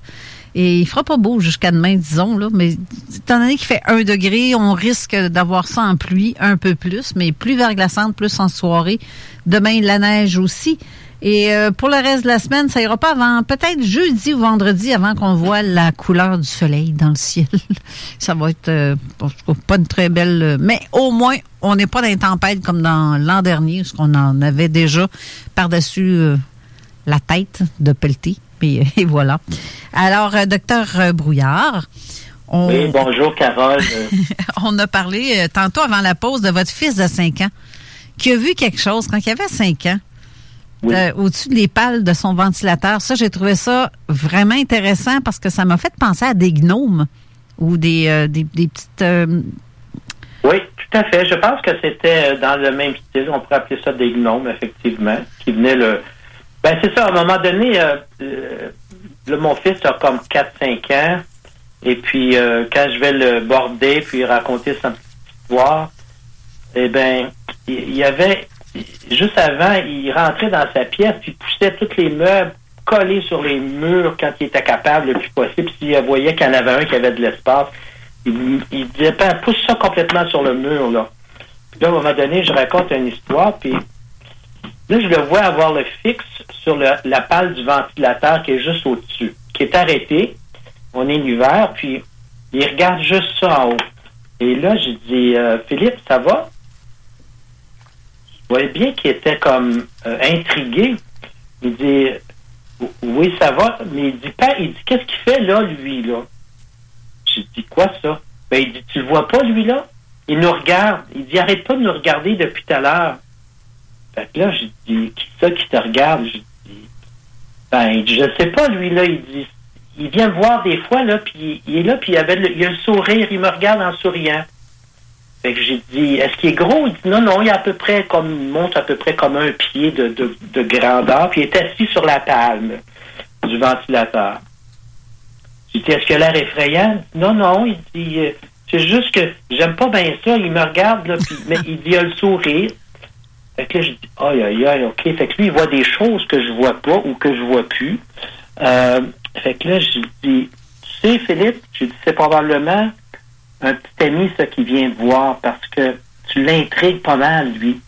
Et il fera pas beau jusqu'à demain, disons, là. Mais étant donné qu'il fait 1 degré, on risque d'avoir ça en pluie un peu plus, mais plus verglaçante, plus en soirée. Demain, la neige aussi. Et euh, pour le reste de la semaine, ça ira pas avant peut-être jeudi ou vendredi avant qu'on voit la couleur du soleil dans le ciel. ça va être euh, pas une très belle... euh, mais au moins, on n'est pas dans les tempêtes comme dans l'an dernier, parce qu'on en avait déjà par-dessus euh, la tête de Pelleté. Mais, et voilà. Alors, euh, docteur euh, Brouillard, on, Oui, bonjour Carole. Euh, on a parlé euh, tantôt avant la pause de votre fils de 5 ans qui a vu quelque chose quand il avait 5 ans. Euh, au-dessus des pales de son ventilateur. Ça, j'ai trouvé ça vraiment intéressant parce que ça m'a fait penser à des gnomes ou des, euh, des, des petites... euh, Oui, tout à fait. Je pense que c'était dans le même style. On pourrait appeler ça des gnomes, effectivement, qui venaient le. Ben, c'est ça. À un moment donné, mon fils a comme 4-5 ans. Et puis, quand je vais le border puis raconter sa petite histoire, eh il il y avait. Juste avant, il rentrait dans sa pièce puis poussait tous les meubles collés sur les murs quand il était capable le plus possible. S'il voyait qu'il y en avait un qui avait de l'espace, il, il disait, pousse ça complètement sur le mur, là. Puis là, à un moment donné, je raconte une histoire, puis là, je le vois avoir le fixe sur le- la pale du ventilateur qui est juste au-dessus, qui est arrêté. On est l'hiver, puis il regarde juste ça en haut. Et là, je dis, euh, Philippe, ça va? Je voyais bien qu'il était comme euh, intrigué. Il dit, oui, ça va, mais il dit pas, il dit, qu'est-ce qu'il fait là, lui, là? J'ai dit, quoi ça? Ben, il dit, tu le vois pas, lui, là? Il nous regarde. Il dit, arrête pas de nous regarder depuis tout à l'heure. Fait que là, j'ai dit, qui ça qui te regarde? J'ai dit, ben, il dit, je sais pas, lui, là. Il dit, il vient me voir des fois, là, puis il est là, puis il, avait le, il a le sourire, il me regarde en souriant. Fait que j'ai dit, est-ce qu'il est gros? Il dit, non, non, il est à peu près comme, monte à peu près comme un pied de, de, de grandeur, puis il est assis sur la palme du ventilateur. J'ai dit, est-ce qu'il a l'air effrayant? Non, non, il dit, euh, c'est juste que j'aime pas bien ça. Il me regarde, là, puis, mais il dit, il a le sourire. Fait que là, je dis, aïe, aïe, aïe, OK. Fait que lui, il voit des choses que je vois pas ou que je vois plus. Euh, fait que là, je dis, tu sais, Philippe, j'ai dit, c'est probablement un petit ami, ça, qui vient te voir parce que tu l'intrigues pas mal, lui.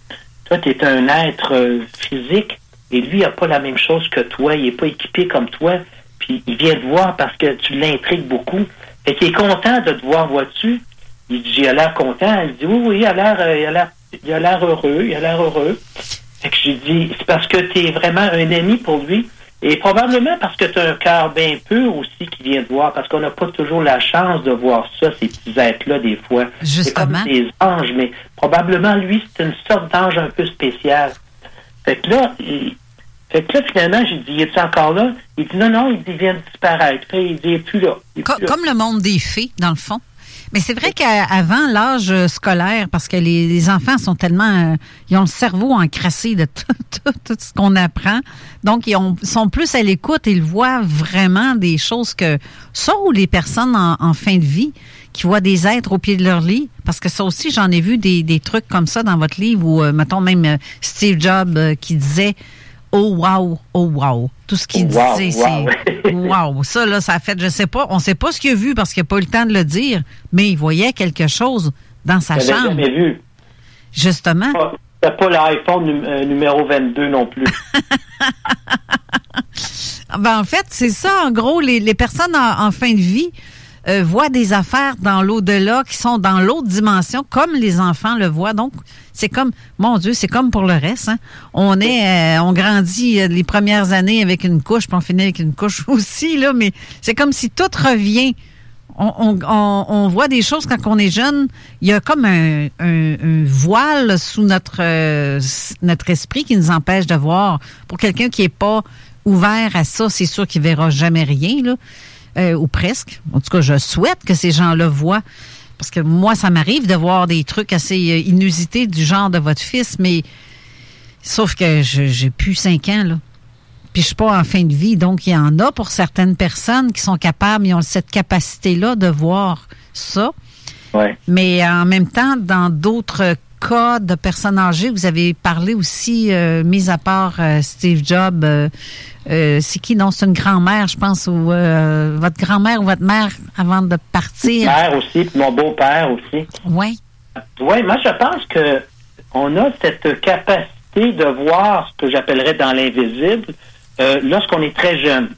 Toi, tu es un être euh, physique et lui, n'a pas la même chose que toi. Il n'est pas équipé comme toi. Puis il vient te voir parce que tu l'intrigues beaucoup. Fait qu'il est content de te voir, vois-tu? Il dit, il a l'air content. Il dit, oui, oui, il a l'air, euh, il a l'air, il a l'air heureux, il a l'air heureux. Fait que j'ai dit, c'est parce que tu es vraiment un ami pour lui. Et probablement parce que tu as un cœur bien pur aussi qui vient te voir, parce qu'on n'a pas toujours la chance de voir ça, ces petits êtres-là, des fois. C'est comme Justement. des anges, mais probablement, lui, c'est une sorte d'ange un peu spécial. Fait que là, il- fait que là, finalement, j'ai dit, est encore là? Il dit, non, non, il vient de disparaître. Il dit, il est plus là. Il est Co- plus là. comme le monde des fées, dans le fond. Mais c'est vrai qu'avant l'âge scolaire, parce que les, enfants sont tellement... euh, ils ont le cerveau encrassé de tout, tout- tout ce qu'on apprend. Donc, ils ont- sont plus à l'écoute. Ils voient vraiment des choses que... Ça ou les personnes en, fin de vie qui voient des êtres au pied de leur lit. Parce que ça aussi, j'en ai vu des, trucs comme ça dans votre livre où, euh, mettons, même euh, Steve Jobs qui disait Oh wow, oh wow. Tout ce qu'il Wow, disait, wow. c'est wow. Ça, là, ça a fait, je sais pas, on sait pas ce qu'il a vu parce qu'il n'a pas eu le temps de le dire, mais il voyait quelque chose dans sa Je chambre. jamais vu. Justement. Pas, C'était pas l'iPhone num- euh, numéro 22 non plus. Ben, en fait, c'est ça, en gros, les, les personnes en, en fin de vie euh, voient des affaires dans l'au-delà qui sont dans l'autre dimension, comme les enfants le voient. Donc, c'est comme, mon Dieu, c'est comme pour le reste. hein. On est, euh, on grandit euh, les premières années avec une couche, puis on finit avec une couche aussi, là, mais c'est comme si tout revient. On, on- voit des choses quand on est jeune. Il y a comme un, voile sous notre, euh, notre esprit qui nous empêche de voir. Pour quelqu'un qui est pas ouvert à ça, c'est sûr qu'il verra jamais rien, là, euh, ou presque. En tout cas, je souhaite que ces gens-là voient. Parce que moi, ça m'arrive de voir des trucs assez euh, inusités du genre de votre fils, mais sauf que j'ai plus cinq ans, là. Puis je suis pas en fin de vie, donc il y en a pour certaines personnes qui sont capables, ils ont cette capacité-là de voir ça. Ouais. Mais en même temps, dans d'autres cas de personnes âgées, vous avez parlé aussi, euh, mis à part euh, Steve Jobs, euh, c'est qui? Non, c'est une grand-mère, je pense, ou euh, votre grand-mère ou votre mère avant de partir. Père aussi, puis mon beau-père aussi. Oui. Oui, moi je pense que on a cette capacité de voir ce que j'appellerais dans l'invisible lorsqu'on est très jeune.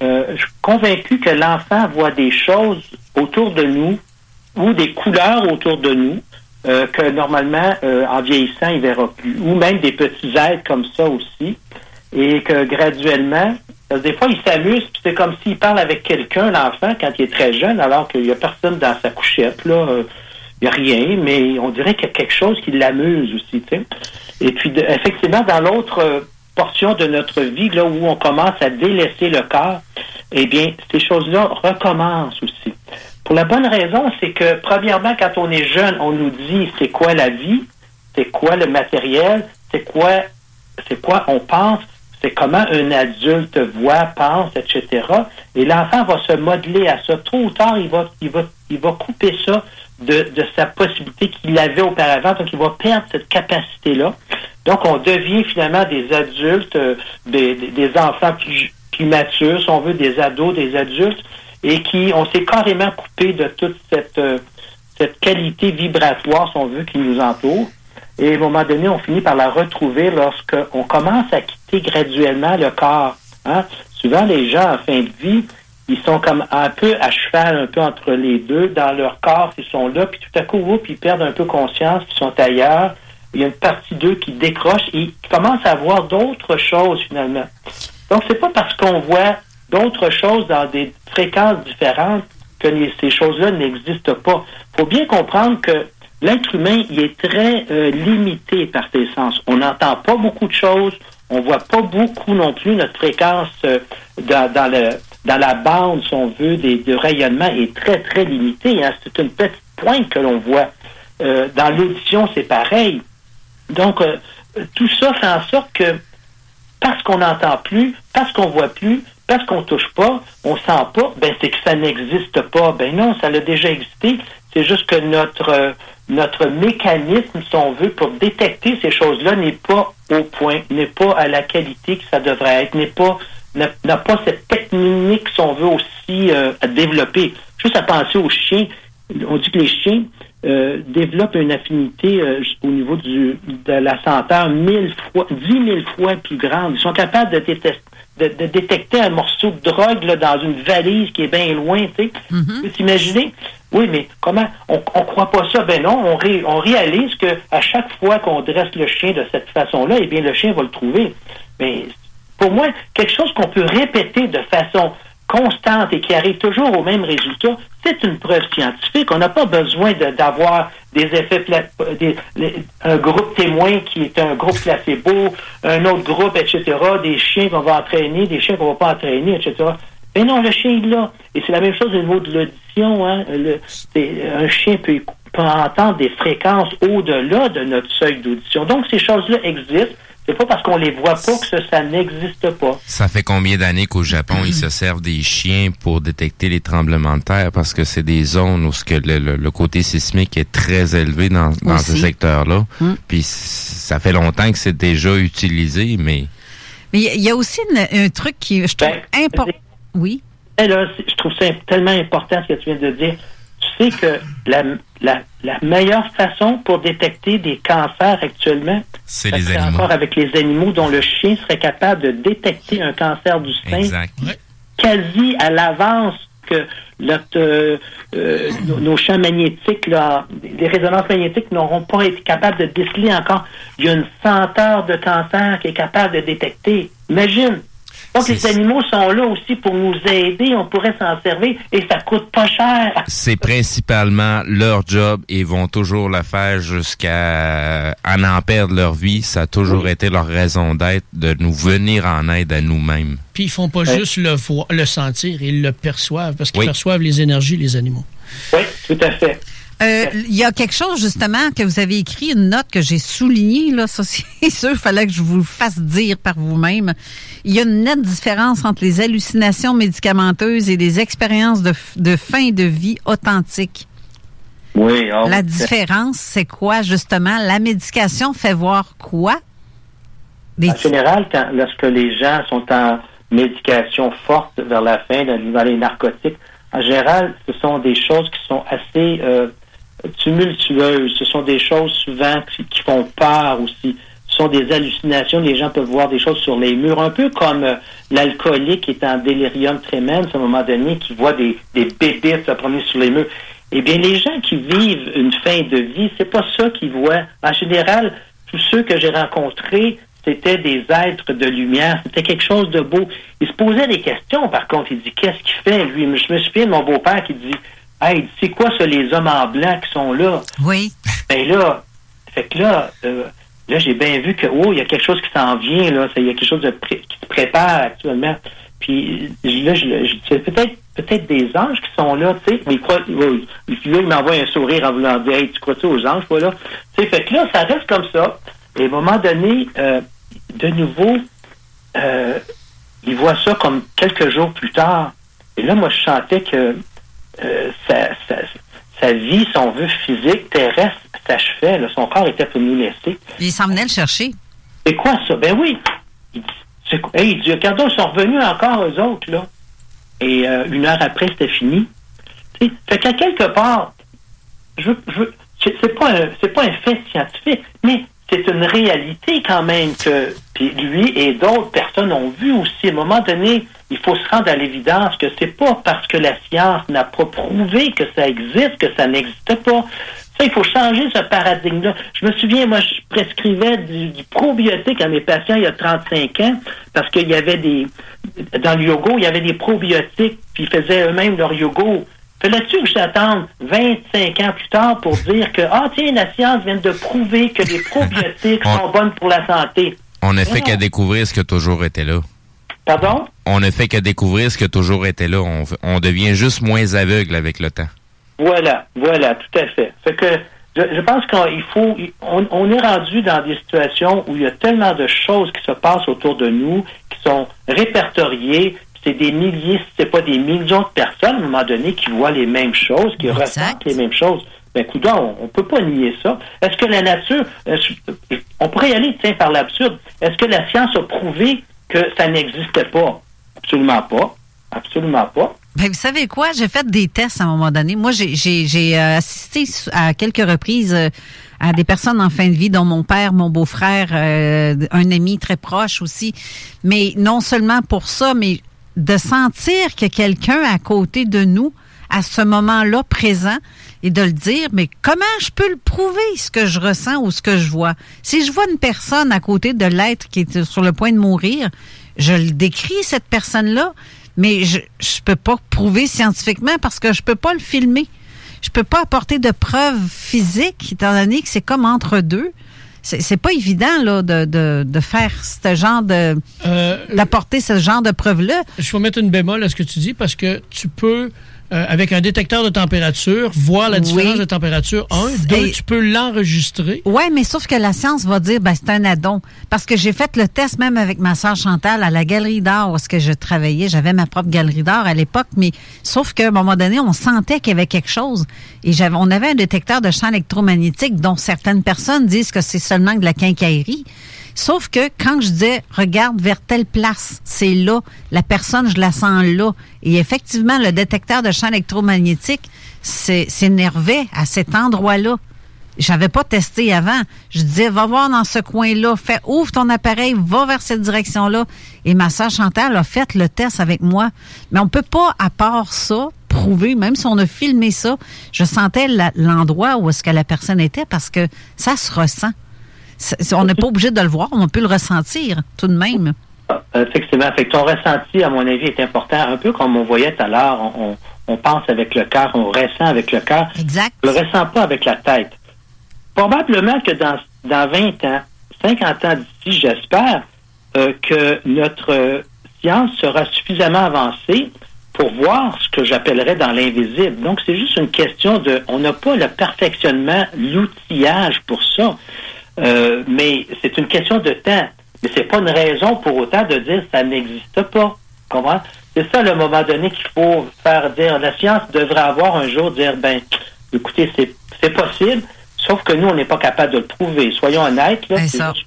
Je suis convaincu que l'enfant voit des choses autour de nous ou des couleurs autour de nous euh, que normalement, euh, en vieillissant, il verra plus. Ou même des petits êtres comme ça aussi. Et que graduellement, des fois, il s'amuse, puis c'est comme s'il parle avec quelqu'un, l'enfant, quand il est très jeune, alors qu'il n'y a personne dans sa couchette, là. euh, il n'y a rien, mais on dirait qu'il y a quelque chose qui l'amuse aussi. Et puis, effectivement, dans l'autre euh, portion de notre vie, là où on commence à délaisser le corps, eh bien, ces choses-là recommencent aussi. Pour la bonne raison, c'est que, premièrement, quand on est jeune, on nous dit c'est quoi la vie, c'est quoi le matériel, c'est quoi, c'est quoi on pense, c'est comment un adulte voit, pense, etc. Et l'enfant va se modeler à ça. Tôt ou tard, il va, il va, il va couper ça de, de sa possibilité qu'il avait auparavant. Donc, il va perdre cette capacité-là. Donc, on devient finalement des adultes, euh, des- des enfants plus, plus matures, si on veut, des ados, des adultes, et qui, on s'est carrément coupé de toute cette, euh, cette qualité vibratoire, si on veut, qui nous entoure. Et à un moment donné, on finit par la retrouver lorsqu'on commence à quitter graduellement le corps. Hein? Souvent, les gens en fin de vie, ils sont comme un peu à cheval, un peu entre les deux. Dans leur corps, ils sont là, puis tout à coup, ils perdent un peu conscience, ils sont ailleurs. Il y a une partie d'eux qui décroche et ils commencent à voir d'autres choses finalement. Donc, c'est pas parce qu'on voit d'autres choses dans des fréquences différentes que ces choses-là n'existent pas. faut bien comprendre que l'être humain, il est très euh, limité par ses sens. On n'entend pas beaucoup de choses, on voit pas beaucoup non plus. Notre fréquence euh, dans, la bande, si on veut, des, de rayonnement est très, très limitée. hein. C'est une petite pointe que l'on voit. Euh, dans l'audition, c'est pareil. Donc, tout ça fait en sorte que parce qu'on n'entend plus, parce qu'on voit plus, parce qu'on touche pas, on sent pas, ben c'est que ça n'existe pas. Ben non, ça a déjà existé. C'est juste que notre euh, notre mécanisme, si on veut, pour détecter ces choses-là, n'est pas au point, n'est pas à la qualité que ça devrait être, n'est pas n'a pas cette technique, si on veut, aussi euh, à développer. Juste à penser aux chiens. On dit que les chiens euh, développent une affinité au niveau du, de la senteur mille fois, dix mille fois plus grande. Ils sont capables de, détester- de, de détecter un morceau de drogue là, dans une valise qui est bien loin. Tu sais. Tu peux t'imaginer? Oui, mais comment? On ne croit pas ça. Ben non, on, ré- on réalise que à chaque fois qu'on dresse le chien de cette façon-là, eh bien, le chien va le trouver. Mais pour moi, quelque chose qu'on peut répéter de façon constante et qui arrive toujours au même résultat, c'est une preuve scientifique. On n'a pas besoin d'avoir des effets, un groupe témoin qui est un groupe placebo, un autre groupe, etc., des chiens qu'on va entraîner, des chiens qu'on va pas entraîner, etc. Mais non, le chien est là. Et c'est la même chose au niveau de l'audition. Hein. Un chien peut entendre des fréquences au-delà de notre seuil d'audition. Donc, ces choses-là existent. C'est pas parce qu'on les voit pas que ça, ça n'existe pas. Ça fait combien d'années qu'au Japon, ils se servent des chiens pour détecter les tremblements de terre? Parce que c'est des zones où ce que le, le- le côté sismique est très élevé dans, dans ce secteur-là. Mm. Puis ça fait longtemps que c'est déjà utilisé, mais... Mais il y a- aussi une- un truc qui je trouve important. Oui. Eh là, je trouve ça tellement important ce que tu viens de dire. Tu sais que la, la, la meilleure façon pour détecter des cancers actuellement, C'est les animaux. encore avec les animaux dont le chien serait capable de détecter un cancer du sein Exact. quasi à l'avance que notre, euh, euh, nos, nos champs magnétiques, là, les résonances magnétiques n'auront pas été capables de déceler encore. Il y a une senteur de cancer qui est capable de détecter. Imagine. Donc, les animaux sont là aussi pour nous aider. On pourrait s'en servir et ça coûte pas cher. C'est principalement leur job et ils vont toujours le faire jusqu'à à en perdre leur vie. Ça a toujours été leur raison d'être de nous venir en aide à nous-mêmes. Puis ils font pas juste le voir, le sentir, ils le perçoivent parce qu'ils Oui. perçoivent les énergies, les animaux. Oui, tout à fait. Euh, Il y a quelque chose, justement, que vous avez écrit, une note que j'ai soulignée, là, ça c'est sûr, il fallait que je vous le fasse dire par vous-même. Il y a une nette différence entre les hallucinations médicamenteuses et les expériences de, fin de vie authentiques. Oui. ah La différence, c'est quoi, justement? La médication fait voir quoi? Des En général, quand, lorsque les gens sont en médication forte vers la fin, dans, dans les narcotiques, en général, ce sont des choses qui sont assez euh, tumultueuses. Ce sont des choses souvent qui, font peur aussi. Ce sont des hallucinations. Les gens peuvent voir des choses sur les murs, un peu comme euh, l'alcoolique qui est en délirium tremens à un moment donné, qui voit des, des bébites se promener sur les murs. Eh bien, les gens qui vivent une fin de vie, c'est pas ça qu'ils voient. En général, tous ceux que j'ai rencontrés, c'était des êtres de lumière. C'était quelque chose de beau. Il se posait des questions, par contre. Il dit, qu'est-ce qu'il fait, lui? Je me souviens de mon beau-père qui dit, hey, c'est quoi ça, les hommes en blanc qui sont là? Oui. Ben là, fait que là, euh, là, j'ai bien vu que, oh, il y a quelque chose qui s'en vient, là. Il y a quelque chose de pré- qui se prépare actuellement. Puis là, je, je- c'est peut-être peut-être des anges qui sont là, tu sais. Mais oui. Puis là, il m'envoie un sourire en voulant dire, hey, tu crois-tu aux anges, voilà? Tu sais, fait que là, ça reste comme ça. Et à un moment donné, euh, de nouveau, euh, il voit ça comme quelques jours plus tard. Et là, moi, je sentais que euh, sa, sa- sa vie, son vœu physique terrestre s'achevait. Son corps était pour nous laisser. Il s'en venait le chercher. C'est quoi ça? Ben oui. Il dit? Hey, il dit, regardons, ils sont revenus encore, eux autres, là. Et euh, une heure après, c'était fini. Tu sais, Fait qu'à quelque part, je, veux- je, c'est pas un, pas un fait scientifique, mais c'est une réalité quand même que lui et d'autres personnes ont vu aussi. À un moment donné, il faut se rendre à l'évidence que c'est pas parce que la science n'a pas prouvé que ça existe que ça n'existe pas. Ça, il faut changer ce paradigme-là. Je me souviens, moi, je prescrivais du, du probiotique à mes patients il y a 35 ans parce qu'il y avait des dans le yogourt, il y avait des probiotiques, puis ils faisaient eux-mêmes leur yogourt. Fallait-tu que j'attende 25 ans plus tard pour dire que, ah, tiens, la science vient de prouver que les probiotiques sont bonnes pour la santé? On ne fait qu'à découvrir ce qui a toujours été là. Pardon? On ne fait qu'à découvrir ce qui a toujours été là. On, on devient juste moins aveugle avec le temps. Voilà, voilà, tout à fait. Fait que je, je pense qu'il faut, on, on est rendu dans des situations où il y a tellement de choses qui se passent autour de nous, qui sont répertoriées. C'est des milliers, c'est pas des millions de personnes à un moment donné qui voient les mêmes choses, qui ressentent les mêmes choses. Ben, coudonc, on, on peut pas nier ça. Est-ce que la nature, est-ce- on pourrait y aller, tiens, par l'absurde. Est-ce que la science a prouvé que ça n'existait pas? Absolument pas. Absolument pas. Ben, vous savez quoi? J'ai fait des tests à un moment donné. Moi, j'ai- euh, assisté à quelques reprises euh, à des personnes en fin de vie, dont mon père, mon beau-frère, euh, un ami très proche aussi. Mais non seulement pour ça, mais de sentir que quelqu'un à côté de nous, à ce moment-là présent, et de le dire, mais comment je peux le prouver, ce que je ressens ou ce que je vois? Si je vois une personne à côté de l'être qui est sur le point de mourir, je le décris, cette personne-là, mais je je peux pas prouver scientifiquement parce que je peux pas le filmer. Je peux pas apporter de preuves physiques étant donné que c'est comme entre deux. C'est pas évident là de, de, de faire ce genre de d'apporter ce genre de preuves là. Je vais mettre une bémol à ce que tu dis parce que tu peux, euh, avec un détecteur de température, voir la différence Oui. de température. Un, deux, tu peux l'enregistrer. Ouais, mais sauf que la science va dire ben c'est un addon parce que j'ai fait le test même avec ma sœur Chantal à la galerie d'art où est-ce que je travaillais, j'avais ma propre galerie d'art à l'époque mais sauf qu'à un moment donné, on sentait qu'il y avait quelque chose et j'avais on avait un détecteur de champs électromagnétiques dont certaines personnes disent que c'est seulement de la quincaillerie. Sauf que quand je disais, regarde vers telle place, c'est là, la personne, je la sens là. Et effectivement, le détecteur de champ électromagnétique s'énervait à cet endroit-là. J'avais pas testé avant. Je disais, va voir dans ce coin-là, fais, ouvre ton appareil, va vers cette direction-là. Et ma sœur Chantal a fait le test avec moi. Mais on peut pas, à part ça, prouver, même si on a filmé ça, je sentais l'endroit où est-ce que la personne était parce que ça se ressent. On n'est pas obligé de le voir, on peut le ressentir tout de même. Euh, Effectivement. Fait que ton ressenti, à mon avis, est important. Un peu comme on voyait tout à l'heure, on, on- on pense avec le cœur, on ressent avec le cœur. Exact. On le ressent pas avec la tête. Probablement que dans, dans 20 ans, 50 ans d'ici, j'espère euh, que notre euh, science sera suffisamment avancée pour voir ce que j'appellerais dans l'invisible. Donc, c'est juste une question de... On n'a pas le perfectionnement, l'outillage pour ça. Euh, mais c'est une question de temps. Mais c'est pas une raison pour autant de dire ça n'existe pas. Comprends? C'est ça le moment donné qu'il faut faire dire. La science devrait avoir un jour dire ben écoutez, c'est, c'est possible, sauf que nous, on n'est pas capable de le prouver. Soyons honnêtes, là,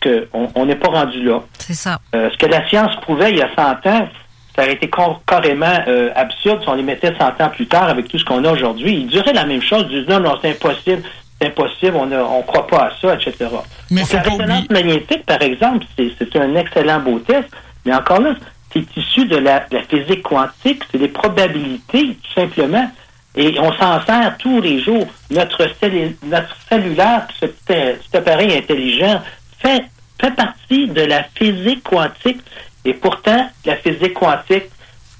qu'on on n'est pas rendu là. C'est ça. Euh, ce que la science prouvait il y a 100 ans, ça aurait été carrément euh, absurde si on les mettait 100 ans plus tard avec tout ce qu'on a aujourd'hui. Ils diraient la même chose, ils disent non, non, c'est impossible, c'est impossible, on ne on croit pas à ça, etc. Mais Donc, la résonance magnétique, par exemple, c'est un excellent beau test, mais encore là, c'est issu de la, de la physique quantique, c'est des probabilités, tout simplement. Et on s'en sert tous les jours. Notre, notre cellulaire, ce petit, cet appareil intelligent, fait, fait partie de la physique quantique. Et pourtant, la physique quantique,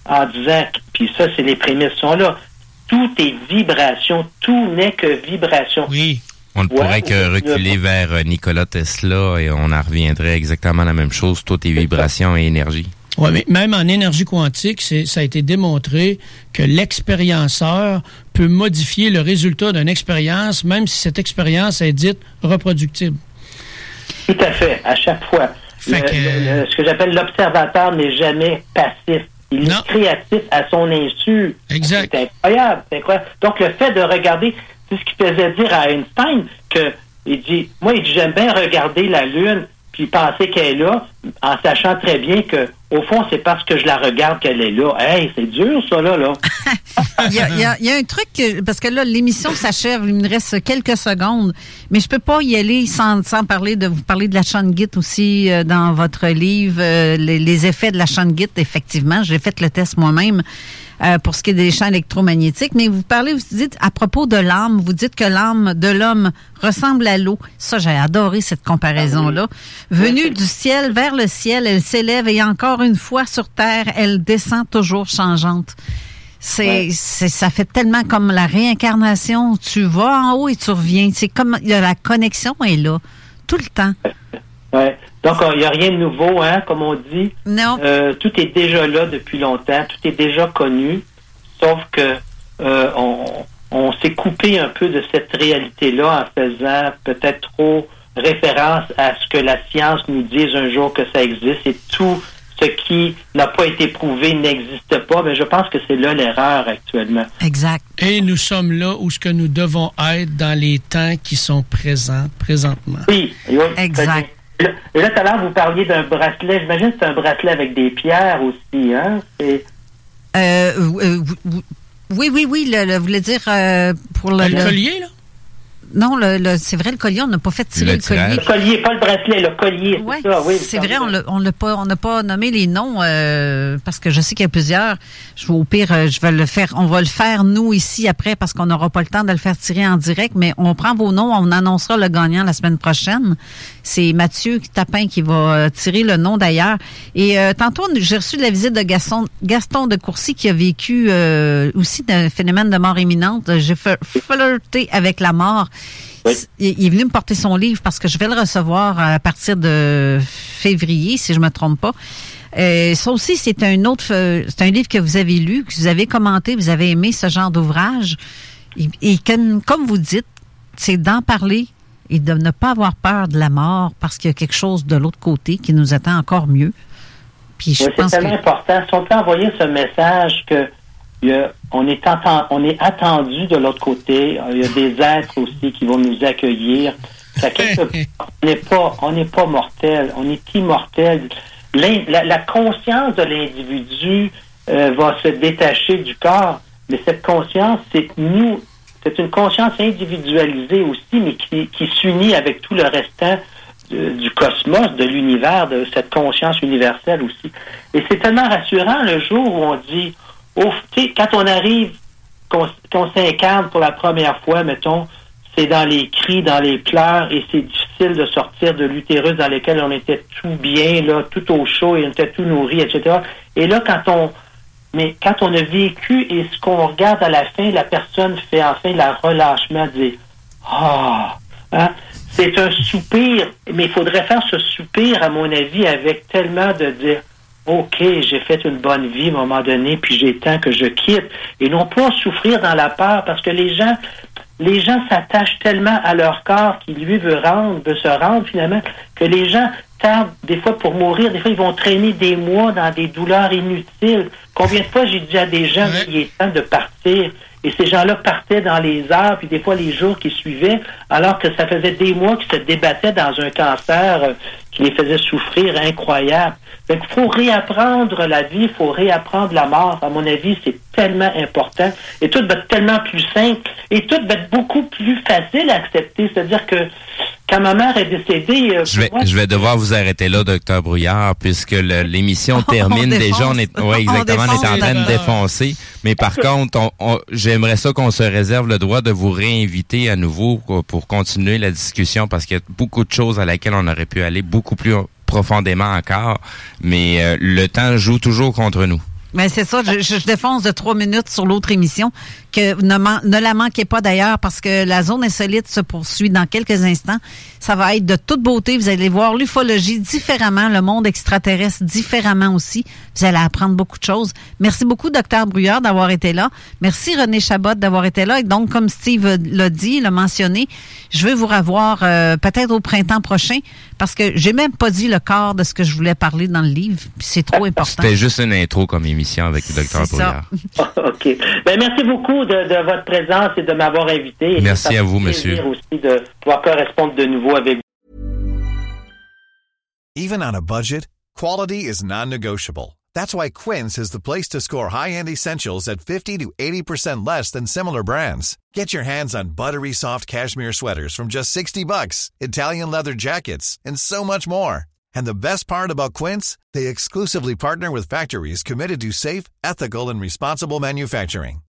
en disant, puis ça, c'est les prémices sont là, tout est vibration, tout n'est que vibration. Oui. On ne Ouais, pourrait que reculer vers euh, Nikola Tesla et on en reviendrait exactement à la même chose. Tout est vibration et énergie. Oui, mais même en énergie quantique, c'est- ça a été démontré que l'expérienceur peut modifier le résultat d'une expérience, même si cette expérience est dite reproductible. Tout à fait, à chaque fois. Fait Le- que- le- le- ce que j'appelle l'observateur n'est jamais passif. Il est créatif à son insu. Exact. C'est incroyable, c'est incroyable. Donc, le fait de regarder, c'est ce qui faisait dire à Einstein que, il dit, moi, il dit, j'aime bien regarder la Lune puis penser qu'elle est là, en sachant très bien que, au fond, c'est parce que je la regarde qu'elle est là. Hey, c'est dur, ça, là, là. Il y, a, il y a- il y a un truc, que- parce que là, l'émission s'achève, il me reste quelques secondes, mais je peux pas y aller sans, sans parler de vous parler de la Shangit aussi euh, dans votre livre, euh, les, les effets de la Shangit, effectivement. J'ai fait le test moi-même euh, pour ce qui est des champs électromagnétiques, mais vous parlez, vous dites, à propos de l'âme, vous dites que l'âme de l'homme ressemble à l'eau. Ça, j'ai adoré cette comparaison-là. Venue du ciel vers le ciel, elle s'élève et encore une fois sur terre, elle descend toujours changeante. C'est, c'est, ça fait tellement comme la réincarnation. Tu vas en haut et tu reviens. C'est comme la connexion est là tout le temps. Ouais. Donc, il n'y a rien de nouveau, hein, comme on dit. Non. Euh, tout est déjà là depuis longtemps, tout est déjà connu, sauf que euh, on, on s'est coupé un peu de cette réalité-là en faisant peut-être trop référence à ce que la science nous dise un jour que ça existe et tout ce qui n'a pas été prouvé n'existe pas. Mais je pense que c'est là l'erreur actuellement. Exact. Et nous sommes là où ce que nous devons être dans les temps qui sont présents présentement. Oui, oui. Exact. Là, et là, tout à l'heure, vous parliez d'un bracelet. J'imagine que c'est un bracelet avec des pierres aussi, hein? C'est- Euh, euh, oui, oui, oui. Le, le- vous voulez dire euh, pour le, Le collier, là? Non, le, le- c'est vrai, le collier, on n'a pas fait tirer le, collier. Le collier, pas le bracelet, le collier. Ouais, ça, oui. c'est vrai, on l'a- on l'a pas, on n'a pas nommé les noms euh, parce que je sais qu'il y a plusieurs. Je au pire, euh, je vais le faire, on va le faire nous ici après parce qu'on n'aura pas le temps de le faire tirer en direct, mais on prend vos noms, on annoncera le gagnant la semaine prochaine. C'est Mathieu Tapin qui va euh, tirer le nom d'ailleurs. Et euh, tantôt, j'ai reçu de la visite de Gaston, Gaston de Courcy qui a vécu euh, aussi d'un phénomène de mort imminente. J'ai flirté avec la mort. Il il est venu me porter son livre parce que je vais le recevoir à partir de février, si je me trompe pas. Euh, ça aussi, c'est un autre, euh, c'est un livre que vous avez lu, que vous avez commenté, vous avez aimé ce genre d'ouvrage. Et, et comme, comme vous dites, c'est d'en parler et de ne pas avoir peur de la mort parce qu'il y a quelque chose de l'autre côté qui nous attend encore mieux. Puis je Oui, c'est pense tellement que important. Si on peut envoyer ce message que il y a- on, est enten- on est attendu de l'autre côté, il y a des êtres aussi qui vont nous accueillir. Ça, part, on n'est pas, on n'est pas mortel, on est immortel. La, la conscience de l'individu euh, va se détacher du corps, mais cette conscience, c'est nous, c'est une conscience individualisée aussi, mais qui, qui s'unit avec tout le restant de- du cosmos, de l'univers, de cette conscience universelle aussi. Et c'est tellement rassurant le jour où on dit, quand on arrive, qu'on s'incarne pour la première fois, mettons, c'est dans les cris, dans les pleurs, et c'est difficile de sortir de l'utérus dans lequel on était tout bien, là, tout au chaud, et on était tout nourri, etc. Et là, quand on, mais quand on a vécu et ce qu'on regarde à la fin, la personne fait enfin la relâchement, dire Ah, hein? c'est un soupir, mais il faudrait faire ce soupir, à mon avis, avec tellement de dire OK, j'ai fait une bonne vie à un moment donné, puis j'ai temps que je quitte. Et non pas souffrir dans la peur, parce que les gens, les gens s'attachent tellement à leur corps qui lui veut rendre, veut se rendre finalement, que les gens tardent des fois pour mourir, des fois ils vont traîner des mois dans des douleurs inutiles. Combien de fois j'ai dit à des gens qu'il est temps de partir et ces gens-là partaient dans les heures, puis des fois les jours qui suivaient, alors que ça faisait des mois qu'ils se débattaient dans un cancer euh, qui les faisait souffrir incroyable. Donc, il faut réapprendre la vie, il faut réapprendre la mort. À mon avis, c'est tellement important. Et tout va être tellement plus simple. Et tout va être beaucoup plus facile à accepter. C'est-à-dire que quand ma mère est décédée... euh, Je vais, moi, je vais devoir vous arrêter là, docteur Brouillard, puisque l'émission termine On déjà. On est, ouais, exactement, on, On est en train de défonce. défoncer. Mais par contre, on- on- j'aimerais ça qu'on se réserve le droit de vous réinviter à nouveau pour, pour continuer la discussion, parce qu'il y a beaucoup de choses à laquelle on aurait pu aller beaucoup plus profondément encore. Mais euh, le temps joue toujours contre nous. Mais c'est ça, je- je défonce de trois minutes sur l'autre émission, que ne, man- ne la manquez pas d'ailleurs, parce que la zone insolite se poursuit dans quelques instants. Ça va être de toute beauté. Vous allez voir l'ufologie différemment, le monde extraterrestre différemment aussi. Vous allez apprendre beaucoup de choses. Merci beaucoup, docteur Brouillard, d'avoir été là. Merci, René Chabot, d'avoir été là. Et donc, comme Steve l'a dit, l'a mentionné, je vais vous revoir euh, peut-être au printemps prochain, parce que j'ai même pas dit le corps de ce que je voulais parler dans le livre. C'est trop important. C'était juste une intro comme émission avec le docteur C'est ça. Brouillard. OK. Ben, merci beaucoup de, de votre présence et de m'avoir invité. Et Merci à vous, monsieur. aussi de pouvoir correspondre de nouveau avec Even on a budget, quality is non-negotiable. That's why Quince is the place to score high-end essentials at 50 to 80% less than similar brands. Get your hands on buttery soft cashmere sweaters from just 60 bucks, Italian leather jackets, and so much more. And the best part about Quince, they exclusively partner with factories committed to safe, ethical, and responsible manufacturing.